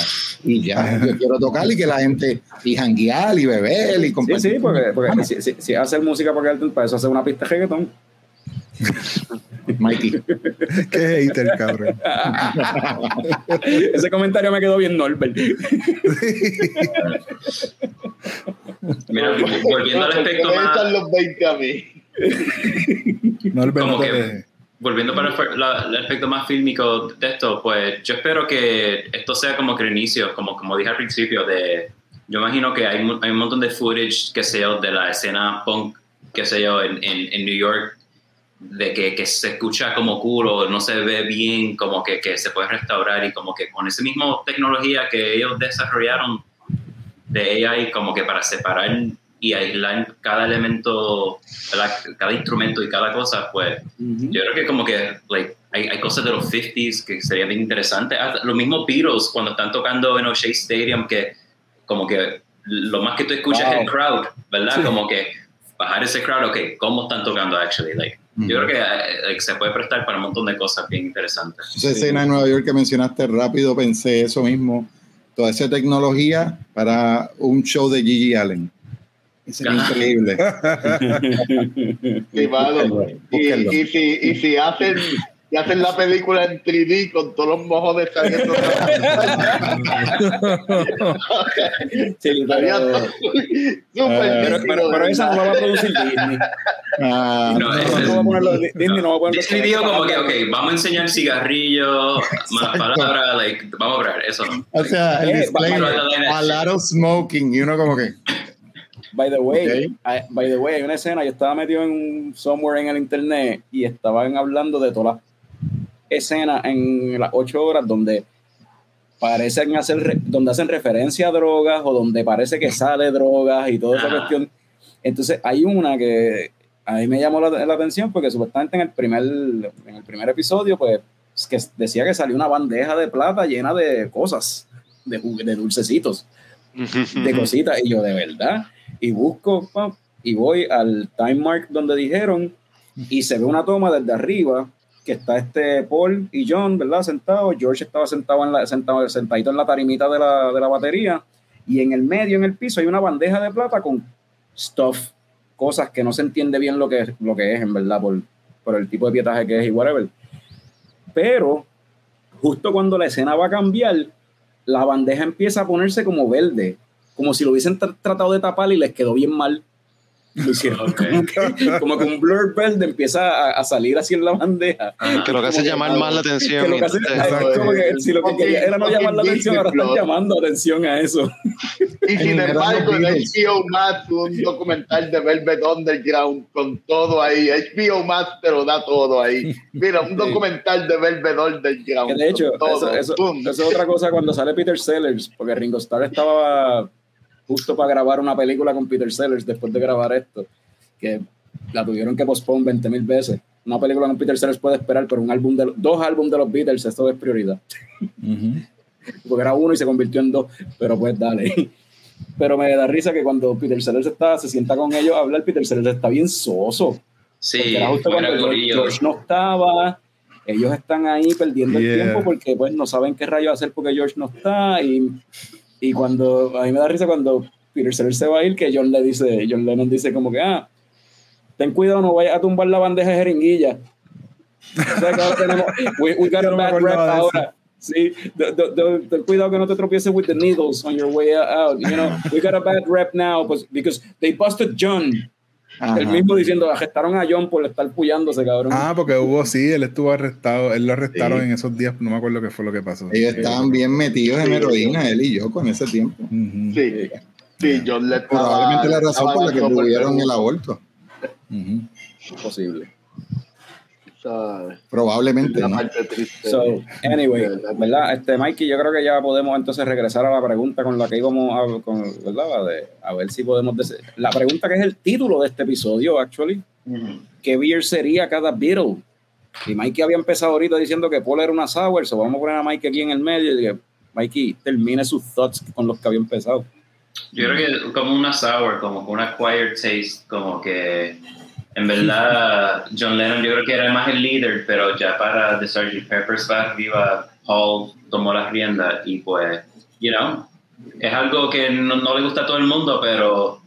y ya. Yo quiero tocar y que la gente, y janguear y beber y Sí, compartir. sí, porque, con porque si, si, música para quedarte, para eso hacer una pista de reggaetón. Mikey. Qué hater, cabrón. Ese comentario me quedó bien Norbert. Mira, volviendo al aspecto ¿Por qué me más. los 20 a mí? No, Como que- volviendo para el, la- el aspecto más fílmico de esto, pues yo espero que esto sea como que el inicio, como, como dije al principio, de yo imagino que hay, hay un montón de footage, qué sé yo, de la escena punk, qué sé yo, en, en, en New York, de que, que se escucha como culo, no se ve bien, como que, que se puede restaurar y como que con esa misma tecnología que ellos desarrollaron de AI, como que para separar y aislar cada elemento, ¿verdad? cada instrumento y cada cosa, pues yo creo que como que like, hay, hay cosas de los 50s que serían bien interesantes. Hasta Los mismos Beatles cuando están tocando en O'Shea Stadium, que como que lo más que tú escuchas es el crowd, ¿verdad? Sí. Como que bajar ese crowd, ok, ¿cómo están tocando actually? Like, Yo creo que like, se puede prestar para un montón de cosas bien interesantes. Esa escena de Nueva York que mencionaste rápido, pensé eso mismo. Toda esa tecnología para un show de Gigi Allen. Sería Ah. increíble. Sí, mano. Búsquenlo. Y, y si, y si hacen, si hacen la película en 3D con todos los mojones saliendo. Sí, Estaría pero, súper pero, pero- pero de esa no la va a producir Disney. Ah, No, No, ese es- no va a ponerlo, Disney no va a ponerlo. Disney dijo como que, ok, vamos a enseñar cigarrillos, malas palabras, like, vamos a hablar, eso no. o sea, el Eh, va- a lot of smoking y uno como que By the way, Ok. hay- by the way, hay una escena, yo estaba metido en un somewhere en el internet y estaban hablando de todas las escenas en las ocho horas donde parecen hacer, donde hacen referencia a drogas o donde parece que sale drogas y toda esa Ajá. cuestión. Entonces hay una que a mí me llamó la, la atención porque supuestamente en el primer, en el primer episodio, pues, es que decía que salió una bandeja de plata llena de cosas, de, de dulcecitos de cositas y yo de verdad y busco pam, y voy al time mark donde dijeron y se ve una toma desde arriba que está este Paul y John verdad sentados George estaba sentado en la sentado sentadito en la tarimita de la, de la batería y en el medio en el piso hay una bandeja de plata con stuff cosas que no se entiende bien lo que es, lo que es en verdad por, por el tipo de pietaje que es y whatever. Pero justo cuando la escena va a cambiar la bandeja empieza a ponerse como verde, como si lo hubiesen tra- tratado de tapar y les quedó bien mal. Lo hicieron Ok. como, que, como que un blur verde empieza a, a salir así en la bandeja. Que lo que hace es llamar más la atención. Que lo que hace- entonces- es como que si lo que quería era no llamar la atención, ahora están llamando atención a eso. Y sin embargo, en. HBO Max, un documental de Velvet Underground con todo ahí. HBO Max te lo da todo ahí. Mira, un documental de Velvet Underground. Que de hecho, eso, eso- eso es otra cosa cuando sale Peter Sellers, porque Ringo Starr estaba justo para grabar una película con Peter Sellers después de grabar esto, que la tuvieron que postponer 20 mil veces. una película con Peter Sellers puede esperar, pero un álbum de dos álbumes de los Beatles, esto es prioridad. Porque era uno y se convirtió en dos, pero pues dale. Pero me da risa que cuando Peter Sellers está, se sienta con ellos a hablar, Peter Sellers está bien soso. Sí, era justo cuando George. George no estaba, ellos están ahí perdiendo el Yeah. tiempo porque pues no saben qué rayo hacer porque George no está y, y cuando, a mí me da risa cuando Peter Sellers se va a ir que John le dice, John Lennon dice como que, ah, ten cuidado, no vayas a tumbar la bandeja de jeringuilla. O sea, que ahora tenemos, we, we got a no me bad eso. ahora. Sí, ten cuidado que no te tropieces with the needles on your way out. You know, we got a bad rep now because they busted John. Ajá. El mismo diciendo, arrestaron a John por estar puyándose, cabrón. Ah, porque hubo, sí, él estuvo arrestado, él lo arrestaron Sí. en esos días, no me acuerdo qué fue lo que pasó. Ellos estaban bien metidos en heroína, él y yo, con ese tiempo. Sí, sí, John le estaba- Probablemente la razón por la que tuvieron el aborto. ujú. Posible. Probablemente, la ¿no? parte triste. So, anyway, verdad. Este, Mikey, yo creo que ya podemos entonces regresar a la pregunta con la que íbamos a, con, ¿verdad? De- a ver si podemos... dese- La pregunta que es el título de este episodio, actually. Ujú. ¿Qué beer sería cada Beatle? Y Mikey había empezado ahorita diciendo que Paul era una sour, so vamos a poner a Mikey aquí en el medio y que Mikey termine sus thoughts con los que había empezado. Yo creo que como una sour, como con una acquired taste, como que en verdad John Lennon yo creo que era más el líder, pero ya para The Sgt. Pepper's va arriba, Paul tomó la rienda y pues, you know, es algo que no, no le gusta a todo el mundo, pero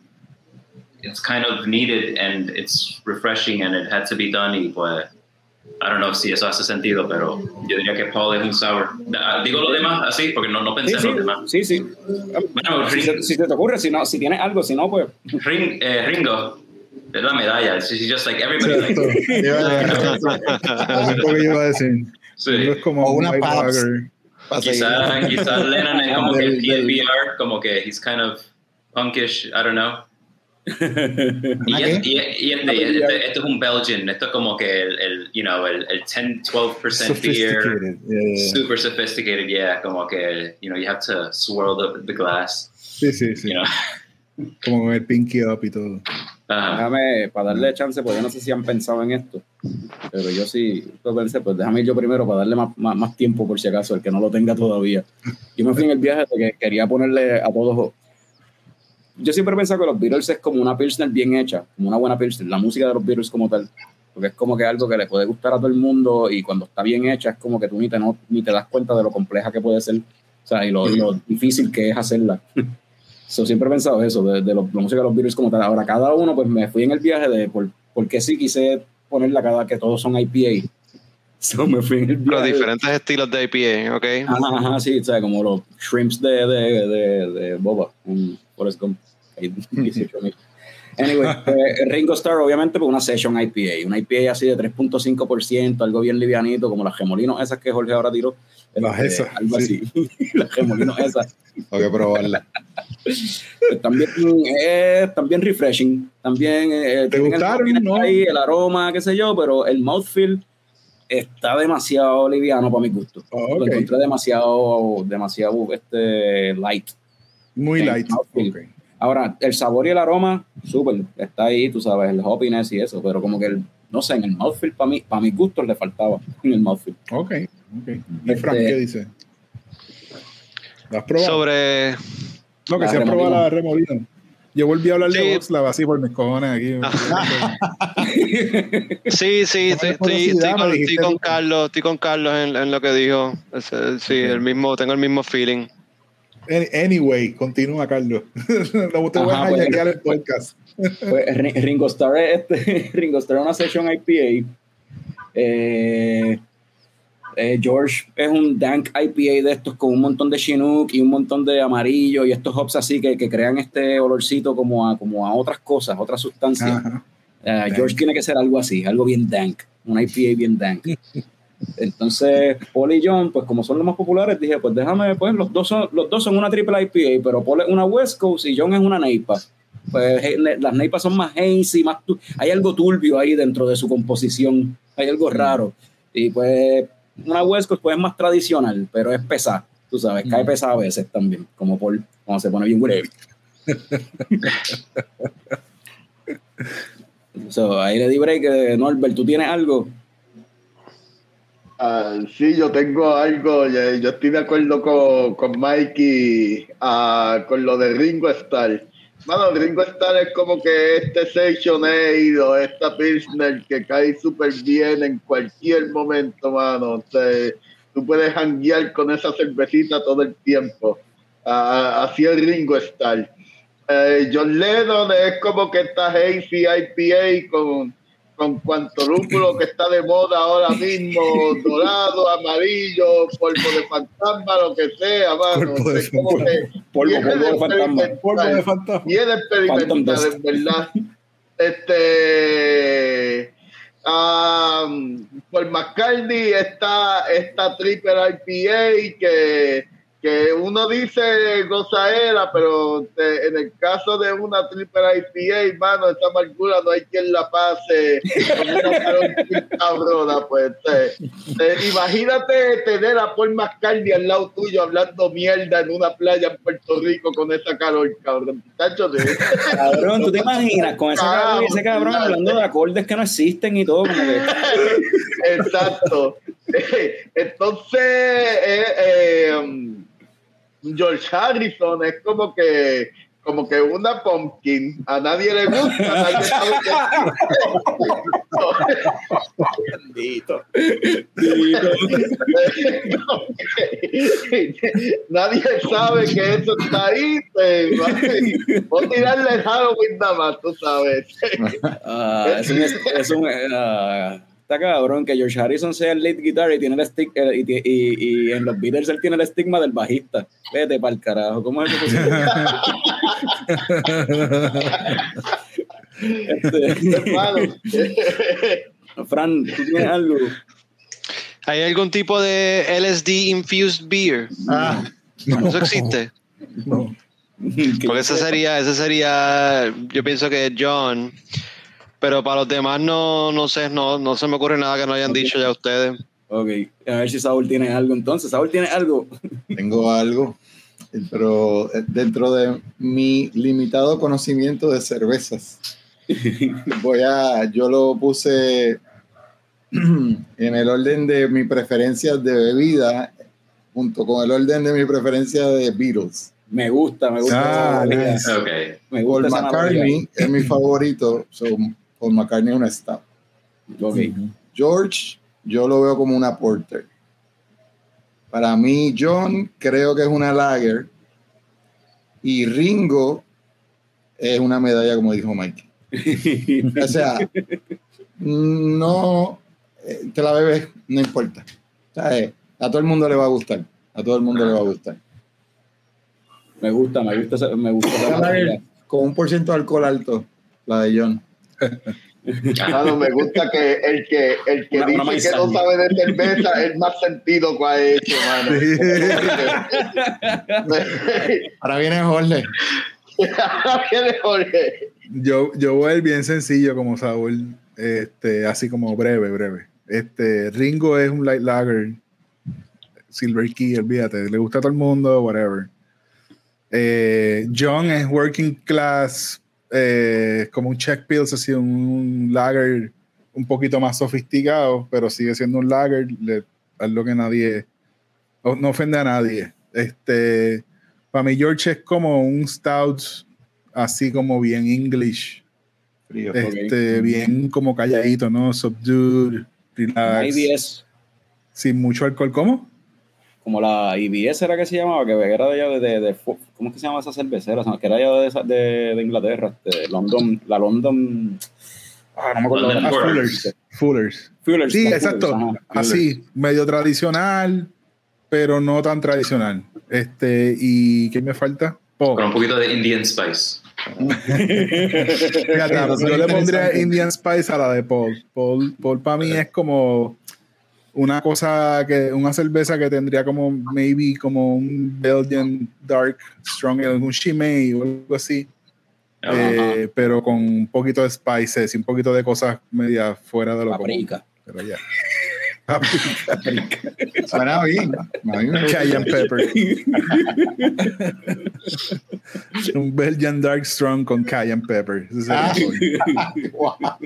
it's kind of needed and it's refreshing and it had to be done y pues I don't know si eso hace sentido, pero yo diría que Paul es un sour. Ah, Digo lo demás así porque no, no pensé en sí, los demás. sí, sí. Bueno, Si, se- si se te ocurre, si no, si tienes algo, si no, pues Ring, eh, Ringo, es la medalla. She's just like everybody. Like, Lo que yo iba a decir. sí. Es como O un una seguir. Quizá, quizá Lennon es como que Del- del- PNBR, como que he's kind of punkish, I don't know. Y, ¿Ah, es- y, y este, este, este es un Belgian, esto es como que el, el you know, el, el 10, 12% beer. Yeah, yeah. super sophisticated, yeah, como que, you know, you have to swirl the, the glass, Sí, sí, sí. you know. Como el pinky up y todo. Ajá. déjame, para darle chance, pues yo no sé si han pensado en esto, pero yo sí lo pensé, pues déjame ir yo primero para darle más, más, más tiempo por si acaso, el que no lo tenga todavía. Yo me fui en el viaje de que quería ponerle a todos. Yo siempre he pensado que los Beatles es como una Pilsner bien hecha, como una buena Pilsner, la música de los Beatles como tal, porque es como que algo que le puede gustar a todo el mundo y cuando está bien hecha es como que tú ni te, no, ni te das cuenta de lo compleja que puede ser, o sea, y lo, y lo difícil que es hacerla. So, siempre he pensado eso, de, de lo- la música de los Beatles como tal. Ahora, cada uno, pues me fui en el viaje de por, por qué sí quise ponerla cada que todos son IPA. So, me fui en el Los viaje. diferentes estilos de IPA, ¿ok? Ajá, ajá, sí, o sea, como los shrimps de, de, de, Boba en Forrest Gump. Hay 18,000. Anyway, eh, Ringo Starr, obviamente, pues una session IPA. Una IPA así de 3.5%, algo bien livianito, como las gemolinos esas que Jorge ahora tiró. Las Este, esas, Algo sí. así. las gemolinos esas. Tengo que probarla. Pues también, eh, también refreshing. También eh, el gustaron, hoppiness no? ahí, el aroma, qué sé yo, pero el mouthfeel está demasiado liviano para mi gusto. Oh, Lo ok. encontré demasiado, demasiado este, light. Muy light. mouthfeel. Ok. Ahora, el sabor y el aroma, súper, está ahí, tú sabes, el hoppiness y eso, pero como que, el, no sé, en el mouthfeel, para mí, para mi gusto le faltaba en el mouthfeel. Ok. ok. ¿Y Frank Este- qué dice? ¿La has probado? Sobre. no, que la se ha probado la remolino. Yo volví a hablar Sí. de Oxlav así por mis cojones aquí. Sí, sí, estoy, estoy- estoy con, estoy. Carlos, estoy con Carlos en, en lo que dijo. Sí, el mismo, tengo el mismo feeling. Any- Anyway, continúa, Carlos. no te voy a pues. hackear el podcast. Pues, Ri- Ringo Starr es este, Ringo Starr es una session IPA. Eh, eh, George es un dank IPA de estos con un montón de Chinook y un montón de amarillo y estos hops así que, que crean este olorcito como a, como a otras cosas, otras sustancias. Eh, George tiene que ser algo así, algo bien dank, un IPA bien dank. Entonces, Paul y John, pues como son los más populares, dije, pues déjame, pues los dos son, los dos son una triple IPA, pero Paul es una West Coast y John es una Neipa. Pues eh, las Neipas son más hazy, más tu- hay algo turbio ahí dentro de su composición, hay algo raro. Y pues una West Coast pues es más tradicional, pero es pesada, tú sabes, cae pesada a veces también, como Paul, cuando se pone bien heavy. So, ahí le di break. eh, Norbert, ¿tú tienes algo? Ah, sí, yo tengo algo, yo, yo estoy de acuerdo con, con Mikey ah, con lo de Ringo Starr. Mano, Ringo Starr es como que este Section 8 o esta Pilsner que cae súper bien en cualquier momento, mano. O tú puedes hanguear con esa cervecita todo el tiempo. Así es Ringo Starr. Eh, John Lennon es como que esta Hazy IPA con con cuanto lúpulo que está de moda ahora mismo, dorado, amarillo, polvo de fantasma, lo que sea, mano. Polvo de que Polvo, polvo de fantasma. experimentar, Polvo de fantasma. Experimentar, Phantom dust. en verdad. Este. Um, por McCartney está esta triple IPA que, que uno dice gozaera, pero te- en el caso de una triple IPA, mano, esa amargura no hay quien la pase con una cabrona, pues. te- te- imagínate tener a Paul McCartney al lado tuyo hablando mierda en una playa en Puerto Rico con esa calor, cabrón. Cabrón, ¿tú te imaginas con ese cabrón, ese cabrón hablando de acordes que no existen y todo? Como que, Exacto. Entonces, eh, eh, George Harrison es como que como que una pumpkin. A nadie le gusta, a nadie sabe bendito. que- nadie sabe que eso está ahí. Voy a tirarle el Halloween nada más, tú sabes. Ah, es un, es un, ah, está cabrón que George Harrison sea el lead guitar y tiene el stick eh, y, y, y en los Beatles él tiene el estigma del bajista. Vete para el carajo, ¿cómo es eso posible? Este, Hermano. Fran, ¿tú tienes algo? ¿Hay algún tipo de LSD infused beer? Ah, no, ¿Eso existe? no. Porque ese sería, ese sería, yo pienso que John, pero para los demás no, no sé, no, no se me ocurre nada que no hayan dicho ya ustedes. Ok, a ver si Saúl tiene algo entonces. Saúl tiene algo. Tengo algo, pero eh, dentro de mi limitado conocimiento de cervezas, voy a, yo lo puse en el orden de mi preferencia de bebida, junto con el orden de mi preferencia de Beatles. Me gusta, me gusta. Ah, nice. Ok. Me Paul gusta analogía. McCartney es mi favorito, so Paul McCartney es una stout. Ok. George, yo lo veo como una porter. Para mí, John, creo que es una lager. Y Ringo es una medalla, como dijo Mike. O sea, no eh, te la bebes, no importa. O sea, eh, a todo el mundo le va a gustar. A todo el mundo le va a gustar. Me gusta, me gusta, me gusta lager con un por ciento de alcohol alto, la de John. Mano, me gusta que el que, el que Una- una dice que no sabe de cerveza es más sentido que ha hecho, mano. Ahora viene Jorge. Viene Jorge. Yo, yo voy a ir bien sencillo como Saúl, este, así como breve, breve. Este, Ringo es un light lager, Silver Key, olvídate, le gusta a todo el mundo, whatever. Eh, John es working class, eh, como un check pills, así un lager un poquito más sofisticado, pero sigue siendo un lager, le, es lo que nadie, no ofende a nadie. Este, para mí George es como un stout, así como bien English, Frío. este, bien como calladito, ¿no? Subdued, relax, sin mucho alcohol. ¿Cómo? Como la IBS era que se llamaba, que era de allá de, de, de- ¿cómo es que se llama esa cervecera? Que era allá de, de, de Inglaterra, este, London, la London, ah, no me acuerdo. London Ah. Fullers. Fullers. Fullers, Sí, exacto. Fullers. Así, medio tradicional, pero no tan tradicional. Este, ¿y qué me falta? Oh, Con un poquito de Indian Spice. fíjate, yo le pondría. Indian Spice a la de Paul. Paul, Paul para mí es como una cosa que, una cerveza que tendría como, maybe como un Belgian Dark Strong, Ale, un Chimay o algo así. Ajá. Eh, pero con un poquito de spices y un poquito de cosas media fuera de lo común. Paprika. Pero ya. Suena bien. Cayenne Pepper. Un Belgian Dark Strong con Cayenne Pepper. Ese es el Ah.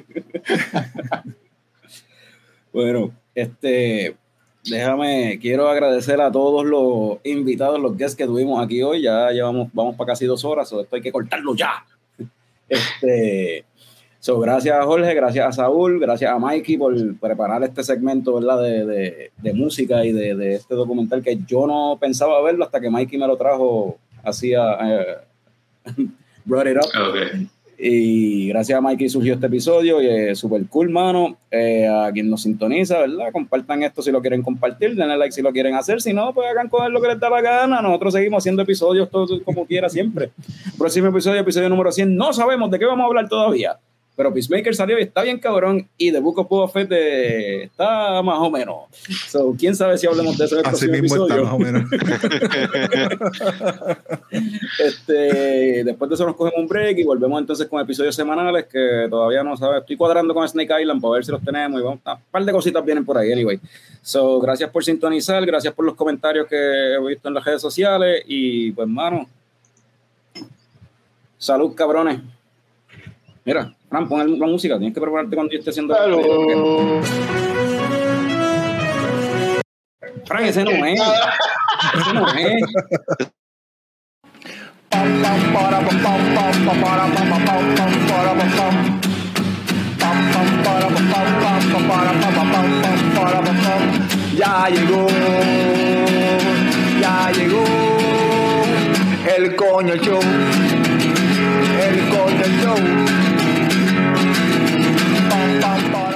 Bueno, este, déjame, quiero agradecer a todos los invitados, los guests que tuvimos aquí hoy. Ya llevamos, vamos para casi dos horas, o esto hay que cortarlo ya. Este, so, gracias a Jorge, gracias a Saúl, gracias a Mikey por preparar este segmento, ¿verdad? De, de, música y de, este documental que yo no pensaba verlo hasta que Mikey me lo trajo así a, brought it up. Ok. Y gracias a Mikey surgió este episodio y es súper cool, mano. Eh, a quien nos sintoniza, ¿verdad? Compartan esto si lo quieren compartir, denle like si lo quieren hacer. Si no, pues hagan con lo que les da la gana. Nosotros seguimos haciendo episodios todos como quiera siempre. Próximo episodio, episodio número 100. No sabemos de qué vamos a hablar todavía. Pero Peacemaker salió y está bien cabrón. Y The Book of Boba Fett eh, está más o menos. So, quién sabe si hablemos de eso en el Así próximo mismo está episodio. más o menos. Este, después de eso nos cogemos un break y volvemos entonces con episodios semanales que todavía no sabes. Estoy cuadrando con Snake Island para ver si los tenemos y vamos, un par de cositas vienen por ahí, anyway. So, gracias por sintonizar, gracias por los comentarios que he visto en las redes sociales y pues, mano, salud, cabrones. Mira, Fran, pon la música, tienes que prepararte cuando yo esté haciendo el Claro. Fran, ese no es. Ese no es. Ya llegó, ya llegó el coño show, el coño show. Pam, pam, para,